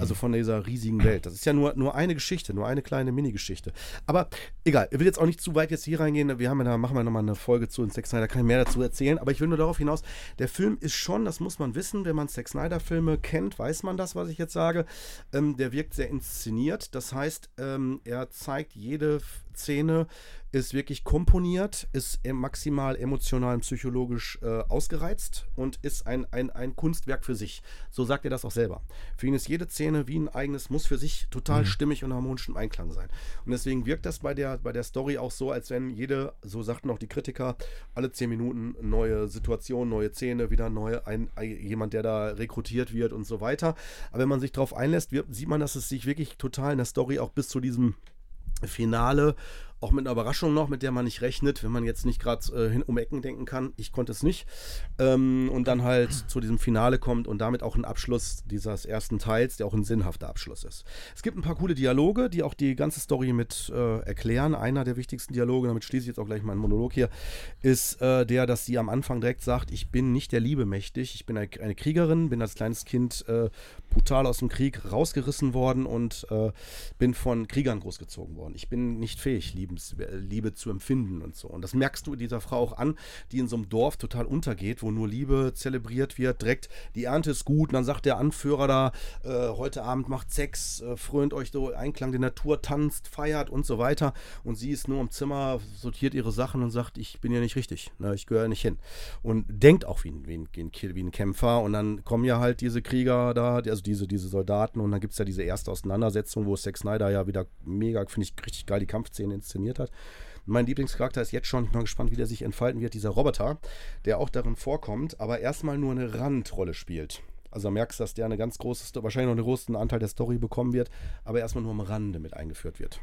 Also von dieser riesigen Welt. Das ist ja nur, nur eine Geschichte, nur eine kleine Mini-Geschichte. Aber egal, ich will jetzt auch nicht zu weit jetzt hier reingehen. Wir haben da, machen wir nochmal eine Folge zu in Sex Snyder, kann ich mehr dazu erzählen. Aber ich will nur darauf hinaus, der Film ist schon, das muss man wissen, wenn man Sex Snyder-Filme kennt, weiß man das, was ich jetzt sage. Ähm, der wirkt sehr inszeniert. Das heißt, ähm, er zeigt jede Szene ist wirklich komponiert, ist maximal emotional und psychologisch äh, ausgereizt und ist ein, ein, ein Kunstwerk für sich. So sagt er das auch selber. Für ihn ist jede Szene wie ein eigenes, muss für sich total mhm. stimmig und harmonisch im Einklang sein. Und deswegen wirkt das bei der, bei der Story auch so, als wenn jede, so sagten auch die Kritiker, alle zehn Minuten neue Situation, neue Szene, wieder neue, ein, ein, jemand, der da rekrutiert wird und so weiter. Aber wenn man sich darauf einlässt, wird, sieht man, dass es sich wirklich total in der Story auch bis zu diesem Finale auch mit einer Überraschung noch, mit der man nicht rechnet, wenn man jetzt nicht gerade äh, um Ecken denken kann. Ich konnte es nicht. Ähm, und dann halt zu diesem Finale kommt und damit auch ein Abschluss dieses ersten Teils, der auch ein sinnhafter Abschluss ist. Es gibt ein paar coole Dialoge, die auch die ganze Story mit äh, erklären. Einer der wichtigsten Dialoge, damit schließe ich jetzt auch gleich meinen Monolog hier, ist äh, der, dass sie am Anfang direkt sagt, ich bin nicht der Liebe mächtig, ich bin eine, Kriegerin, bin als kleines Kind äh, brutal aus dem Krieg rausgerissen worden und äh, bin von Kriegern großgezogen worden. Ich bin nicht fähig, Liebens, äh, Liebe zu empfinden und so. Und das merkst du dieser Frau auch an, die in so einem Dorf total untergeht, wo nur Liebe zelebriert wird. Direkt, die Ernte ist gut und dann sagt der Anführer da, äh, heute Abend macht Sex, äh, frönt euch so Einklang der Natur, tanzt, feiert und so weiter. Und sie ist nur im Zimmer, sortiert ihre Sachen und sagt, ich bin ja nicht richtig, ne, ich gehöre nicht hin. Und denkt auch wie ein, wie, ein, wie ein Kämpfer. Und dann kommen ja halt diese Krieger da, also diese, diese Soldaten. Und dann gibt es ja diese erste Auseinandersetzung, wo Zack Snyder ja wieder mega, finde ich, richtig geil die Kampfszene inszeniert hat. Mein Lieblingscharakter ist jetzt schon, ich bin mal gespannt, wie der sich entfalten wird, dieser Roboter, der auch darin vorkommt, aber erstmal nur eine Randrolle spielt. Also merkst du, dass der eine ganz große, wahrscheinlich noch einen großen Anteil der Story bekommen wird, aber erstmal nur am Rande mit eingeführt wird.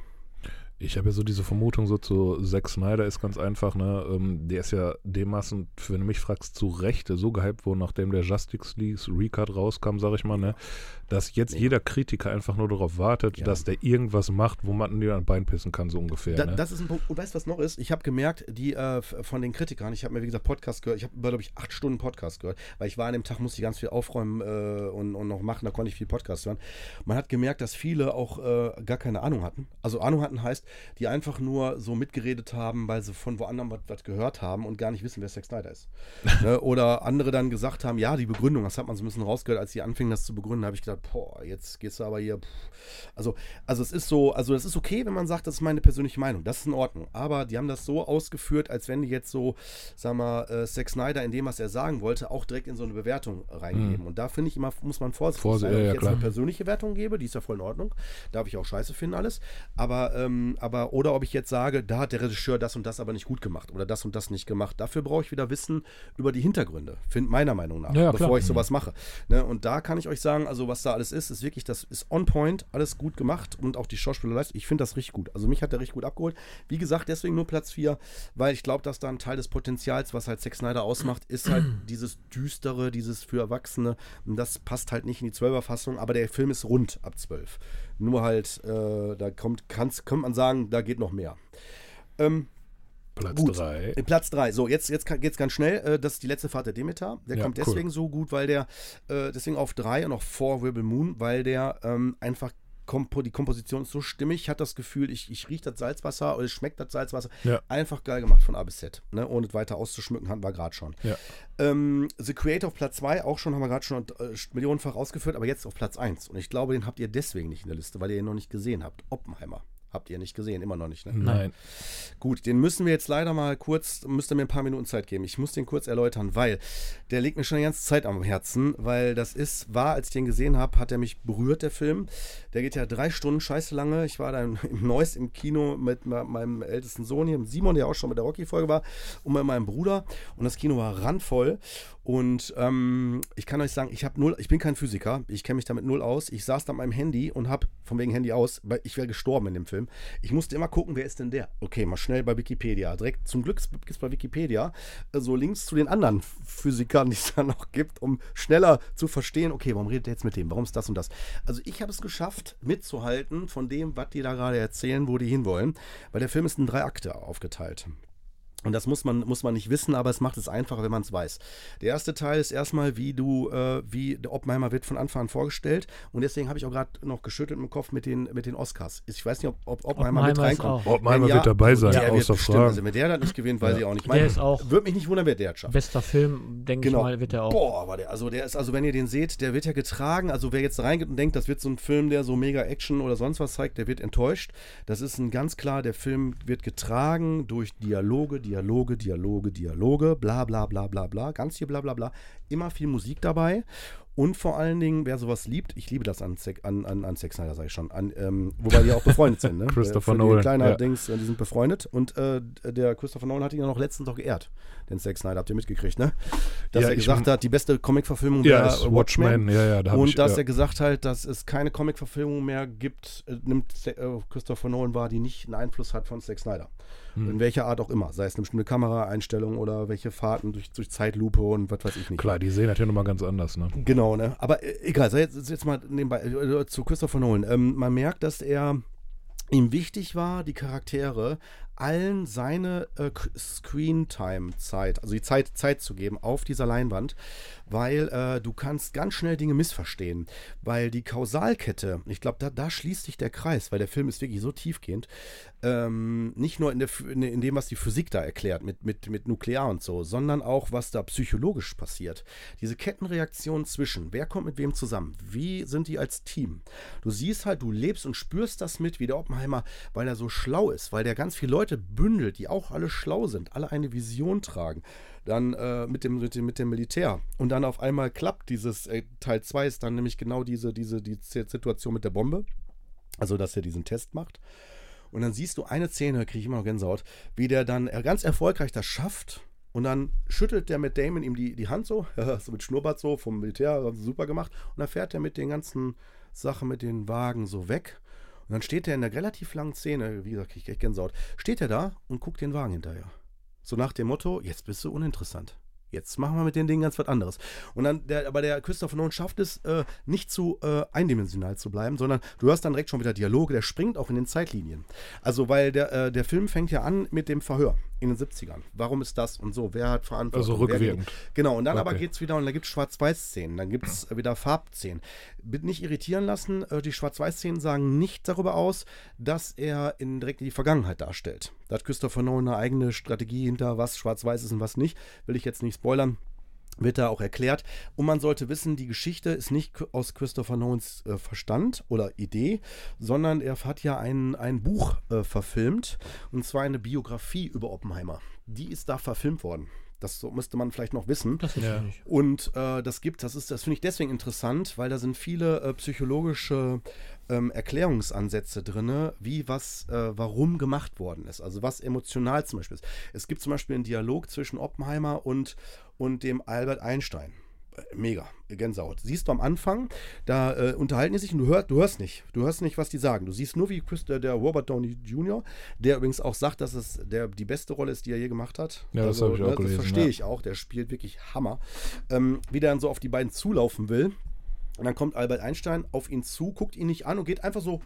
Ich habe ja so diese Vermutung so zu Zack Snyder ist ganz einfach, ne? Ähm, der ist ja dermaßen, wenn du mich fragst, zu Recht so gehypt worden, nachdem der Justice League Recut rauskam, sag ich mal, ne? Dass jetzt nee. jeder Kritiker einfach nur darauf wartet, ja. dass der irgendwas macht, wo man dir ein Bein pissen kann, so ungefähr. Da, ne? Das ist ein Punkt. Und weißt du, was noch ist? Ich habe gemerkt, die äh, von den Kritikern, ich habe mir, wie gesagt, Podcast gehört, ich habe, glaube ich, acht Stunden Podcast gehört, weil ich war an dem Tag, musste ich ganz viel aufräumen äh, und, und noch machen, da konnte ich viel Podcast hören. Man hat gemerkt, dass viele auch äh, gar keine Ahnung hatten. Also Ahnung hatten heißt, die einfach nur so mitgeredet haben, weil sie von woanders was, gehört haben und gar nicht wissen, wer Zack Snyder ist. ne? Oder andere dann gesagt haben, ja, die Begründung, das hat man so ein bisschen rausgehört, als sie anfingen, das zu begründen, habe ich gedacht, boah, jetzt gehst du aber hier. Pff. Also, also es ist so, also es ist okay, wenn man sagt, das ist meine persönliche Meinung, das ist in Ordnung. Aber die haben das so ausgeführt, als wenn die jetzt so, sag mal, äh, Zack Snyder in dem, was er sagen wollte, auch direkt in so eine Bewertung reingeben. Mhm. Und da finde ich immer, muss man vorsichtig Vorsicht, sein. Wenn ja, ich jetzt klar. eine persönliche Wertung gebe, die ist ja voll in Ordnung, darf ich auch scheiße finden alles. Aber, ähm, aber, oder ob ich jetzt sage, da hat der Regisseur das und das aber nicht gut gemacht oder das und das nicht gemacht. Dafür brauche ich wieder Wissen über die Hintergründe, find, meiner Meinung nach, ja, bevor klar. ich sowas mache. Ne? Und da kann ich euch sagen, also was da alles ist, ist wirklich, das ist on point, alles gut gemacht und auch die Schauspielerleistung, ich finde das richtig gut. Also mich hat der richtig gut abgeholt. Wie gesagt, deswegen nur Platz 4, weil ich glaube, dass da ein Teil des Potenzials, was halt Zack Snyder ausmacht, ist halt dieses Düstere, dieses für Erwachsene. Und das passt halt nicht in die 12er-Fassung, aber der Film ist rund ab 12. Nur halt, äh, da kommt, kann's, könnte man sagen, da geht noch mehr. Ähm, Platz 3. Äh, Platz 3. So, jetzt, jetzt geht es ganz schnell. Äh, das ist die letzte Fahrt der Demeter. Der ja, kommt deswegen cool. so gut, weil der, äh, deswegen auf 3 und auch vor Wirbel Moon, weil der ähm, einfach Kompo die Komposition ist so stimmig. Ich hatte das Gefühl, ich, ich rieche das Salzwasser oder es schmeckt das Salzwasser. Ja. Einfach geil gemacht von A bis Z. Ne? Ohne weiter auszuschmücken, hatten wir gerade schon. Ja. Ähm, The Creator auf Platz 2, auch schon, haben wir gerade schon äh, millionenfach ausgeführt, aber jetzt auf Platz 1. Und ich glaube, den habt ihr deswegen nicht in der Liste, weil ihr ihn noch nicht gesehen habt. Oppenheimer. Habt ihr nicht gesehen, immer noch nicht, ne? Nein. Gut, den müssen wir jetzt leider mal kurz, müsst ihr mir ein paar Minuten Zeit geben. Ich muss den kurz erläutern, weil der liegt mir schon die ganze Zeit am Herzen, weil das ist, war, als ich den gesehen habe, hat er mich berührt, der Film. Der geht ja drei Stunden scheiße lange. Ich war da im, im Neues im Kino mit meinem ältesten Sohn hier, Simon, der auch schon mit der Rocky-Folge war, und mit meinem Bruder. Und das Kino war randvoll. Und ähm, ich kann euch sagen, ich habe null, ich bin kein Physiker, ich kenne mich damit null aus. Ich saß da mit meinem Handy und habe, von wegen Handy aus, weil ich wäre gestorben in dem Film. Ich musste immer gucken, wer ist denn der? Okay, mal schnell bei Wikipedia. Direkt zum Glück gibt es bei Wikipedia äh, so Links zu den anderen Physikern, die es da noch gibt, um schneller zu verstehen, okay, warum redet der jetzt mit dem? Warum ist das und das? Also ich habe es geschafft, mitzuhalten von dem, was die da gerade erzählen, wo die hinwollen, weil der Film ist in drei Akte aufgeteilt. Und das muss man, muss man nicht wissen, aber es macht es einfacher, wenn man es weiß. Der erste Teil ist erstmal, wie du, äh, wie der Oppenheimer wird von Anfang an vorgestellt. Und deswegen habe ich auch gerade noch geschüttelt im Kopf mit den, mit den Oscars. Ich weiß nicht, ob, ob Oppenheimer, Oppenheimer mit reinkommt. auch. Oppenheimer Wenn wird dabei sein, der wird außer bestimmt, Frage. Also wenn der das nicht gewinnt, weiß Ja. ich auch nicht. Der ist auch- Würde mich nicht wundern, wer der schafft. Bester Film, denke Genau. ich mal, wird er auch. Boah, aber der, also der ist, also wenn ihr den seht, der wird ja getragen. Also wer jetzt reingeht und denkt, das wird so ein Film, der so mega Action oder sonst was zeigt, der wird enttäuscht. Das ist ein ganz klar, der Film wird getragen durch Dialoge, Dialoge, Dialoge, Dialoge, bla bla bla bla bla, ganz viel bla bla bla. Immer viel Musik dabei. Und vor allen Dingen, wer sowas liebt, ich liebe das an, Zack- an, an, an Zack Snyder, sage ich schon, an, ähm, wobei die auch befreundet sind. Ne? Christopher Für die Nolan, Kleiner ja. Dings, äh, die sind befreundet. Und äh, der Christopher Nolan hat ihn ja noch letztens noch geehrt, den Zack Snyder, habt ihr mitgekriegt, ne? Dass Ja, er gesagt hat, die beste Comic-Verfilmung Ja, wäre ist Watchmen, ja, ja, da und ich, dass ja. er gesagt hat, dass es keine Comic-Verfilmung mehr gibt, äh, nimmt äh, Christopher Nolan wahr, die nicht einen Einfluss hat von Zack Snyder. Hm. In welcher Art auch immer. Sei es eine bestimmte Kameraeinstellung oder welche Fahrten durch, durch Zeitlupe und was weiß ich nicht. Klar, die sehen das ja nochmal ganz anders, ne? Genau, ne? Aber äh, egal, sei jetzt, jetzt mal nebenbei äh, zu Christopher Nolan. Ähm, man merkt, dass er ihm wichtig war, die Charaktere allen seine äh, Screen-Time-Zeit, also die Zeit, Zeit zu geben auf dieser Leinwand, weil äh, du kannst ganz schnell Dinge missverstehen, weil die Kausalkette, ich glaube, da, da schließt sich der Kreis, weil der Film ist wirklich so tiefgehend, ähm, nicht nur in, der, in dem, was die Physik da erklärt, mit, mit, mit Nuklear und so, sondern auch, was da psychologisch passiert. Diese Kettenreaktion zwischen, wer kommt mit wem zusammen, wie sind die als Team. Du siehst halt, du lebst und spürst das mit, wie der Oppenheimer, weil er so schlau ist, weil der ganz viele Leute bündelt, die auch alle schlau sind, alle eine Vision tragen. Dann äh, mit, dem, mit, dem, mit dem Militär. Und dann auf einmal klappt dieses, äh, Teil 2 ist dann nämlich genau diese, diese die Situation mit der Bombe. Also, dass er diesen Test macht. Und dann siehst du eine Szene, kriege ich immer noch Gänsehaut, wie der dann äh, ganz erfolgreich das schafft. Und dann schüttelt der mit Damon ihm die, die Hand so, so mit Schnurrbart so vom Militär, super gemacht. Und dann fährt er mit den ganzen Sachen, mit den Wagen so weg. Und dann steht er in der relativ langen Szene, wie gesagt, ich echt Gänsehaut, steht er da und guckt den Wagen hinterher. So nach dem Motto, jetzt bist du uninteressant. Jetzt machen wir mit den Dingen ganz was anderes. Und dann, der, aber der Christopher Nolan schafft es, äh, nicht zu äh, eindimensional zu bleiben, sondern du hörst dann direkt schon wieder Dialoge, der springt auch in den Zeitlinien. Also, weil der, äh, der Film fängt ja an mit dem Verhör in den 70ern. Warum ist das und so? Wer hat Verantwortung? Also rückwirkend. Genau, und dann aber Okay. geht es wieder und da gibt es Schwarz-Weiß-Szenen, dann gibt es wieder Farbszenen. Bitte nicht irritieren lassen, äh, die Schwarz-Weiß-Szenen sagen nicht darüber aus, dass er in direkt die Vergangenheit darstellt. Da hat Christopher Nolan eine eigene Strategie hinter, was schwarz-weiß ist und was nicht. Will ich jetzt nicht spoilern wird da auch erklärt. Und man sollte wissen, die Geschichte ist nicht aus Christopher Nolans äh, Verstand oder Idee, sondern er hat ja ein, ein Buch äh, verfilmt, und zwar eine Biografie über Oppenheimer. Die ist da verfilmt worden. Das müsste man vielleicht noch wissen. Das ist Ja. Und äh, das gibt, das ist, das finde ich deswegen interessant, weil da sind viele äh, psychologische ähm, Erklärungsansätze drin, wie was, äh, warum gemacht worden ist. Also was emotional zum Beispiel ist. Es gibt zum Beispiel einen Dialog zwischen Oppenheimer und, und dem Albert Einstein. Mega, Gänsehaut. Siehst du am Anfang, da äh, unterhalten die sich und du hörst, du hörst nicht. Du hörst nicht, was die sagen. Du siehst nur, wie Chris, der, der Robert Downey Jr., der übrigens auch sagt, dass es der, die beste Rolle ist, die er je gemacht hat. Ja, das hab ich auch ne, gelesen, Das verstehe ja. ich auch. Der spielt wirklich Hammer. Ähm, wie der dann so auf die beiden zulaufen will. Und dann kommt Albert Einstein auf ihn zu, guckt ihn nicht an und geht einfach so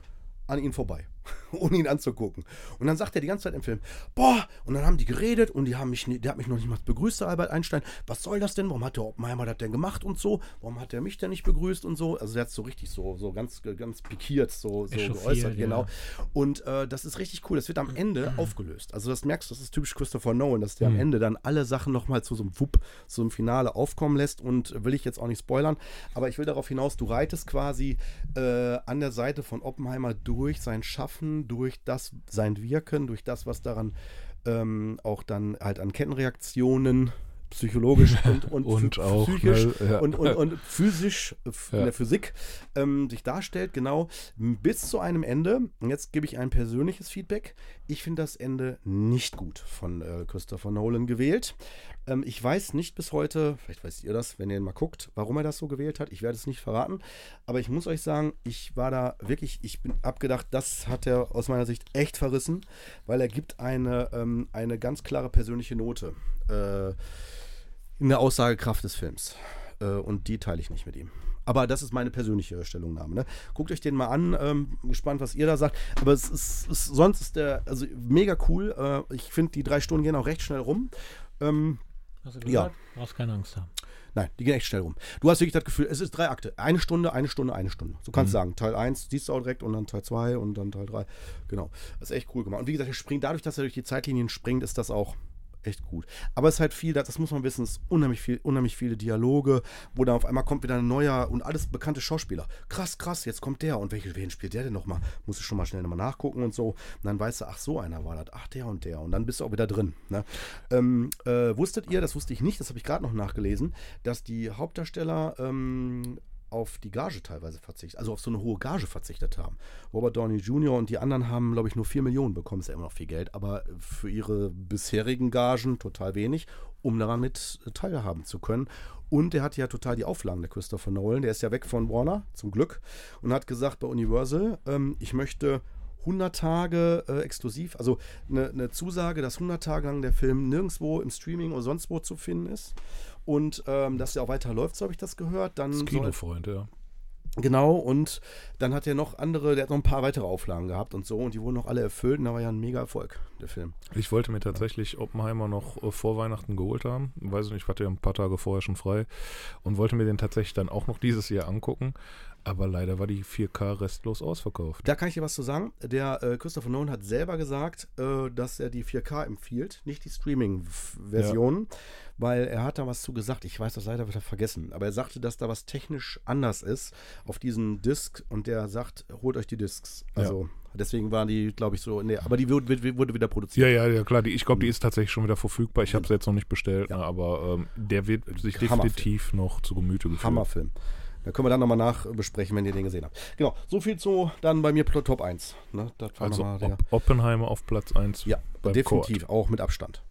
an ihn vorbei, ohne ihn anzugucken. Und dann sagt er die ganze Zeit im Film, boah, und dann haben die geredet und die haben mich, der hat mich noch nicht mal begrüßt, der Albert Einstein. Was soll das denn? Warum hat der Oppenheimer das denn gemacht und so? Warum hat der mich denn nicht begrüßt und so? Also der hat so richtig so, so ganz, ganz pikiert so, so geäußert, ja. genau. Und äh, das ist richtig cool. Das wird am Ende aufgelöst. Also das merkst du, das ist typisch Christopher Nolan, dass der am Ende dann alle Sachen nochmal zu so einem Wupp, so einem Finale aufkommen lässt. Und will ich jetzt auch nicht spoilern, aber ich will darauf hinaus, du reitest quasi äh, an der Seite von Oppenheimer durch sein Schaffen, durch das, sein Wirken, durch das, was daran ähm, auch dann halt an Kettenreaktionen psychologisch und, und, Und auch, psychisch ne, ja. und, und, und physisch f- in Ja. der Physik ähm, sich darstellt, genau bis zu einem Ende. Und jetzt gebe ich ein persönliches Feedback. Ich finde das Ende nicht gut von äh, Christopher Nolan gewählt. Ähm, ich weiß nicht bis heute, vielleicht weißt ihr das, wenn ihr mal guckt, warum er das so gewählt hat. Ich werde es nicht verraten. Aber ich muss euch sagen, ich war da wirklich, ich bin abgedacht, das hat er aus meiner Sicht echt verrissen, weil er gibt eine, ähm, eine ganz klare persönliche Note äh, in der Aussagekraft des Films. Äh, und die teile ich nicht mit ihm. Aber das ist meine persönliche Stellungnahme. Ne? Guckt euch den mal an. Ähm, gespannt, was ihr da sagt. Aber es ist, ist sonst ist der also mega cool. Äh, ich finde, die drei Stunden gehen auch recht schnell rum. Ähm, Hast du Ja. Brauchst keine Angst haben. Nein, die gehen echt schnell rum. Du hast wirklich das Gefühl, es ist drei Akte. Eine Stunde, eine Stunde, eine Stunde. So kannst du sagen. Teil 1 siehst du auch direkt und dann Teil 2 und dann Teil 3. Genau. Das ist echt cool gemacht. Und wie gesagt, er springt, dadurch, dass er durch die Zeitlinien springt, ist das auch echt gut. Aber es ist halt viel, das, muss man wissen, es ist unheimlich viel, unheimlich viele Dialoge, wo dann auf einmal kommt wieder ein neuer und alles bekannte Schauspieler. Krass, krass, jetzt kommt der. Und welche, wen spielt der denn nochmal? Musst du schon mal schnell nochmal nachgucken und so. Und dann weißt du, ach, so einer war das. Ach, der und der. Und dann bist du auch wieder drin. Ne? Ähm, äh, wusstet ihr, das wusste ich nicht, das habe ich gerade noch nachgelesen, dass die Hauptdarsteller ähm, auf die Gage teilweise verzichtet, also auf so eine hohe Gage verzichtet haben. Robert Downey Jr. und die anderen haben, glaube ich, nur 4 Millionen bekommen, ist ja immer noch viel Geld, aber für ihre bisherigen Gagen total wenig, um daran mit teilhaben zu können. Und er hat ja total die Auflagen, der Christopher Nolan. Der ist ja weg von Warner, zum Glück, und hat gesagt bei Universal, ähm, ich möchte 100 Tage äh, exklusiv, also eine, eine Zusage, dass 100 Tage lang der Film nirgendwo im Streaming oder sonst wo zu finden ist. Und ähm, dass der auch weiter läuft, so habe ich das gehört. Dann Das soll, Kinofreund, ja. Genau, und dann hat er noch andere, der hat noch ein paar weitere Auflagen gehabt und so, und die wurden noch alle erfüllt, und da war ja ein mega Erfolg, der Film. Ich wollte mir tatsächlich Oppenheimer noch äh, vor Weihnachten geholt haben. Weiß ich nicht, ich hatte ja ein paar Tage vorher schon frei und wollte mir den tatsächlich dann auch noch dieses Jahr angucken. Aber leider war die 4K restlos ausverkauft. Da kann ich dir was zu sagen. Der äh, Christopher Nolan hat selber gesagt, äh, dass er die 4K empfiehlt, nicht die Streaming-Version, weil er hat da was zu gesagt. Ich weiß das leider wieder vergessen, aber er sagte, dass da was technisch anders ist auf diesen Disc und der sagt, holt euch die Discs. Also deswegen waren die, glaube ich, so, nee, aber die wurde, wurde wieder produziert. Ja, ja, ja, klar. Die, ich glaube, die ist tatsächlich schon wieder verfügbar. Ich habe sie jetzt noch nicht bestellt, Ja. ne, aber ähm, der wird sich definitiv noch zu Gemüte geführt. Hammerfilm. Da können wir dann nochmal nachbesprechen, wenn ihr den gesehen habt. Genau, so viel zu dann bei mir Top 1. Ne, Also Oppenheimer auf Platz 1. Ja, definitiv, auch mit Abstand.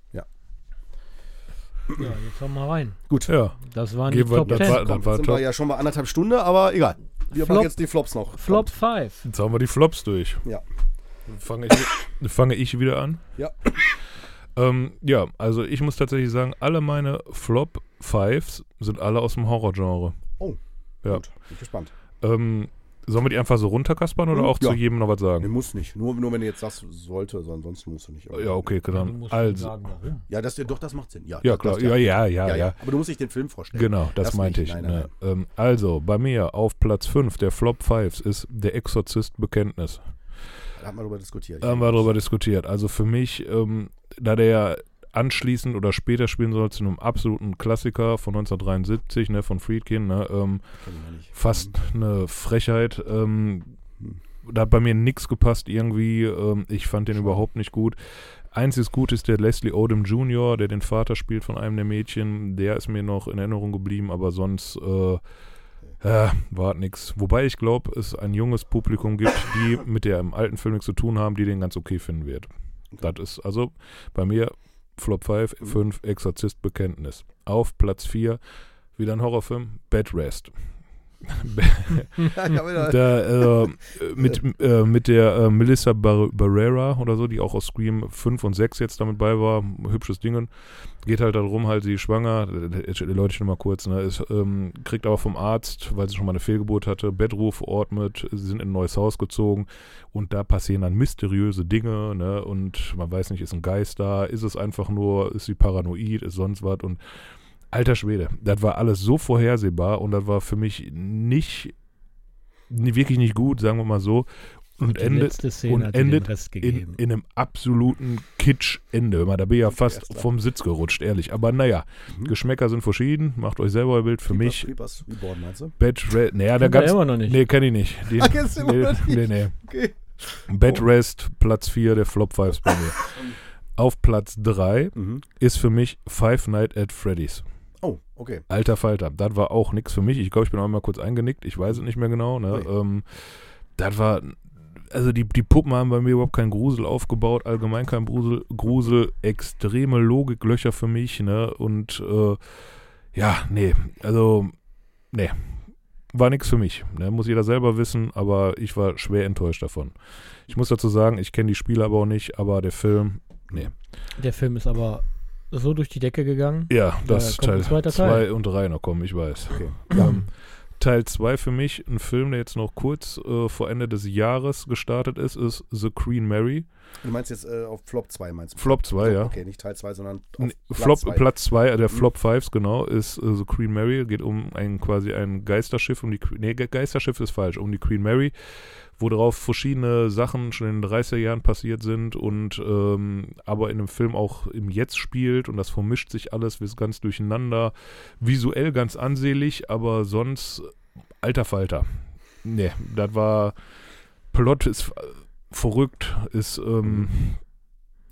Ja. Jetzt kommen wir rein. Gut. Ja, Das waren die Gehen wir- Top das 10. war- Komm, dann war sind top. wir ja schon bei anderthalb Stunden, aber egal. Wir Flop. machen jetzt die Flops noch. Flop 5. jetzt haben wir die Flops durch. Ja. Fange ich, fange ich wieder an. Ja. Ähm, ja, also ich muss tatsächlich sagen, alle meine Flop Fives sind alle aus dem Horrorgenre. Oh, Ja. gut. Bin gespannt. Ähm, sollen wir die einfach so runterkaspern oder Hm, auch ja. zu jedem noch was Nee, sagen? muss nicht. Nur, nur wenn du jetzt sagst, sollte, so ansonsten musst du nicht. Ja, okay, musst Also, sagen. Ja, das, doch, das macht Sinn. Ja, ja das, klar, das, ja, ja, ja, ja. Aber du musst dich den Film vorstellen. Genau, das, Das meinte ich. Nein, nein, ne? Ähm, also, bei mir auf Platz 5 der Flop Fives ist Der Exorzist Bekenntnis. Da haben wir darüber diskutiert. Da haben wir darüber diskutiert. Also für mich, ähm, da der ja anschließend oder später spielen soll zu einem absoluten Klassiker von 1973, ne, von Friedkin, ne, ähm, fast eine Frechheit. Ähm, da hat bei mir nichts gepasst irgendwie. Ähm, ich fand den überhaupt nicht gut. Einziges Gut ist der Leslie Odom Jr., der den Vater spielt von einem der Mädchen. Der ist mir noch in Erinnerung geblieben, aber sonst äh, äh, war nix. Wobei ich glaube, es ein junges Publikum gibt, die mit der im alten Film nichts zu tun haben, die den ganz okay finden wird. Okay. Das ist also bei mir Flop 5, Mhm. 5 Exorzist Bekenntnis. Auf Platz 4 wieder ein Horrorfilm, Bed Rest. Da, äh, mit, äh, mit der äh, Melissa Bar Barrera oder so, die auch aus Scream 5 und 6 jetzt damit bei war, hübsches Ding. Geht halt darum, halt sie ist schwanger, Leute schon mal kurz, ne, ist, ähm, kriegt aber vom Arzt, weil sie schon mal eine Fehlgeburt hatte, Bettruf verordnet, sie sind in ein neues Haus gezogen und da passieren dann mysteriöse Dinge, ne, und man weiß nicht, ist ein Geist da, ist es einfach nur, ist sie paranoid, ist sonst was und alter Schwede, das war alles so vorhersehbar und das war für mich nicht, wirklich nicht gut, sagen wir mal so. Und, die endet letzte Szene und hat dir den endet Rest in, gegeben. in einem absoluten Kitsch-Ende. Da bin ich ja fast Erster. vom Sitz gerutscht, ehrlich. Aber naja, Mhm. Geschmäcker sind verschieden. Macht euch selber ein Bild. Für Creepers- mich, Creepers Reborn, meinst du? Bed Rest. Naja, da gab's. immer noch nicht. Nee, kenne ich nicht. Den, Ah, kennst du immer nee, noch nicht? nee, nee. Okay. Bed Rest, Platz 4 der Flop 5 bei mir. Auf Platz 3 Mhm. ist für mich Five Nights at Freddy's. Oh, okay. Alter Falter, das war auch nichts für mich. Ich glaube, ich bin auch mal kurz eingenickt. Ich weiß es nicht mehr genau. Ne? Ui. Ähm, das war, also die, die Puppen haben bei mir überhaupt keinen Grusel aufgebaut, allgemein kein Grusel, Grusel extreme Logiklöcher für mich. Ne? Und äh, ja, nee, also, nee, war nichts für mich. Ne? Muss jeder selber wissen, aber ich war schwer enttäuscht davon. Ich muss dazu sagen, ich kenne die Spiele aber auch nicht, aber der Film, nee. Der Film ist aber so durch die Decke gegangen. Ja, das ein Teil zweiter Teil. 2 und 3 noch kommen, ich weiß. Okay. Ähm, Teil 2 für mich, ein Film, der jetzt noch kurz äh, vor Ende des Jahres gestartet ist, ist The Queen Mary. Du meinst jetzt äh, auf Flop 2, meinst du? Flop 2, So, ja. Okay, nicht Teil 2, sondern auf Nee, Platz Flop, zwei. Platz 2, äh, der Mhm. Flop 5, genau, ist äh, The Queen Mary. Geht um ein quasi ein Geisterschiff, um die nee, Ge- Geisterschiff ist falsch, um die Queen Mary, wo darauf verschiedene Sachen schon in den 30er Jahren passiert sind und ähm, aber in dem Film auch im Jetzt spielt und das vermischt sich alles, ist ganz durcheinander, visuell ganz ansehlich, aber sonst alter Falter. Nee, das war Plot ist äh, verrückt, ist ähm,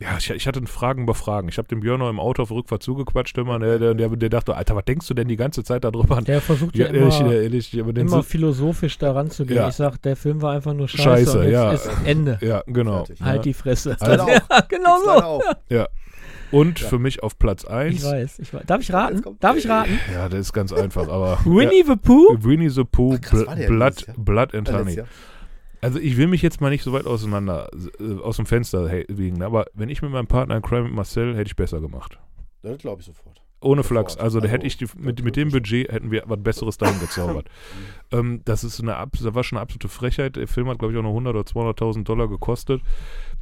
ja, ich, ich hatte Fragen über Fragen. Ich habe dem Björn noch im Auto auf Rückfahrt zugequatscht immer. Der, der, der, der dachte, Alter, was denkst du denn die ganze Zeit darüber? Der versucht ja, Ja, ehrlich, immer, ehrlich, aber den immer so, philosophisch daran zu gehen. Ja. Ich sag, der Film war einfach nur scheiße. Scheiße, ja. ist Ende. ja, genau. Fertig. Halt Ja. die Fresse. Also- auch. genau so. auch. Und Ja. für mich auf Platz Ich 1. weiß, ich weiß. Darf ich raten? Darf ich raten? Ja, das ist ganz einfach, aber. Winnie the Pooh? ja, Winnie the Pooh, Ach, krass, Bl Blood? Blood and Äh, Honey. Also ich will mich jetzt mal nicht so weit auseinander, äh, aus dem Fenster wiegen, aber wenn ich mit meinem Partner in Crime mit Marcel, hätte ich besser gemacht. Das glaube ich sofort. Ohne Sofort. Flachs. Also, da Also, hätte ich die, mit, mit dem. Budget hätten wir was Besseres dahin gezaubert. ähm, das ist eine, das war schon eine absolute Frechheit. Der Film hat, glaube ich, auch noch 100 oder 200.000 Dollar gekostet.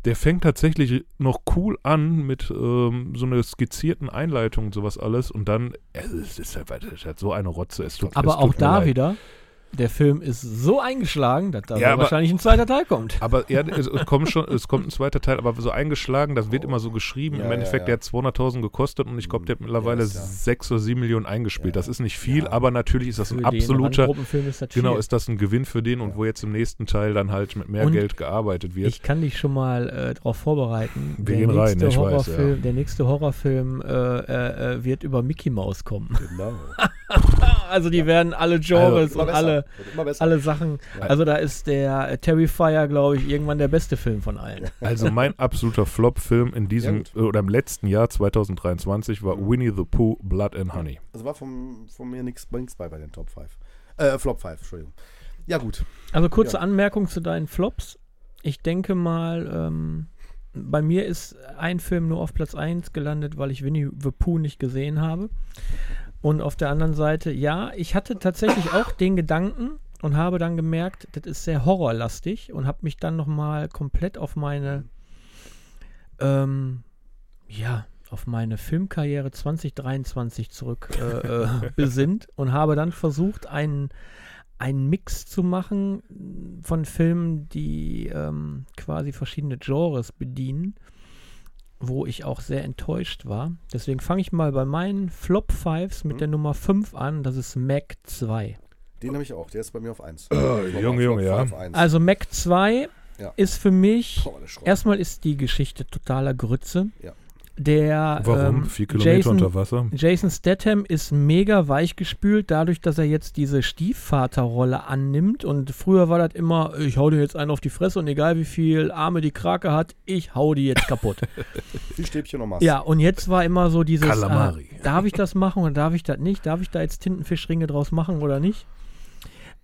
Der fängt tatsächlich noch cool an mit ähm, so einer skizzierten Einleitung und sowas alles. Und dann, äh, es ist halt, es ist halt so eine Rotze. Es tut, es Aber tut auch da leid. wieder, der Film ist so eingeschlagen, dass da Ja, aber- wahrscheinlich ein zweiter Teil kommt. Aber ja, es, es kommt schon, es kommt ein zweiter Teil, aber so eingeschlagen, das wird immer so geschrieben. Ja, Im Endeffekt, ja. der hat 200.000 gekostet und ich glaube, der hat mittlerweile Ja, ist ja. sechs oder sieben Millionen eingespielt. Ja. Das ist nicht viel, Ja. aber natürlich ist das ein Für absoluter, Den Gruppenfilm ist das genau, ist das ein Gewinn für den und wo jetzt im nächsten Teil dann halt mit mehr Und Geld gearbeitet wird. Ich kann dich schon mal äh, darauf vorbereiten. Wir gehen rein, ich weiß, Horrorfilm, Der nächste Horrorfilm äh, äh, äh, wird über Mickey Mouse kommen. Genau. Also die werden alle Genres Immer und besser. Alle, Wird immer besser. alle Sachen. Ja. Also da ist der äh, Terrifier, glaube ich, irgendwann der beste Film von allen. Also mein absoluter Flop-Film in diesem, äh, oder im letzten Jahr 2023 war Mhm. Winnie the Pooh, Blood and Honey. Also war vom, von mir nichts bei bei den Top 5. Äh, Flop 5, Entschuldigung. Ja, gut. Also kurze Ja. Anmerkung zu deinen Flops. Ich denke mal, ähm, bei mir ist ein Film nur auf Platz 1 gelandet, weil ich Winnie the Pooh nicht gesehen habe. Und auf der anderen Seite, ja, ich hatte tatsächlich auch den Gedanken und habe dann gemerkt, das ist sehr horrorlastig und habe mich dann nochmal komplett auf meine, ähm, ja, auf meine Filmkarriere 2023 zurück äh, äh, besinnt und habe dann versucht, einen, einen Mix zu machen von Filmen, die ähm, quasi verschiedene Genres bedienen, wo ich auch sehr enttäuscht war. Deswegen fange ich mal bei meinen Flop Fives mit Mhm. der Nummer 5 an, das ist Mac 2. Den habe ich auch. Der ist bei mir auf 1. Junge, Junge, ja. Also Mac 2 Ja. ist für mich, Boah, erstmal ist die Geschichte totaler Grütze. Ja. Der Warum? ähm, Vier Kilometer Jason, unter Wasser? Jason Statham ist mega weichgespült, dadurch, dass er jetzt diese Stiefvaterrolle annimmt. Und früher war das immer, ich hau dir jetzt einen auf die Fresse und egal wie viel Arme die Krake hat, ich hau die jetzt kaputt. Viel Stäbchen Maß. ja, und jetzt war immer so dieses, Kalamari. äh, darf ich das machen oder darf ich das nicht? Darf ich da jetzt Tintenfischringe draus machen oder nicht?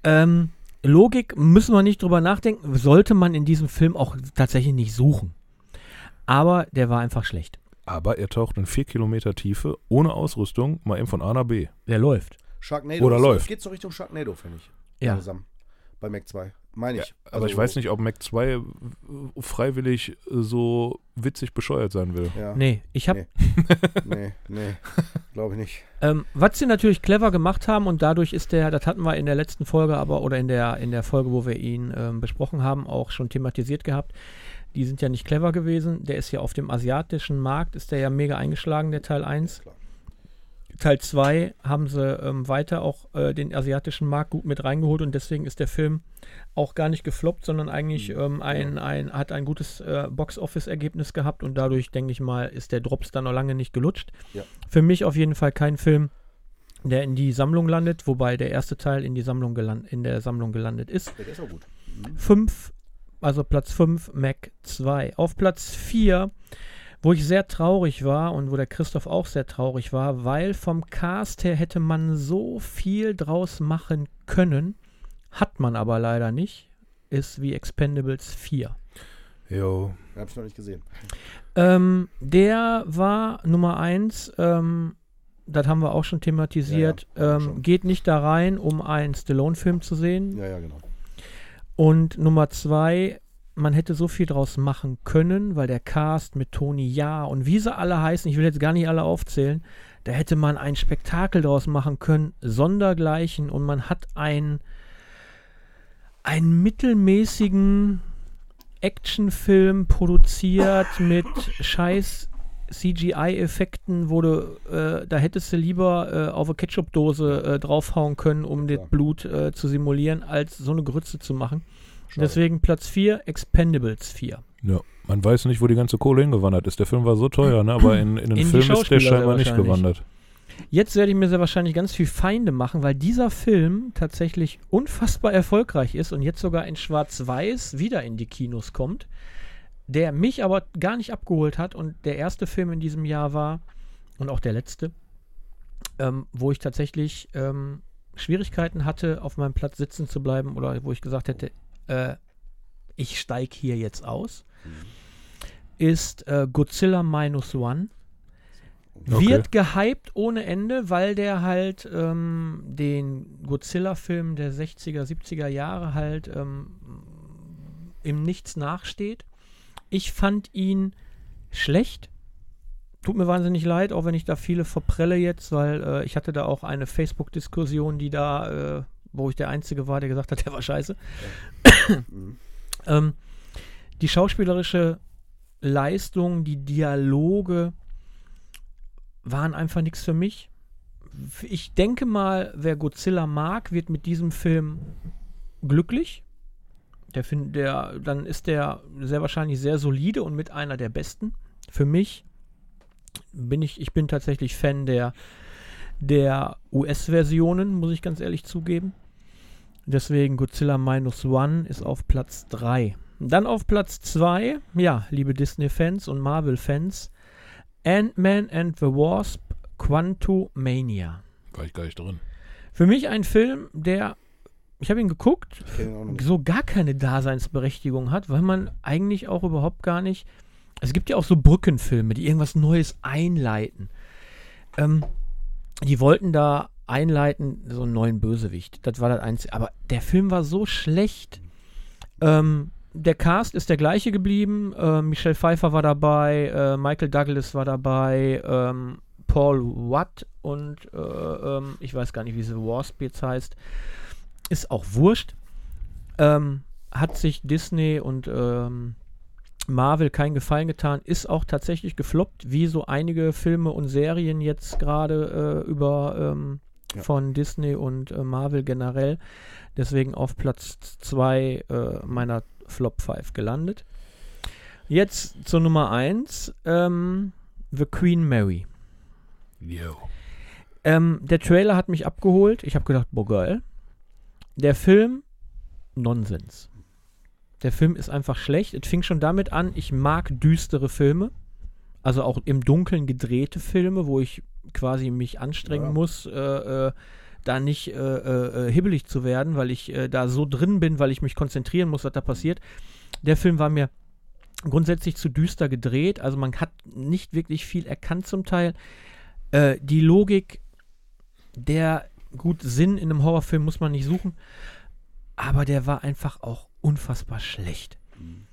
Ähm, Logik müssen wir nicht drüber nachdenken, sollte man in diesem Film auch tatsächlich nicht suchen. Aber der war einfach schlecht. Aber er taucht in vier Kilometer Tiefe, ohne Ausrüstung, mal eben von A nach B. Der läuft. Sharknado. Oder ist- läuft. Geht so Richtung Sharknado, finde ich. Ja. Langsam. Bei Mac 2. Meine ich. Aber Also, ich weiß nicht, ob Mac 2 äh, freiwillig äh, so witzig bescheuert sein will. Ja. Nee, ich habe Nee, nee. Glaube ich nicht. Ähm, was sie natürlich clever gemacht haben und dadurch ist der, das hatten wir in der letzten Folge aber oder in der, in der Folge, wo wir ihn ähm, besprochen haben, auch schon thematisiert gehabt. Die sind ja nicht clever gewesen. Der ist ja auf dem asiatischen Markt, ist der ja mega eingeschlagen, der Teil 1. Klar. Teil 2 haben sie ähm, weiter auch äh, den asiatischen Markt gut mit reingeholt und deswegen ist der Film auch gar nicht gefloppt, sondern eigentlich Mhm. ähm, ein, ein, hat ein gutes äh, Box-Office-Ergebnis gehabt und dadurch, denke ich mal, ist der Drops dann noch lange nicht gelutscht. Ja. Für mich auf jeden Fall kein Film, der in die Sammlung landet, wobei der erste Teil in, die Sammlung in der Sammlung gelandet ist. Der ist auch gut. Mhm. 5, also Platz 5, Mac 2. Auf Platz 4, wo ich sehr traurig war und wo der Christoph auch sehr traurig war, weil vom Cast her hätte man so viel draus machen können, hat man aber leider nicht, ist wie Expendables 4. Jo. Hab ich noch nicht gesehen. Ähm, der war Nummer 1, ähm, das haben wir auch schon thematisiert, Ja, ja, ähm, schon. geht nicht da rein, um einen Stallone-Film zu sehen, Ja, ja, genau. Und Nummer zwei, man hätte so viel draus machen können, weil der Cast mit Tony Ja und wie sie alle heißen, ich will jetzt gar nicht alle aufzählen, da hätte man ein Spektakel draus machen können, sondergleichen. Und man hat ein, einen mittelmäßigen Actionfilm produziert mit scheiß CGI-Effekten, wo du, äh, da hättest du lieber äh, auf eine Ketchup-Dose äh, draufhauen können, um Ja, das. Blut äh, zu simulieren, als so eine Grütze zu machen. Schade. Deswegen Platz 4, Expendables 4. Ja, man weiß nicht, wo die ganze Kohle hingewandert ist. Der Film war so teuer, ne? aber in, in den In Film ist der scheinbar nicht gewandert. Jetzt werde ich mir sehr wahrscheinlich ganz viel Feinde machen, weil dieser Film tatsächlich unfassbar erfolgreich ist und jetzt sogar in Schwarz-Weiß wieder in die Kinos kommt, der mich aber gar nicht abgeholt hat und der erste Film in diesem Jahr war und auch der letzte, ähm, wo ich tatsächlich ähm, Schwierigkeiten hatte, auf meinem Platz sitzen zu bleiben oder wo ich gesagt hätte, äh, ich steige hier jetzt aus, ist äh, Godzilla Minus One. Okay. Wird gehypt ohne Ende, weil der halt ähm, den Godzilla-Film der 60er, 70er Jahre halt ähm, im Nichts nachsteht. Ich fand ihn schlecht. Tut mir wahnsinnig leid, auch wenn ich da viele verprelle jetzt, weil äh, ich hatte da auch eine Facebook-Diskussion, die da, äh, wo ich der Einzige war, der gesagt hat, der war scheiße. Mhm. Ähm, die schauspielerische Leistung, die Dialoge waren einfach nichts für mich. Ich denke mal, wer Godzilla mag, wird mit diesem Film glücklich. Der find, der, dann ist der sehr wahrscheinlich sehr solide und mit einer der besten. Für mich bin ich, ich bin tatsächlich Fan der, der US-Versionen, muss ich ganz ehrlich zugeben. Deswegen Godzilla Minus One ist auf Platz 3. Dann auf Platz 2, ja, liebe Disney-Fans und Marvel-Fans, Ant-Man and the Wasp Quantumania. War ich gar nicht drin. Für mich ein Film, der, ich habe ihn geguckt, so gar keine Daseinsberechtigung hat, weil man eigentlich auch überhaupt gar nicht. Es gibt ja auch so Brückenfilme, die irgendwas Neues einleiten. Ähm, die wollten da einleiten, so einen neuen Bösewicht. Das war das Einzige. Aber der Film war so schlecht. Ähm, der Cast ist der gleiche geblieben. Äh, Michelle Pfeiffer war dabei, äh, Michael Douglas war dabei, ähm, Paul Watt und äh, ähm, ich weiß gar nicht, wie sie Wasp jetzt heißt. Ist auch wurscht. Ähm, hat sich Disney und ähm, Marvel keinen Gefallen getan, ist auch tatsächlich gefloppt, wie so einige Filme und Serien jetzt gerade äh, über ähm, Ja. von Disney und äh, Marvel generell. Deswegen auf Platz 2 äh, meiner Flop 5 gelandet. Jetzt zur Nummer 1, ähm, The Queen Mary. Yo. Ähm, der Trailer hat mich abgeholt. Ich habe gedacht, boah, geil. Der Film, Nonsens. Der Film ist einfach schlecht. Es fing schon damit an, ich mag düstere Filme. Also auch im Dunkeln gedrehte Filme, wo ich quasi mich anstrengen Ja. muss, äh, äh, da nicht äh, äh, äh, hibbelig zu werden, weil ich äh, da so drin bin, weil ich mich konzentrieren muss, was da passiert. Der Film war mir grundsätzlich zu düster gedreht. Also man hat nicht wirklich viel erkannt zum Teil. Die Logik, der gut Sinn in einem Horrorfilm muss man nicht suchen, aber der war einfach auch unfassbar schlecht. Mhm.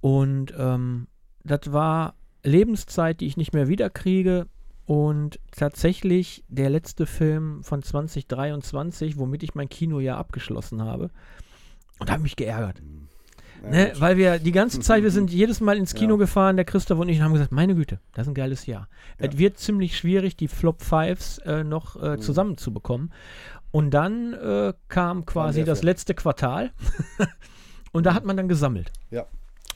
Und ähm, das war Lebenszeit, die ich nicht mehr wiederkriege. Und tatsächlich der letzte Film von 2023, womit ich mein Kinojahr abgeschlossen habe. Und habe mich geärgert. Mhm. Ne, weil wir die ganze Zeit, wir sind jedes Mal ins Kino Ja. gefahren, der Christoph und ich, und haben gesagt, meine Güte, das ist ein geiles Jahr. Ja. Es wird ziemlich schwierig, die Flop Fives äh, noch äh, Mhm. zusammenzubekommen. Und dann äh, kam quasi das letzte Quartal und da hat man dann gesammelt. Ja.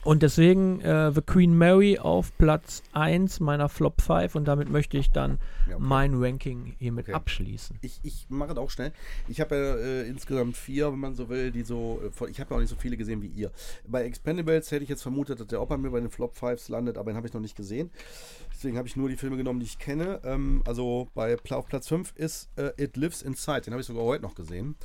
Und deswegen äh, The Queen Mary auf Platz 1 meiner Flop 5 und damit möchte ich dann Ja, okay. mein Ranking hiermit Okay. abschließen. Ich, ich mache es auch schnell. Ich habe ja äh, insgesamt vier, wenn man so will, die so. Äh, ich habe ja auch nicht so viele gesehen wie ihr. Bei Expendables hätte ich jetzt vermutet, dass der auch bei mir bei den Flop Fives landet, aber den habe ich noch nicht gesehen. Deswegen habe ich nur die Filme genommen, die ich kenne. Ähm, also bei auf Platz 5 ist äh, It Lives Inside. Den habe ich sogar heute noch gesehen.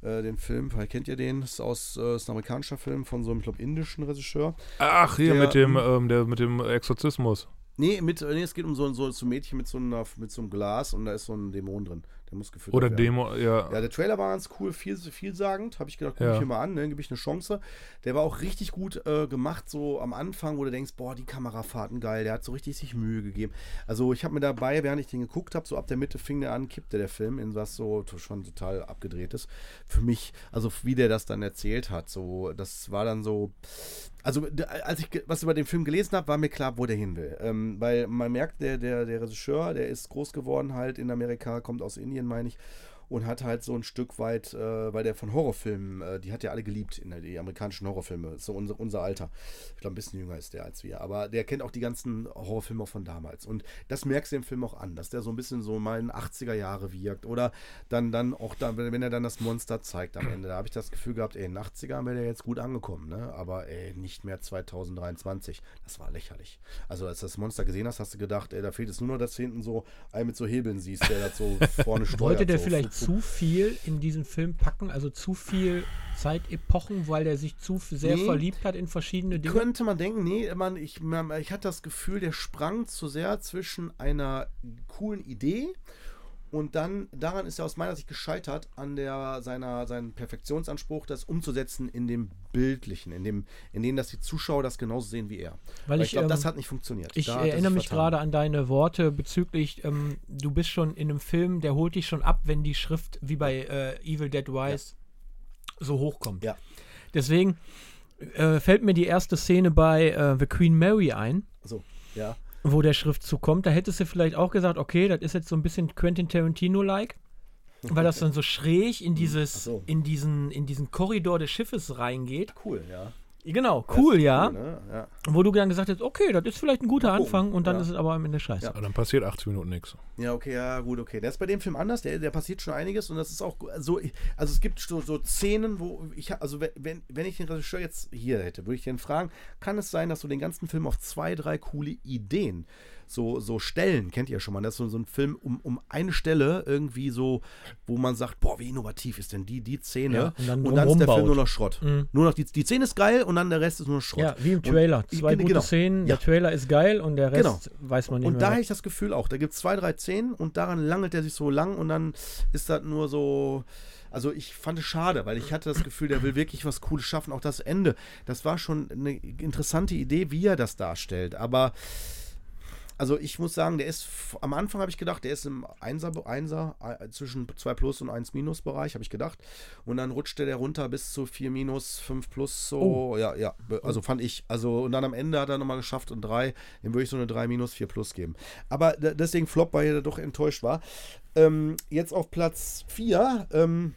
Äh, den Film, vielleicht kennt ihr den, ist aus äh, ist ein amerikanischer Film von so einem, ich glaube, indischen Regisseur. Ach, hier Der, mit dem, ähm, ähm, der, mit dem Exorzismus. Nee, mit, nee, es geht um so, so, so ein Mädchen mit so, einer, mit so einem Glas und da ist so ein Dämon drin. Der muss gefüttert Oder werden. Demo, ja. Ja, der Trailer war ganz cool, viel, vielsagend. Habe ich gedacht, guck Ja. ich mir mal an, ne, gebe ich eine Chance. Der war auch richtig gut äh, gemacht, so am Anfang, wo du denkst, boah, die Kamerafahrten geil, der hat so richtig sich Mühe gegeben. Also ich habe mir dabei, während ich den geguckt habe, so ab der Mitte fing der an, kippte der Film in was so schon total abgedreht ist. Für mich, also wie der das dann erzählt hat, so, das war dann so, also als ich was über den Film gelesen habe, war mir klar, wo der hin will. Ähm, weil man merkt, der, der, der Regisseur, der ist groß geworden halt in Amerika, kommt aus Indien, meine ich, und hat halt so ein Stück weit, äh, weil der von Horrorfilmen, äh, die hat ja alle geliebt, in der, die amerikanischen Horrorfilme, ist so unser, unser Alter. Ich glaube, ein bisschen jünger ist der als wir, aber der kennt auch die ganzen Horrorfilme von damals. Und das merkst du im Film auch an, dass der so ein bisschen so mal in 80er Jahre wirkt oder dann, dann auch da, wenn er dann das Monster zeigt am Ende, da habe ich das Gefühl gehabt, ey, in den 80ern wäre der jetzt gut angekommen, ne? aber ey, nicht mehr 2023. Das war lächerlich. Also als du das Monster gesehen hast, hast du gedacht, ey, da fehlt es nur noch, dass du hinten so einen mit so Hebeln siehst, der das so vorne steuert. Wollte der so. vielleicht. Zu viel in diesen Film packen, also zu viel Zeitepochen, weil der sich zu sehr Nee. verliebt hat in verschiedene Dinge? Könnte man denken, nee, man, ich, man, ich hatte das Gefühl, der sprang zu sehr zwischen einer coolen Idee und dann, daran ist er aus meiner Sicht gescheitert, an der, seiner, seinen Perfektionsanspruch, das umzusetzen in dem Bildlichen, in dem, in dem, dass die Zuschauer das genauso sehen wie er. Weil Weil ich, ich glaube, ähm, das hat nicht funktioniert. Ich Da er erinnere mich gerade an deine Worte bezüglich, ähm, du bist schon in einem Film, der holt dich schon ab, wenn die Schrift wie bei äh, Evil Dead Rise so hochkommt. Ja. Deswegen äh, fällt mir die erste Szene bei äh, The Queen Mary ein, So, ja. Wo der Schriftzug kommt. Da hättest du vielleicht auch gesagt, okay, das ist jetzt so ein bisschen Quentin Tarantino-like. Weil das dann so schräg in dieses, Ach so. in diesen, in diesen Korridor des Schiffes reingeht. Cool, ja. Genau, cool, ist ja. ne? ja. Wo du dann gesagt hast, okay, das ist vielleicht ein guter Anfang und dann ja. ist es aber am Ende scheiße. Ja. Aber dann passiert 80 Minuten nichts. Ja, okay, ja, gut, okay. Der ist bei dem Film anders, der, der passiert schon einiges und das ist auch so, also es gibt so, so Szenen, wo ich, also wenn- wenn, wenn ich den Regisseur jetzt hier hätte, würde ich den fragen, kann es sein, dass du den ganzen Film auf zwei, drei coole Ideen so, so Stellen, kennt ihr schon mal, das ist so, so ein Film um, um eine Stelle irgendwie so, wo man sagt, boah, wie innovativ ist denn die, die Szene Ja, und dann und dann ist der Film nur noch Schrott. Mhm. Nur noch die, die Szene ist geil und dann der Rest ist nur noch Schrott. Ja, wie im Und- Trailer. Zwei Genau. gute Szenen, Ja. der Trailer ist geil und der Rest Genau. weiß man nicht Und mehr. da habe ich das Gefühl auch, da gibt es zwei, drei Szenen und daran langelt er sich so lang und dann ist das nur so. Also ich fand es schade, weil ich hatte das Gefühl, der will wirklich was Cooles schaffen. Auch das Ende, das war schon eine interessante Idee, wie er das darstellt. Aber also ich muss sagen, der ist, am Anfang habe ich gedacht, der ist im Einser, Einser äh, zwischen 2 Plus und 1 Minus Bereich, habe ich gedacht. Und dann rutschte der runter bis zu 4 Minus, 5 Plus, so, ja, ja, be- also fand ich. Also und dann am Ende hat er nochmal geschafft und 3, dem würde ich so eine 3 Minus, 4 Plus geben. Aber deswegen Flop, weil er doch enttäuscht war. Ähm, jetzt auf Platz 4, ähm,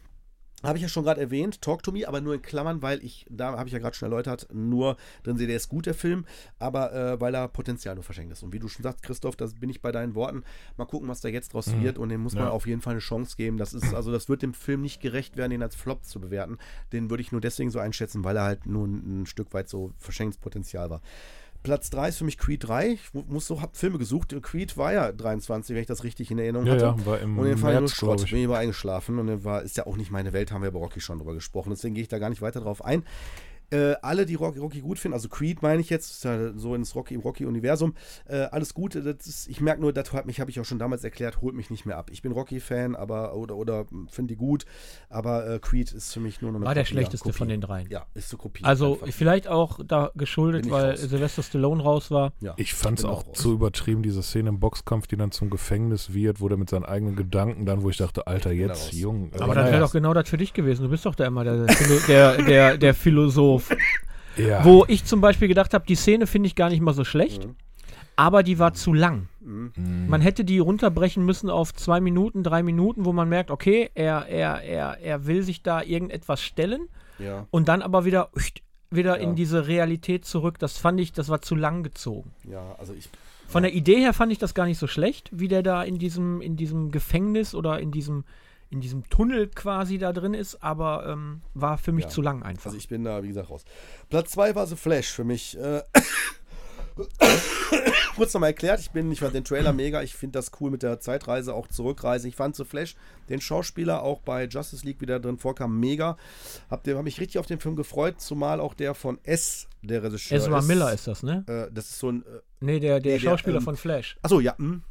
habe ich ja schon gerade erwähnt, Talk to Me, aber nur in Klammern, weil ich, da habe ich ja gerade schon erläutert, nur drin sehe, der ist gut, der Film, aber äh, weil er Potenzial nur verschenkt ist. Und wie du schon sagst, Christoph, das bin ich bei deinen Worten. Mal gucken, was da jetzt draus Mhm. wird und dem muss man Ja. auf jeden Fall eine Chance geben. Das ist, also das wird dem Film nicht gerecht werden, den als Flop zu bewerten. Den würde ich nur deswegen so einschätzen, weil er halt nur ein, ein Stück weit so verschenktes Potenzial war. Platz 3 ist für mich Creed 3. Ich mu- muss so, hab Filme gesucht. Creed war ja 23, wenn ich das richtig in Erinnerung Ja, hatte. ja, war im Und den fand ich nur März, Schrott. ich. Bin ich eingeschlafen und dann war, ist ja auch nicht meine Welt, haben wir bei Rocky schon drüber gesprochen. Deswegen gehe ich da gar nicht weiter drauf ein. Äh, alle, die Rocky, Rocky gut finden, also Creed meine ich jetzt, ist ja so ins Rocky, im Rocky-Universum, äh, alles gut. Das ist, ich merke nur, das hat mich, habe ich auch schon damals erklärt, holt mich nicht mehr ab. Ich bin Rocky-Fan, aber oder, oder finde die gut, aber äh, Creed ist für mich nur noch eine War der Kopie, schlechteste Kopie. von den dreien. Ja, ist so Kopie. Also einfach. vielleicht auch da geschuldet, weil raus. Sylvester Stallone raus war. ja, Ich fand es auch raus. zu übertrieben, diese Szene im Boxkampf, die dann zum Gefängnis wird, wo der mit seinen eigenen Gedanken dann, wo ich dachte, Alter, jetzt. Jung. Aber Aber äh, das wäre doch genau das für dich gewesen. Du bist doch da immer der, der, der, der, der Philosoph. Ja. Wo ich zum Beispiel gedacht habe, die Szene finde ich gar nicht mal so schlecht, Mhm. aber die war zu lang. Mhm. Man hätte die runterbrechen müssen auf zwei Minuten, drei Minuten, wo man merkt, okay, er, er, er, er will sich da irgendetwas stellen Ja, und dann aber wieder, wieder Ja. in diese Realität zurück. Das fand ich, das war zu lang gezogen. ja, also ich. Von der Idee her fand ich das gar nicht so schlecht, wie der da in diesem, in diesem Gefängnis oder in diesem, in diesem Tunnel quasi da drin ist, aber ähm, war für mich Ja. zu lang einfach. Also ich bin da, wie gesagt, raus. Platz 2 war The Flash für mich. Äh, kurz nochmal erklärt, ich bin, ich fand den Trailer mega, ich finde das cool mit der Zeitreise, auch Zurückreise. Ich fand The Flash, den Schauspieler auch bei Justice League wieder drin vorkam, mega. Hab, hab mich richtig auf den Film gefreut, zumal auch der von S, der Regisseur Ezra ist. Miller ist das, ne? Äh, das ist so ein, äh, Nee, der, der Nee, der, Schauspieler ähm, von Flash. Achso, ja. hm.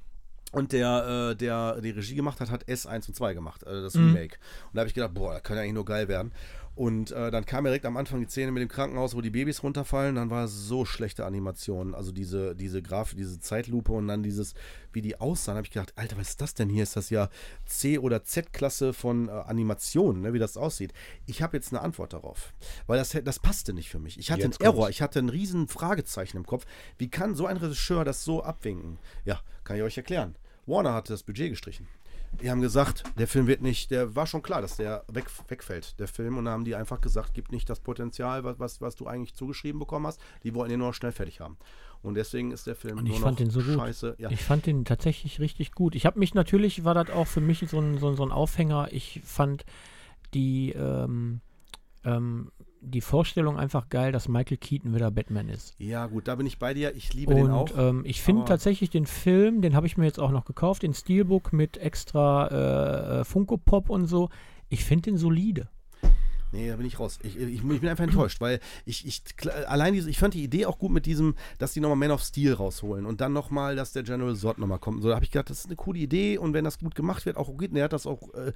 Und der, äh, der die Regie gemacht hat, hat S1 und 2 gemacht, äh, das Mhm. Remake. Und da habe ich gedacht, boah, das kann ja eigentlich nur geil werden. Und äh, dann kam direkt am Anfang die Szene mit dem Krankenhaus, wo die Babys runterfallen. Dann war es so schlechte Animation. Also diese, diese Grafik, diese Zeitlupe und dann dieses, wie die aussahen, habe ich gedacht, Alter, was ist das denn hier? Ist das ja C- oder Z-Klasse von äh, Animationen, ne, wie das aussieht? Ich habe jetzt eine Antwort darauf. Weil das, das passte nicht für mich. Ich hatte Jetzt einen Error, ich hatte ein riesen Fragezeichen im Kopf. Wie kann so ein Regisseur das so abwinken? Ja, kann ich euch erklären. Warner hatte das Budget gestrichen. Die haben gesagt, der Film wird nicht, der war schon klar, dass der weg, wegfällt, der Film. Und dann haben die einfach gesagt, gibt nicht das Potenzial, was, was, was du eigentlich zugeschrieben bekommen hast. Die wollten den nur noch schnell fertig haben. Und deswegen ist der Film Und nur ich noch fand den so gut. scheiße. Ja. Ich fand den tatsächlich richtig gut. Ich habe mich natürlich, war das auch für mich so ein, so, ein- so ein Aufhänger. Ich fand die, ähm, ähm, die Vorstellung einfach geil, dass Michael Keaton wieder Batman ist. ja, gut, da bin ich bei dir. Ich liebe den Und auch. ähm, ich finde tatsächlich den Film, den habe ich mir jetzt auch noch gekauft, den Steelbook mit extra äh, äh, Funko Pop und so. Ich finde den solide. Nee, da bin ich raus. Ich, ich, ich bin einfach enttäuscht, weil ich, ich allein diese, ich fand die Idee auch gut mit diesem, dass die nochmal Man of Steel rausholen und dann nochmal, dass der General Zod nochmal kommt. So, da habe ich gedacht, das ist eine coole Idee und wenn das gut gemacht wird, auch gut, er hat das auch äh,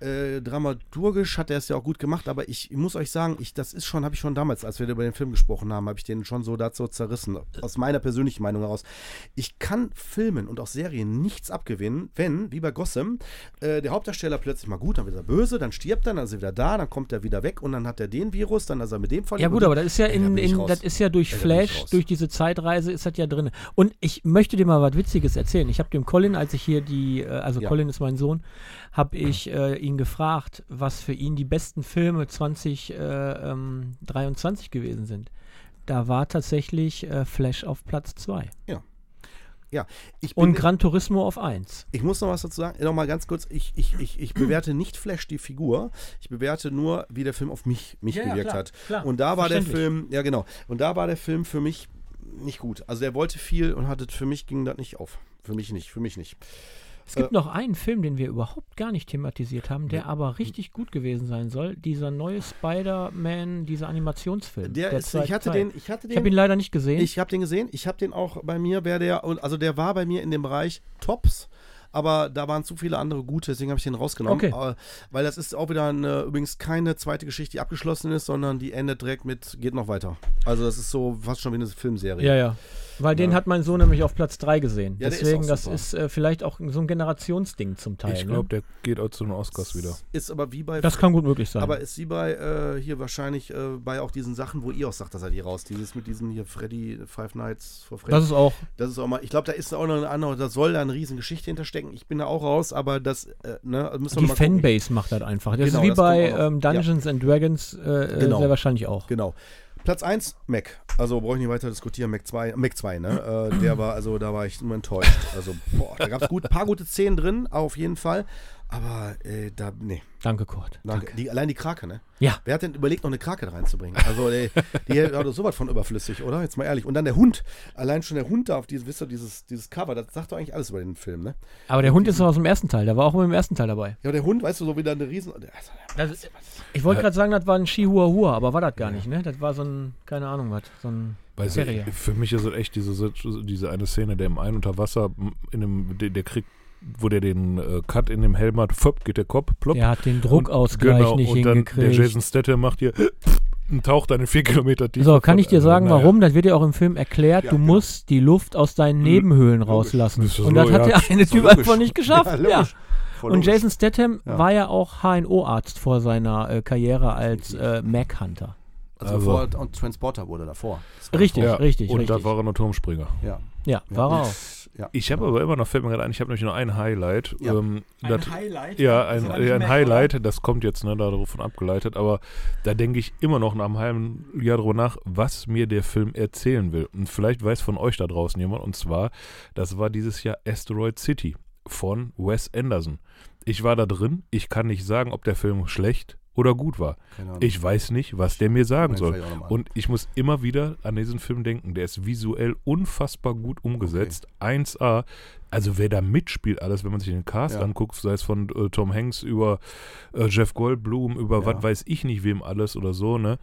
äh, dramaturgisch hat er es ja auch gut gemacht, aber ich, muss euch sagen, ich, das ist schon, habe ich schon damals, als wir über den Film gesprochen haben, habe ich den schon so dazu zerrissen, aus meiner persönlichen Meinung heraus. Ich kann Filmen und auch Serien nichts abgewinnen, wenn, wie bei Gotham, äh, der Hauptdarsteller plötzlich mal gut, dann wird er böse, dann stirbt er, dann ist er wieder da, dann kommt er wieder weg und dann hat er den Virus, dann ist er mit dem verliebt. Ja gut, aber das ist ja in, in das ist ja durch Flash, durch diese Zeitreise ist das ja drin. Und ich möchte dir mal was Witziges erzählen. Ich habe dem Colin, als ich hier die, äh, also Ja. Colin ist mein Sohn, habe ich äh, ihn gefragt, was für ihn die besten Filme 2023 gewesen sind. Da war tatsächlich äh, Flash auf Platz 2 ich bin, und Gran Turismo auf 1. Ich muss noch was dazu sagen. Noch mal ganz kurz. Ich, ich, ich, ich bewerte nicht Flash die Figur. Ich bewerte nur, wie der Film auf mich, mich Ja, ja, gewirkt klar, hat. klar, und da war der. Film, ja genau. Und da war der Film für mich nicht gut. Also der wollte viel und hatte für mich ging das nicht auf. Für mich nicht. Für mich nicht. Es gibt noch einen Film, den wir überhaupt gar nicht thematisiert haben, der aber richtig gut gewesen sein soll. Dieser neue Spider-Man, dieser Animationsfilm. Der ist, ich hatte Zeit. den, ich hatte Ich habe den, ihn leider nicht gesehen. ich habe den gesehen. Ich habe den auch bei mir. Wer der und also der war bei mir in dem Bereich Tops. Aber da waren zu viele andere gute, deswegen habe ich den rausgenommen. Okay. Äh, weil das ist auch wieder eine, übrigens keine zweite Geschichte, die abgeschlossen ist, sondern die endet direkt mit, geht noch weiter. Also das ist so fast schon wie eine Filmserie. Ja, ja. Weil den Ja. hat mein Sohn nämlich auf Platz 3 gesehen. Ja, ist Deswegen, auch das super. ist äh, vielleicht auch so ein Generationsding zum Teil. Ich ne? glaube, der geht auch zu den Oscars wieder. Ist aber wie bei. Das kann gut möglich sein. aber ist wie bei äh, hier wahrscheinlich äh, bei auch diesen Sachen, wo ihr auch sagt, da seid ihr raus. Dieses mit diesem hier Freddy, Five Nights for Freddy. das ist auch. Das ist auch mal, ich glaube, da ist auch noch eine andere, da soll da eine riesen Geschichte hinterstecken. Ich bin da auch raus, aber das, äh, ne, müssen wir Die mal gucken. Fanbase macht das einfach. Das Genau, ist wie das bei ähm, Dungeons and Dragons äh, äh, Genau. sehr wahrscheinlich auch. Genau. Platz 1, Mac. Also brauche ich nicht weiter diskutieren. Mac 2, Mac 2, ne? äh, der war, also da war ich nur enttäuscht. Also, boah, da gab es gut, paar gute Szenen drin, auf jeden Fall. Aber äh, da, nee, Danke, Kurt. danke. Die, allein die Krake, ne? Ja. Wer hat denn überlegt, noch eine Krake da reinzubringen? Also, die, die hat doch sowas von überflüssig, oder? Jetzt mal ehrlich. Und dann der Hund. Allein schon der Hund da auf dieses, wisst ihr, dieses, dieses Cover, das sagt doch eigentlich alles über den Film, ne? Aber der Hund ist doch aus dem ersten Teil. Der war auch im ersten Teil dabei. Ja, der Hund, weißt du, so wieder eine riesen. Also, ich wollte gerade sagen, das war ein Chihuahua, aber war das gar nicht, ne? Das war so ein, keine Ahnung was, so ein Weil für mich ist es echt diese, diese eine Szene, der im Ein unter Wasser, in dem, der, der kriegt, wo der den äh, Cut in dem Helm hat, föpp, geht der Kopf, plopp. Der hat den Druckausgleich genau, nicht und dann der hingekriegt. Jason Statham macht hier und taucht dann in vier Kilometer tief. So, kann ich dir sagen, warum? Das wird ja auch im Film erklärt. Ja, du genau. musst die Luft aus deinen Mhm. Nebenhöhlen Logisch. rauslassen. Das Und so, das hat ja, der eine Typ logisch. einfach nicht geschafft. Ja, Und. Jason Statham Ja. war ja auch HNO-Arzt vor seiner äh, Karriere als äh, Mac-Hunter. Also, Also- vor, und Transporter wurde davor. War Richtig, Ja, richtig, und richtig. da war er noch Turmspringer. Ja. ja, ja. war er und- auch. Ja. Ich habe aber immer noch, fällt mir gerade ein, ich habe nämlich nur ein Highlight. Ja. Ähm, das- Highlight? Ja, ein, ja, ein Highlight, das kommt jetzt ne, davon abgeleitet, aber da denke ich immer noch nach einem halben Jahr drüber nach, was mir der Film erzählen will. Und vielleicht weiß von euch da draußen jemand, und zwar, das war dieses Jahr Asteroid City von Wes Anderson. Ich war da drin, ich kann nicht sagen, ob der Film schlecht oder gut war. Ich weiß nicht, was der mir sagen soll. Und ich muss immer wieder an diesen Film denken. Der ist visuell unfassbar gut umgesetzt. 1A. Also wer da mitspielt, alles, wenn man sich den Cast Ja. anguckt, sei es von äh, Tom Hanks über äh, Jeff Goldblum, über Ja. was weiß ich nicht wem alles oder so, ne?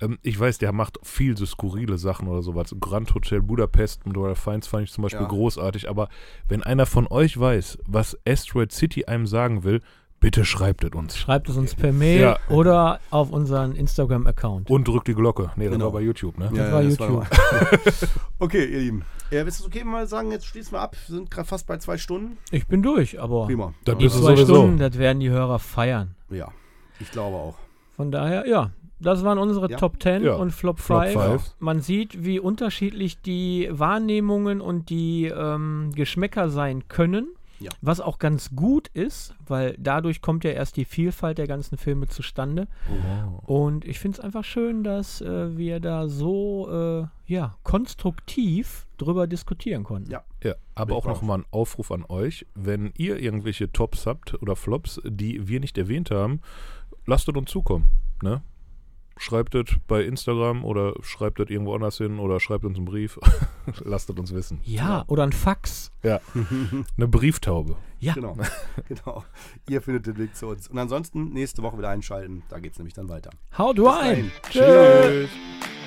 Ähm, ich weiß, der macht viel so skurrile Sachen oder sowas. Grand Hotel Budapest mit Royal Fiennes fand ich zum Beispiel Ja. großartig. Aber wenn einer von euch weiß, was Asteroid City einem sagen will, bitte schreibt es uns. Schreibt es uns per Mail Ja. oder auf unseren Instagram-Account. Und drückt die Glocke. Nee, das Genau. war bei YouTube, ne? ja, war ja, YouTube. war- okay, ihr Lieben. Ja, ist es okay, wenn wir mal sagen, jetzt schließen wir ab. Wir sind gerade fast bei zwei Stunden. Ich bin durch, aber Prima. Das die zwei sowieso. Stunden, das werden die Hörer feiern. Ja, ich glaube auch. Von daher, ja, das waren unsere Ja. Top 10 Ja. und Flop Flop 5. five. Man sieht, wie unterschiedlich die Wahrnehmungen und die ähm, Geschmäcker sein können. Ja. Was auch ganz gut ist, weil dadurch kommt ja erst die Vielfalt der ganzen Filme zustande. Und ich finde es einfach schön, dass äh, wir da so äh, ja, konstruktiv drüber diskutieren konnten. Ja. Ja, aber auch nochmal ein Aufruf an euch. Wenn ihr irgendwelche Tops habt oder Flops, die wir nicht erwähnt haben, lasst es uns zukommen. Ne? Schreibt es bei Instagram oder schreibt es irgendwo anders hin oder schreibt uns einen Brief. lasst es uns wissen. Ja, oder ein Fax. Ja, eine Brieftaube. Ja, Genau. genau. Ihr findet den Weg zu uns. Und ansonsten nächste Woche wieder einschalten. Da geht es nämlich dann weiter. haut Bis rein. dahin. Tschüss. Tschüss.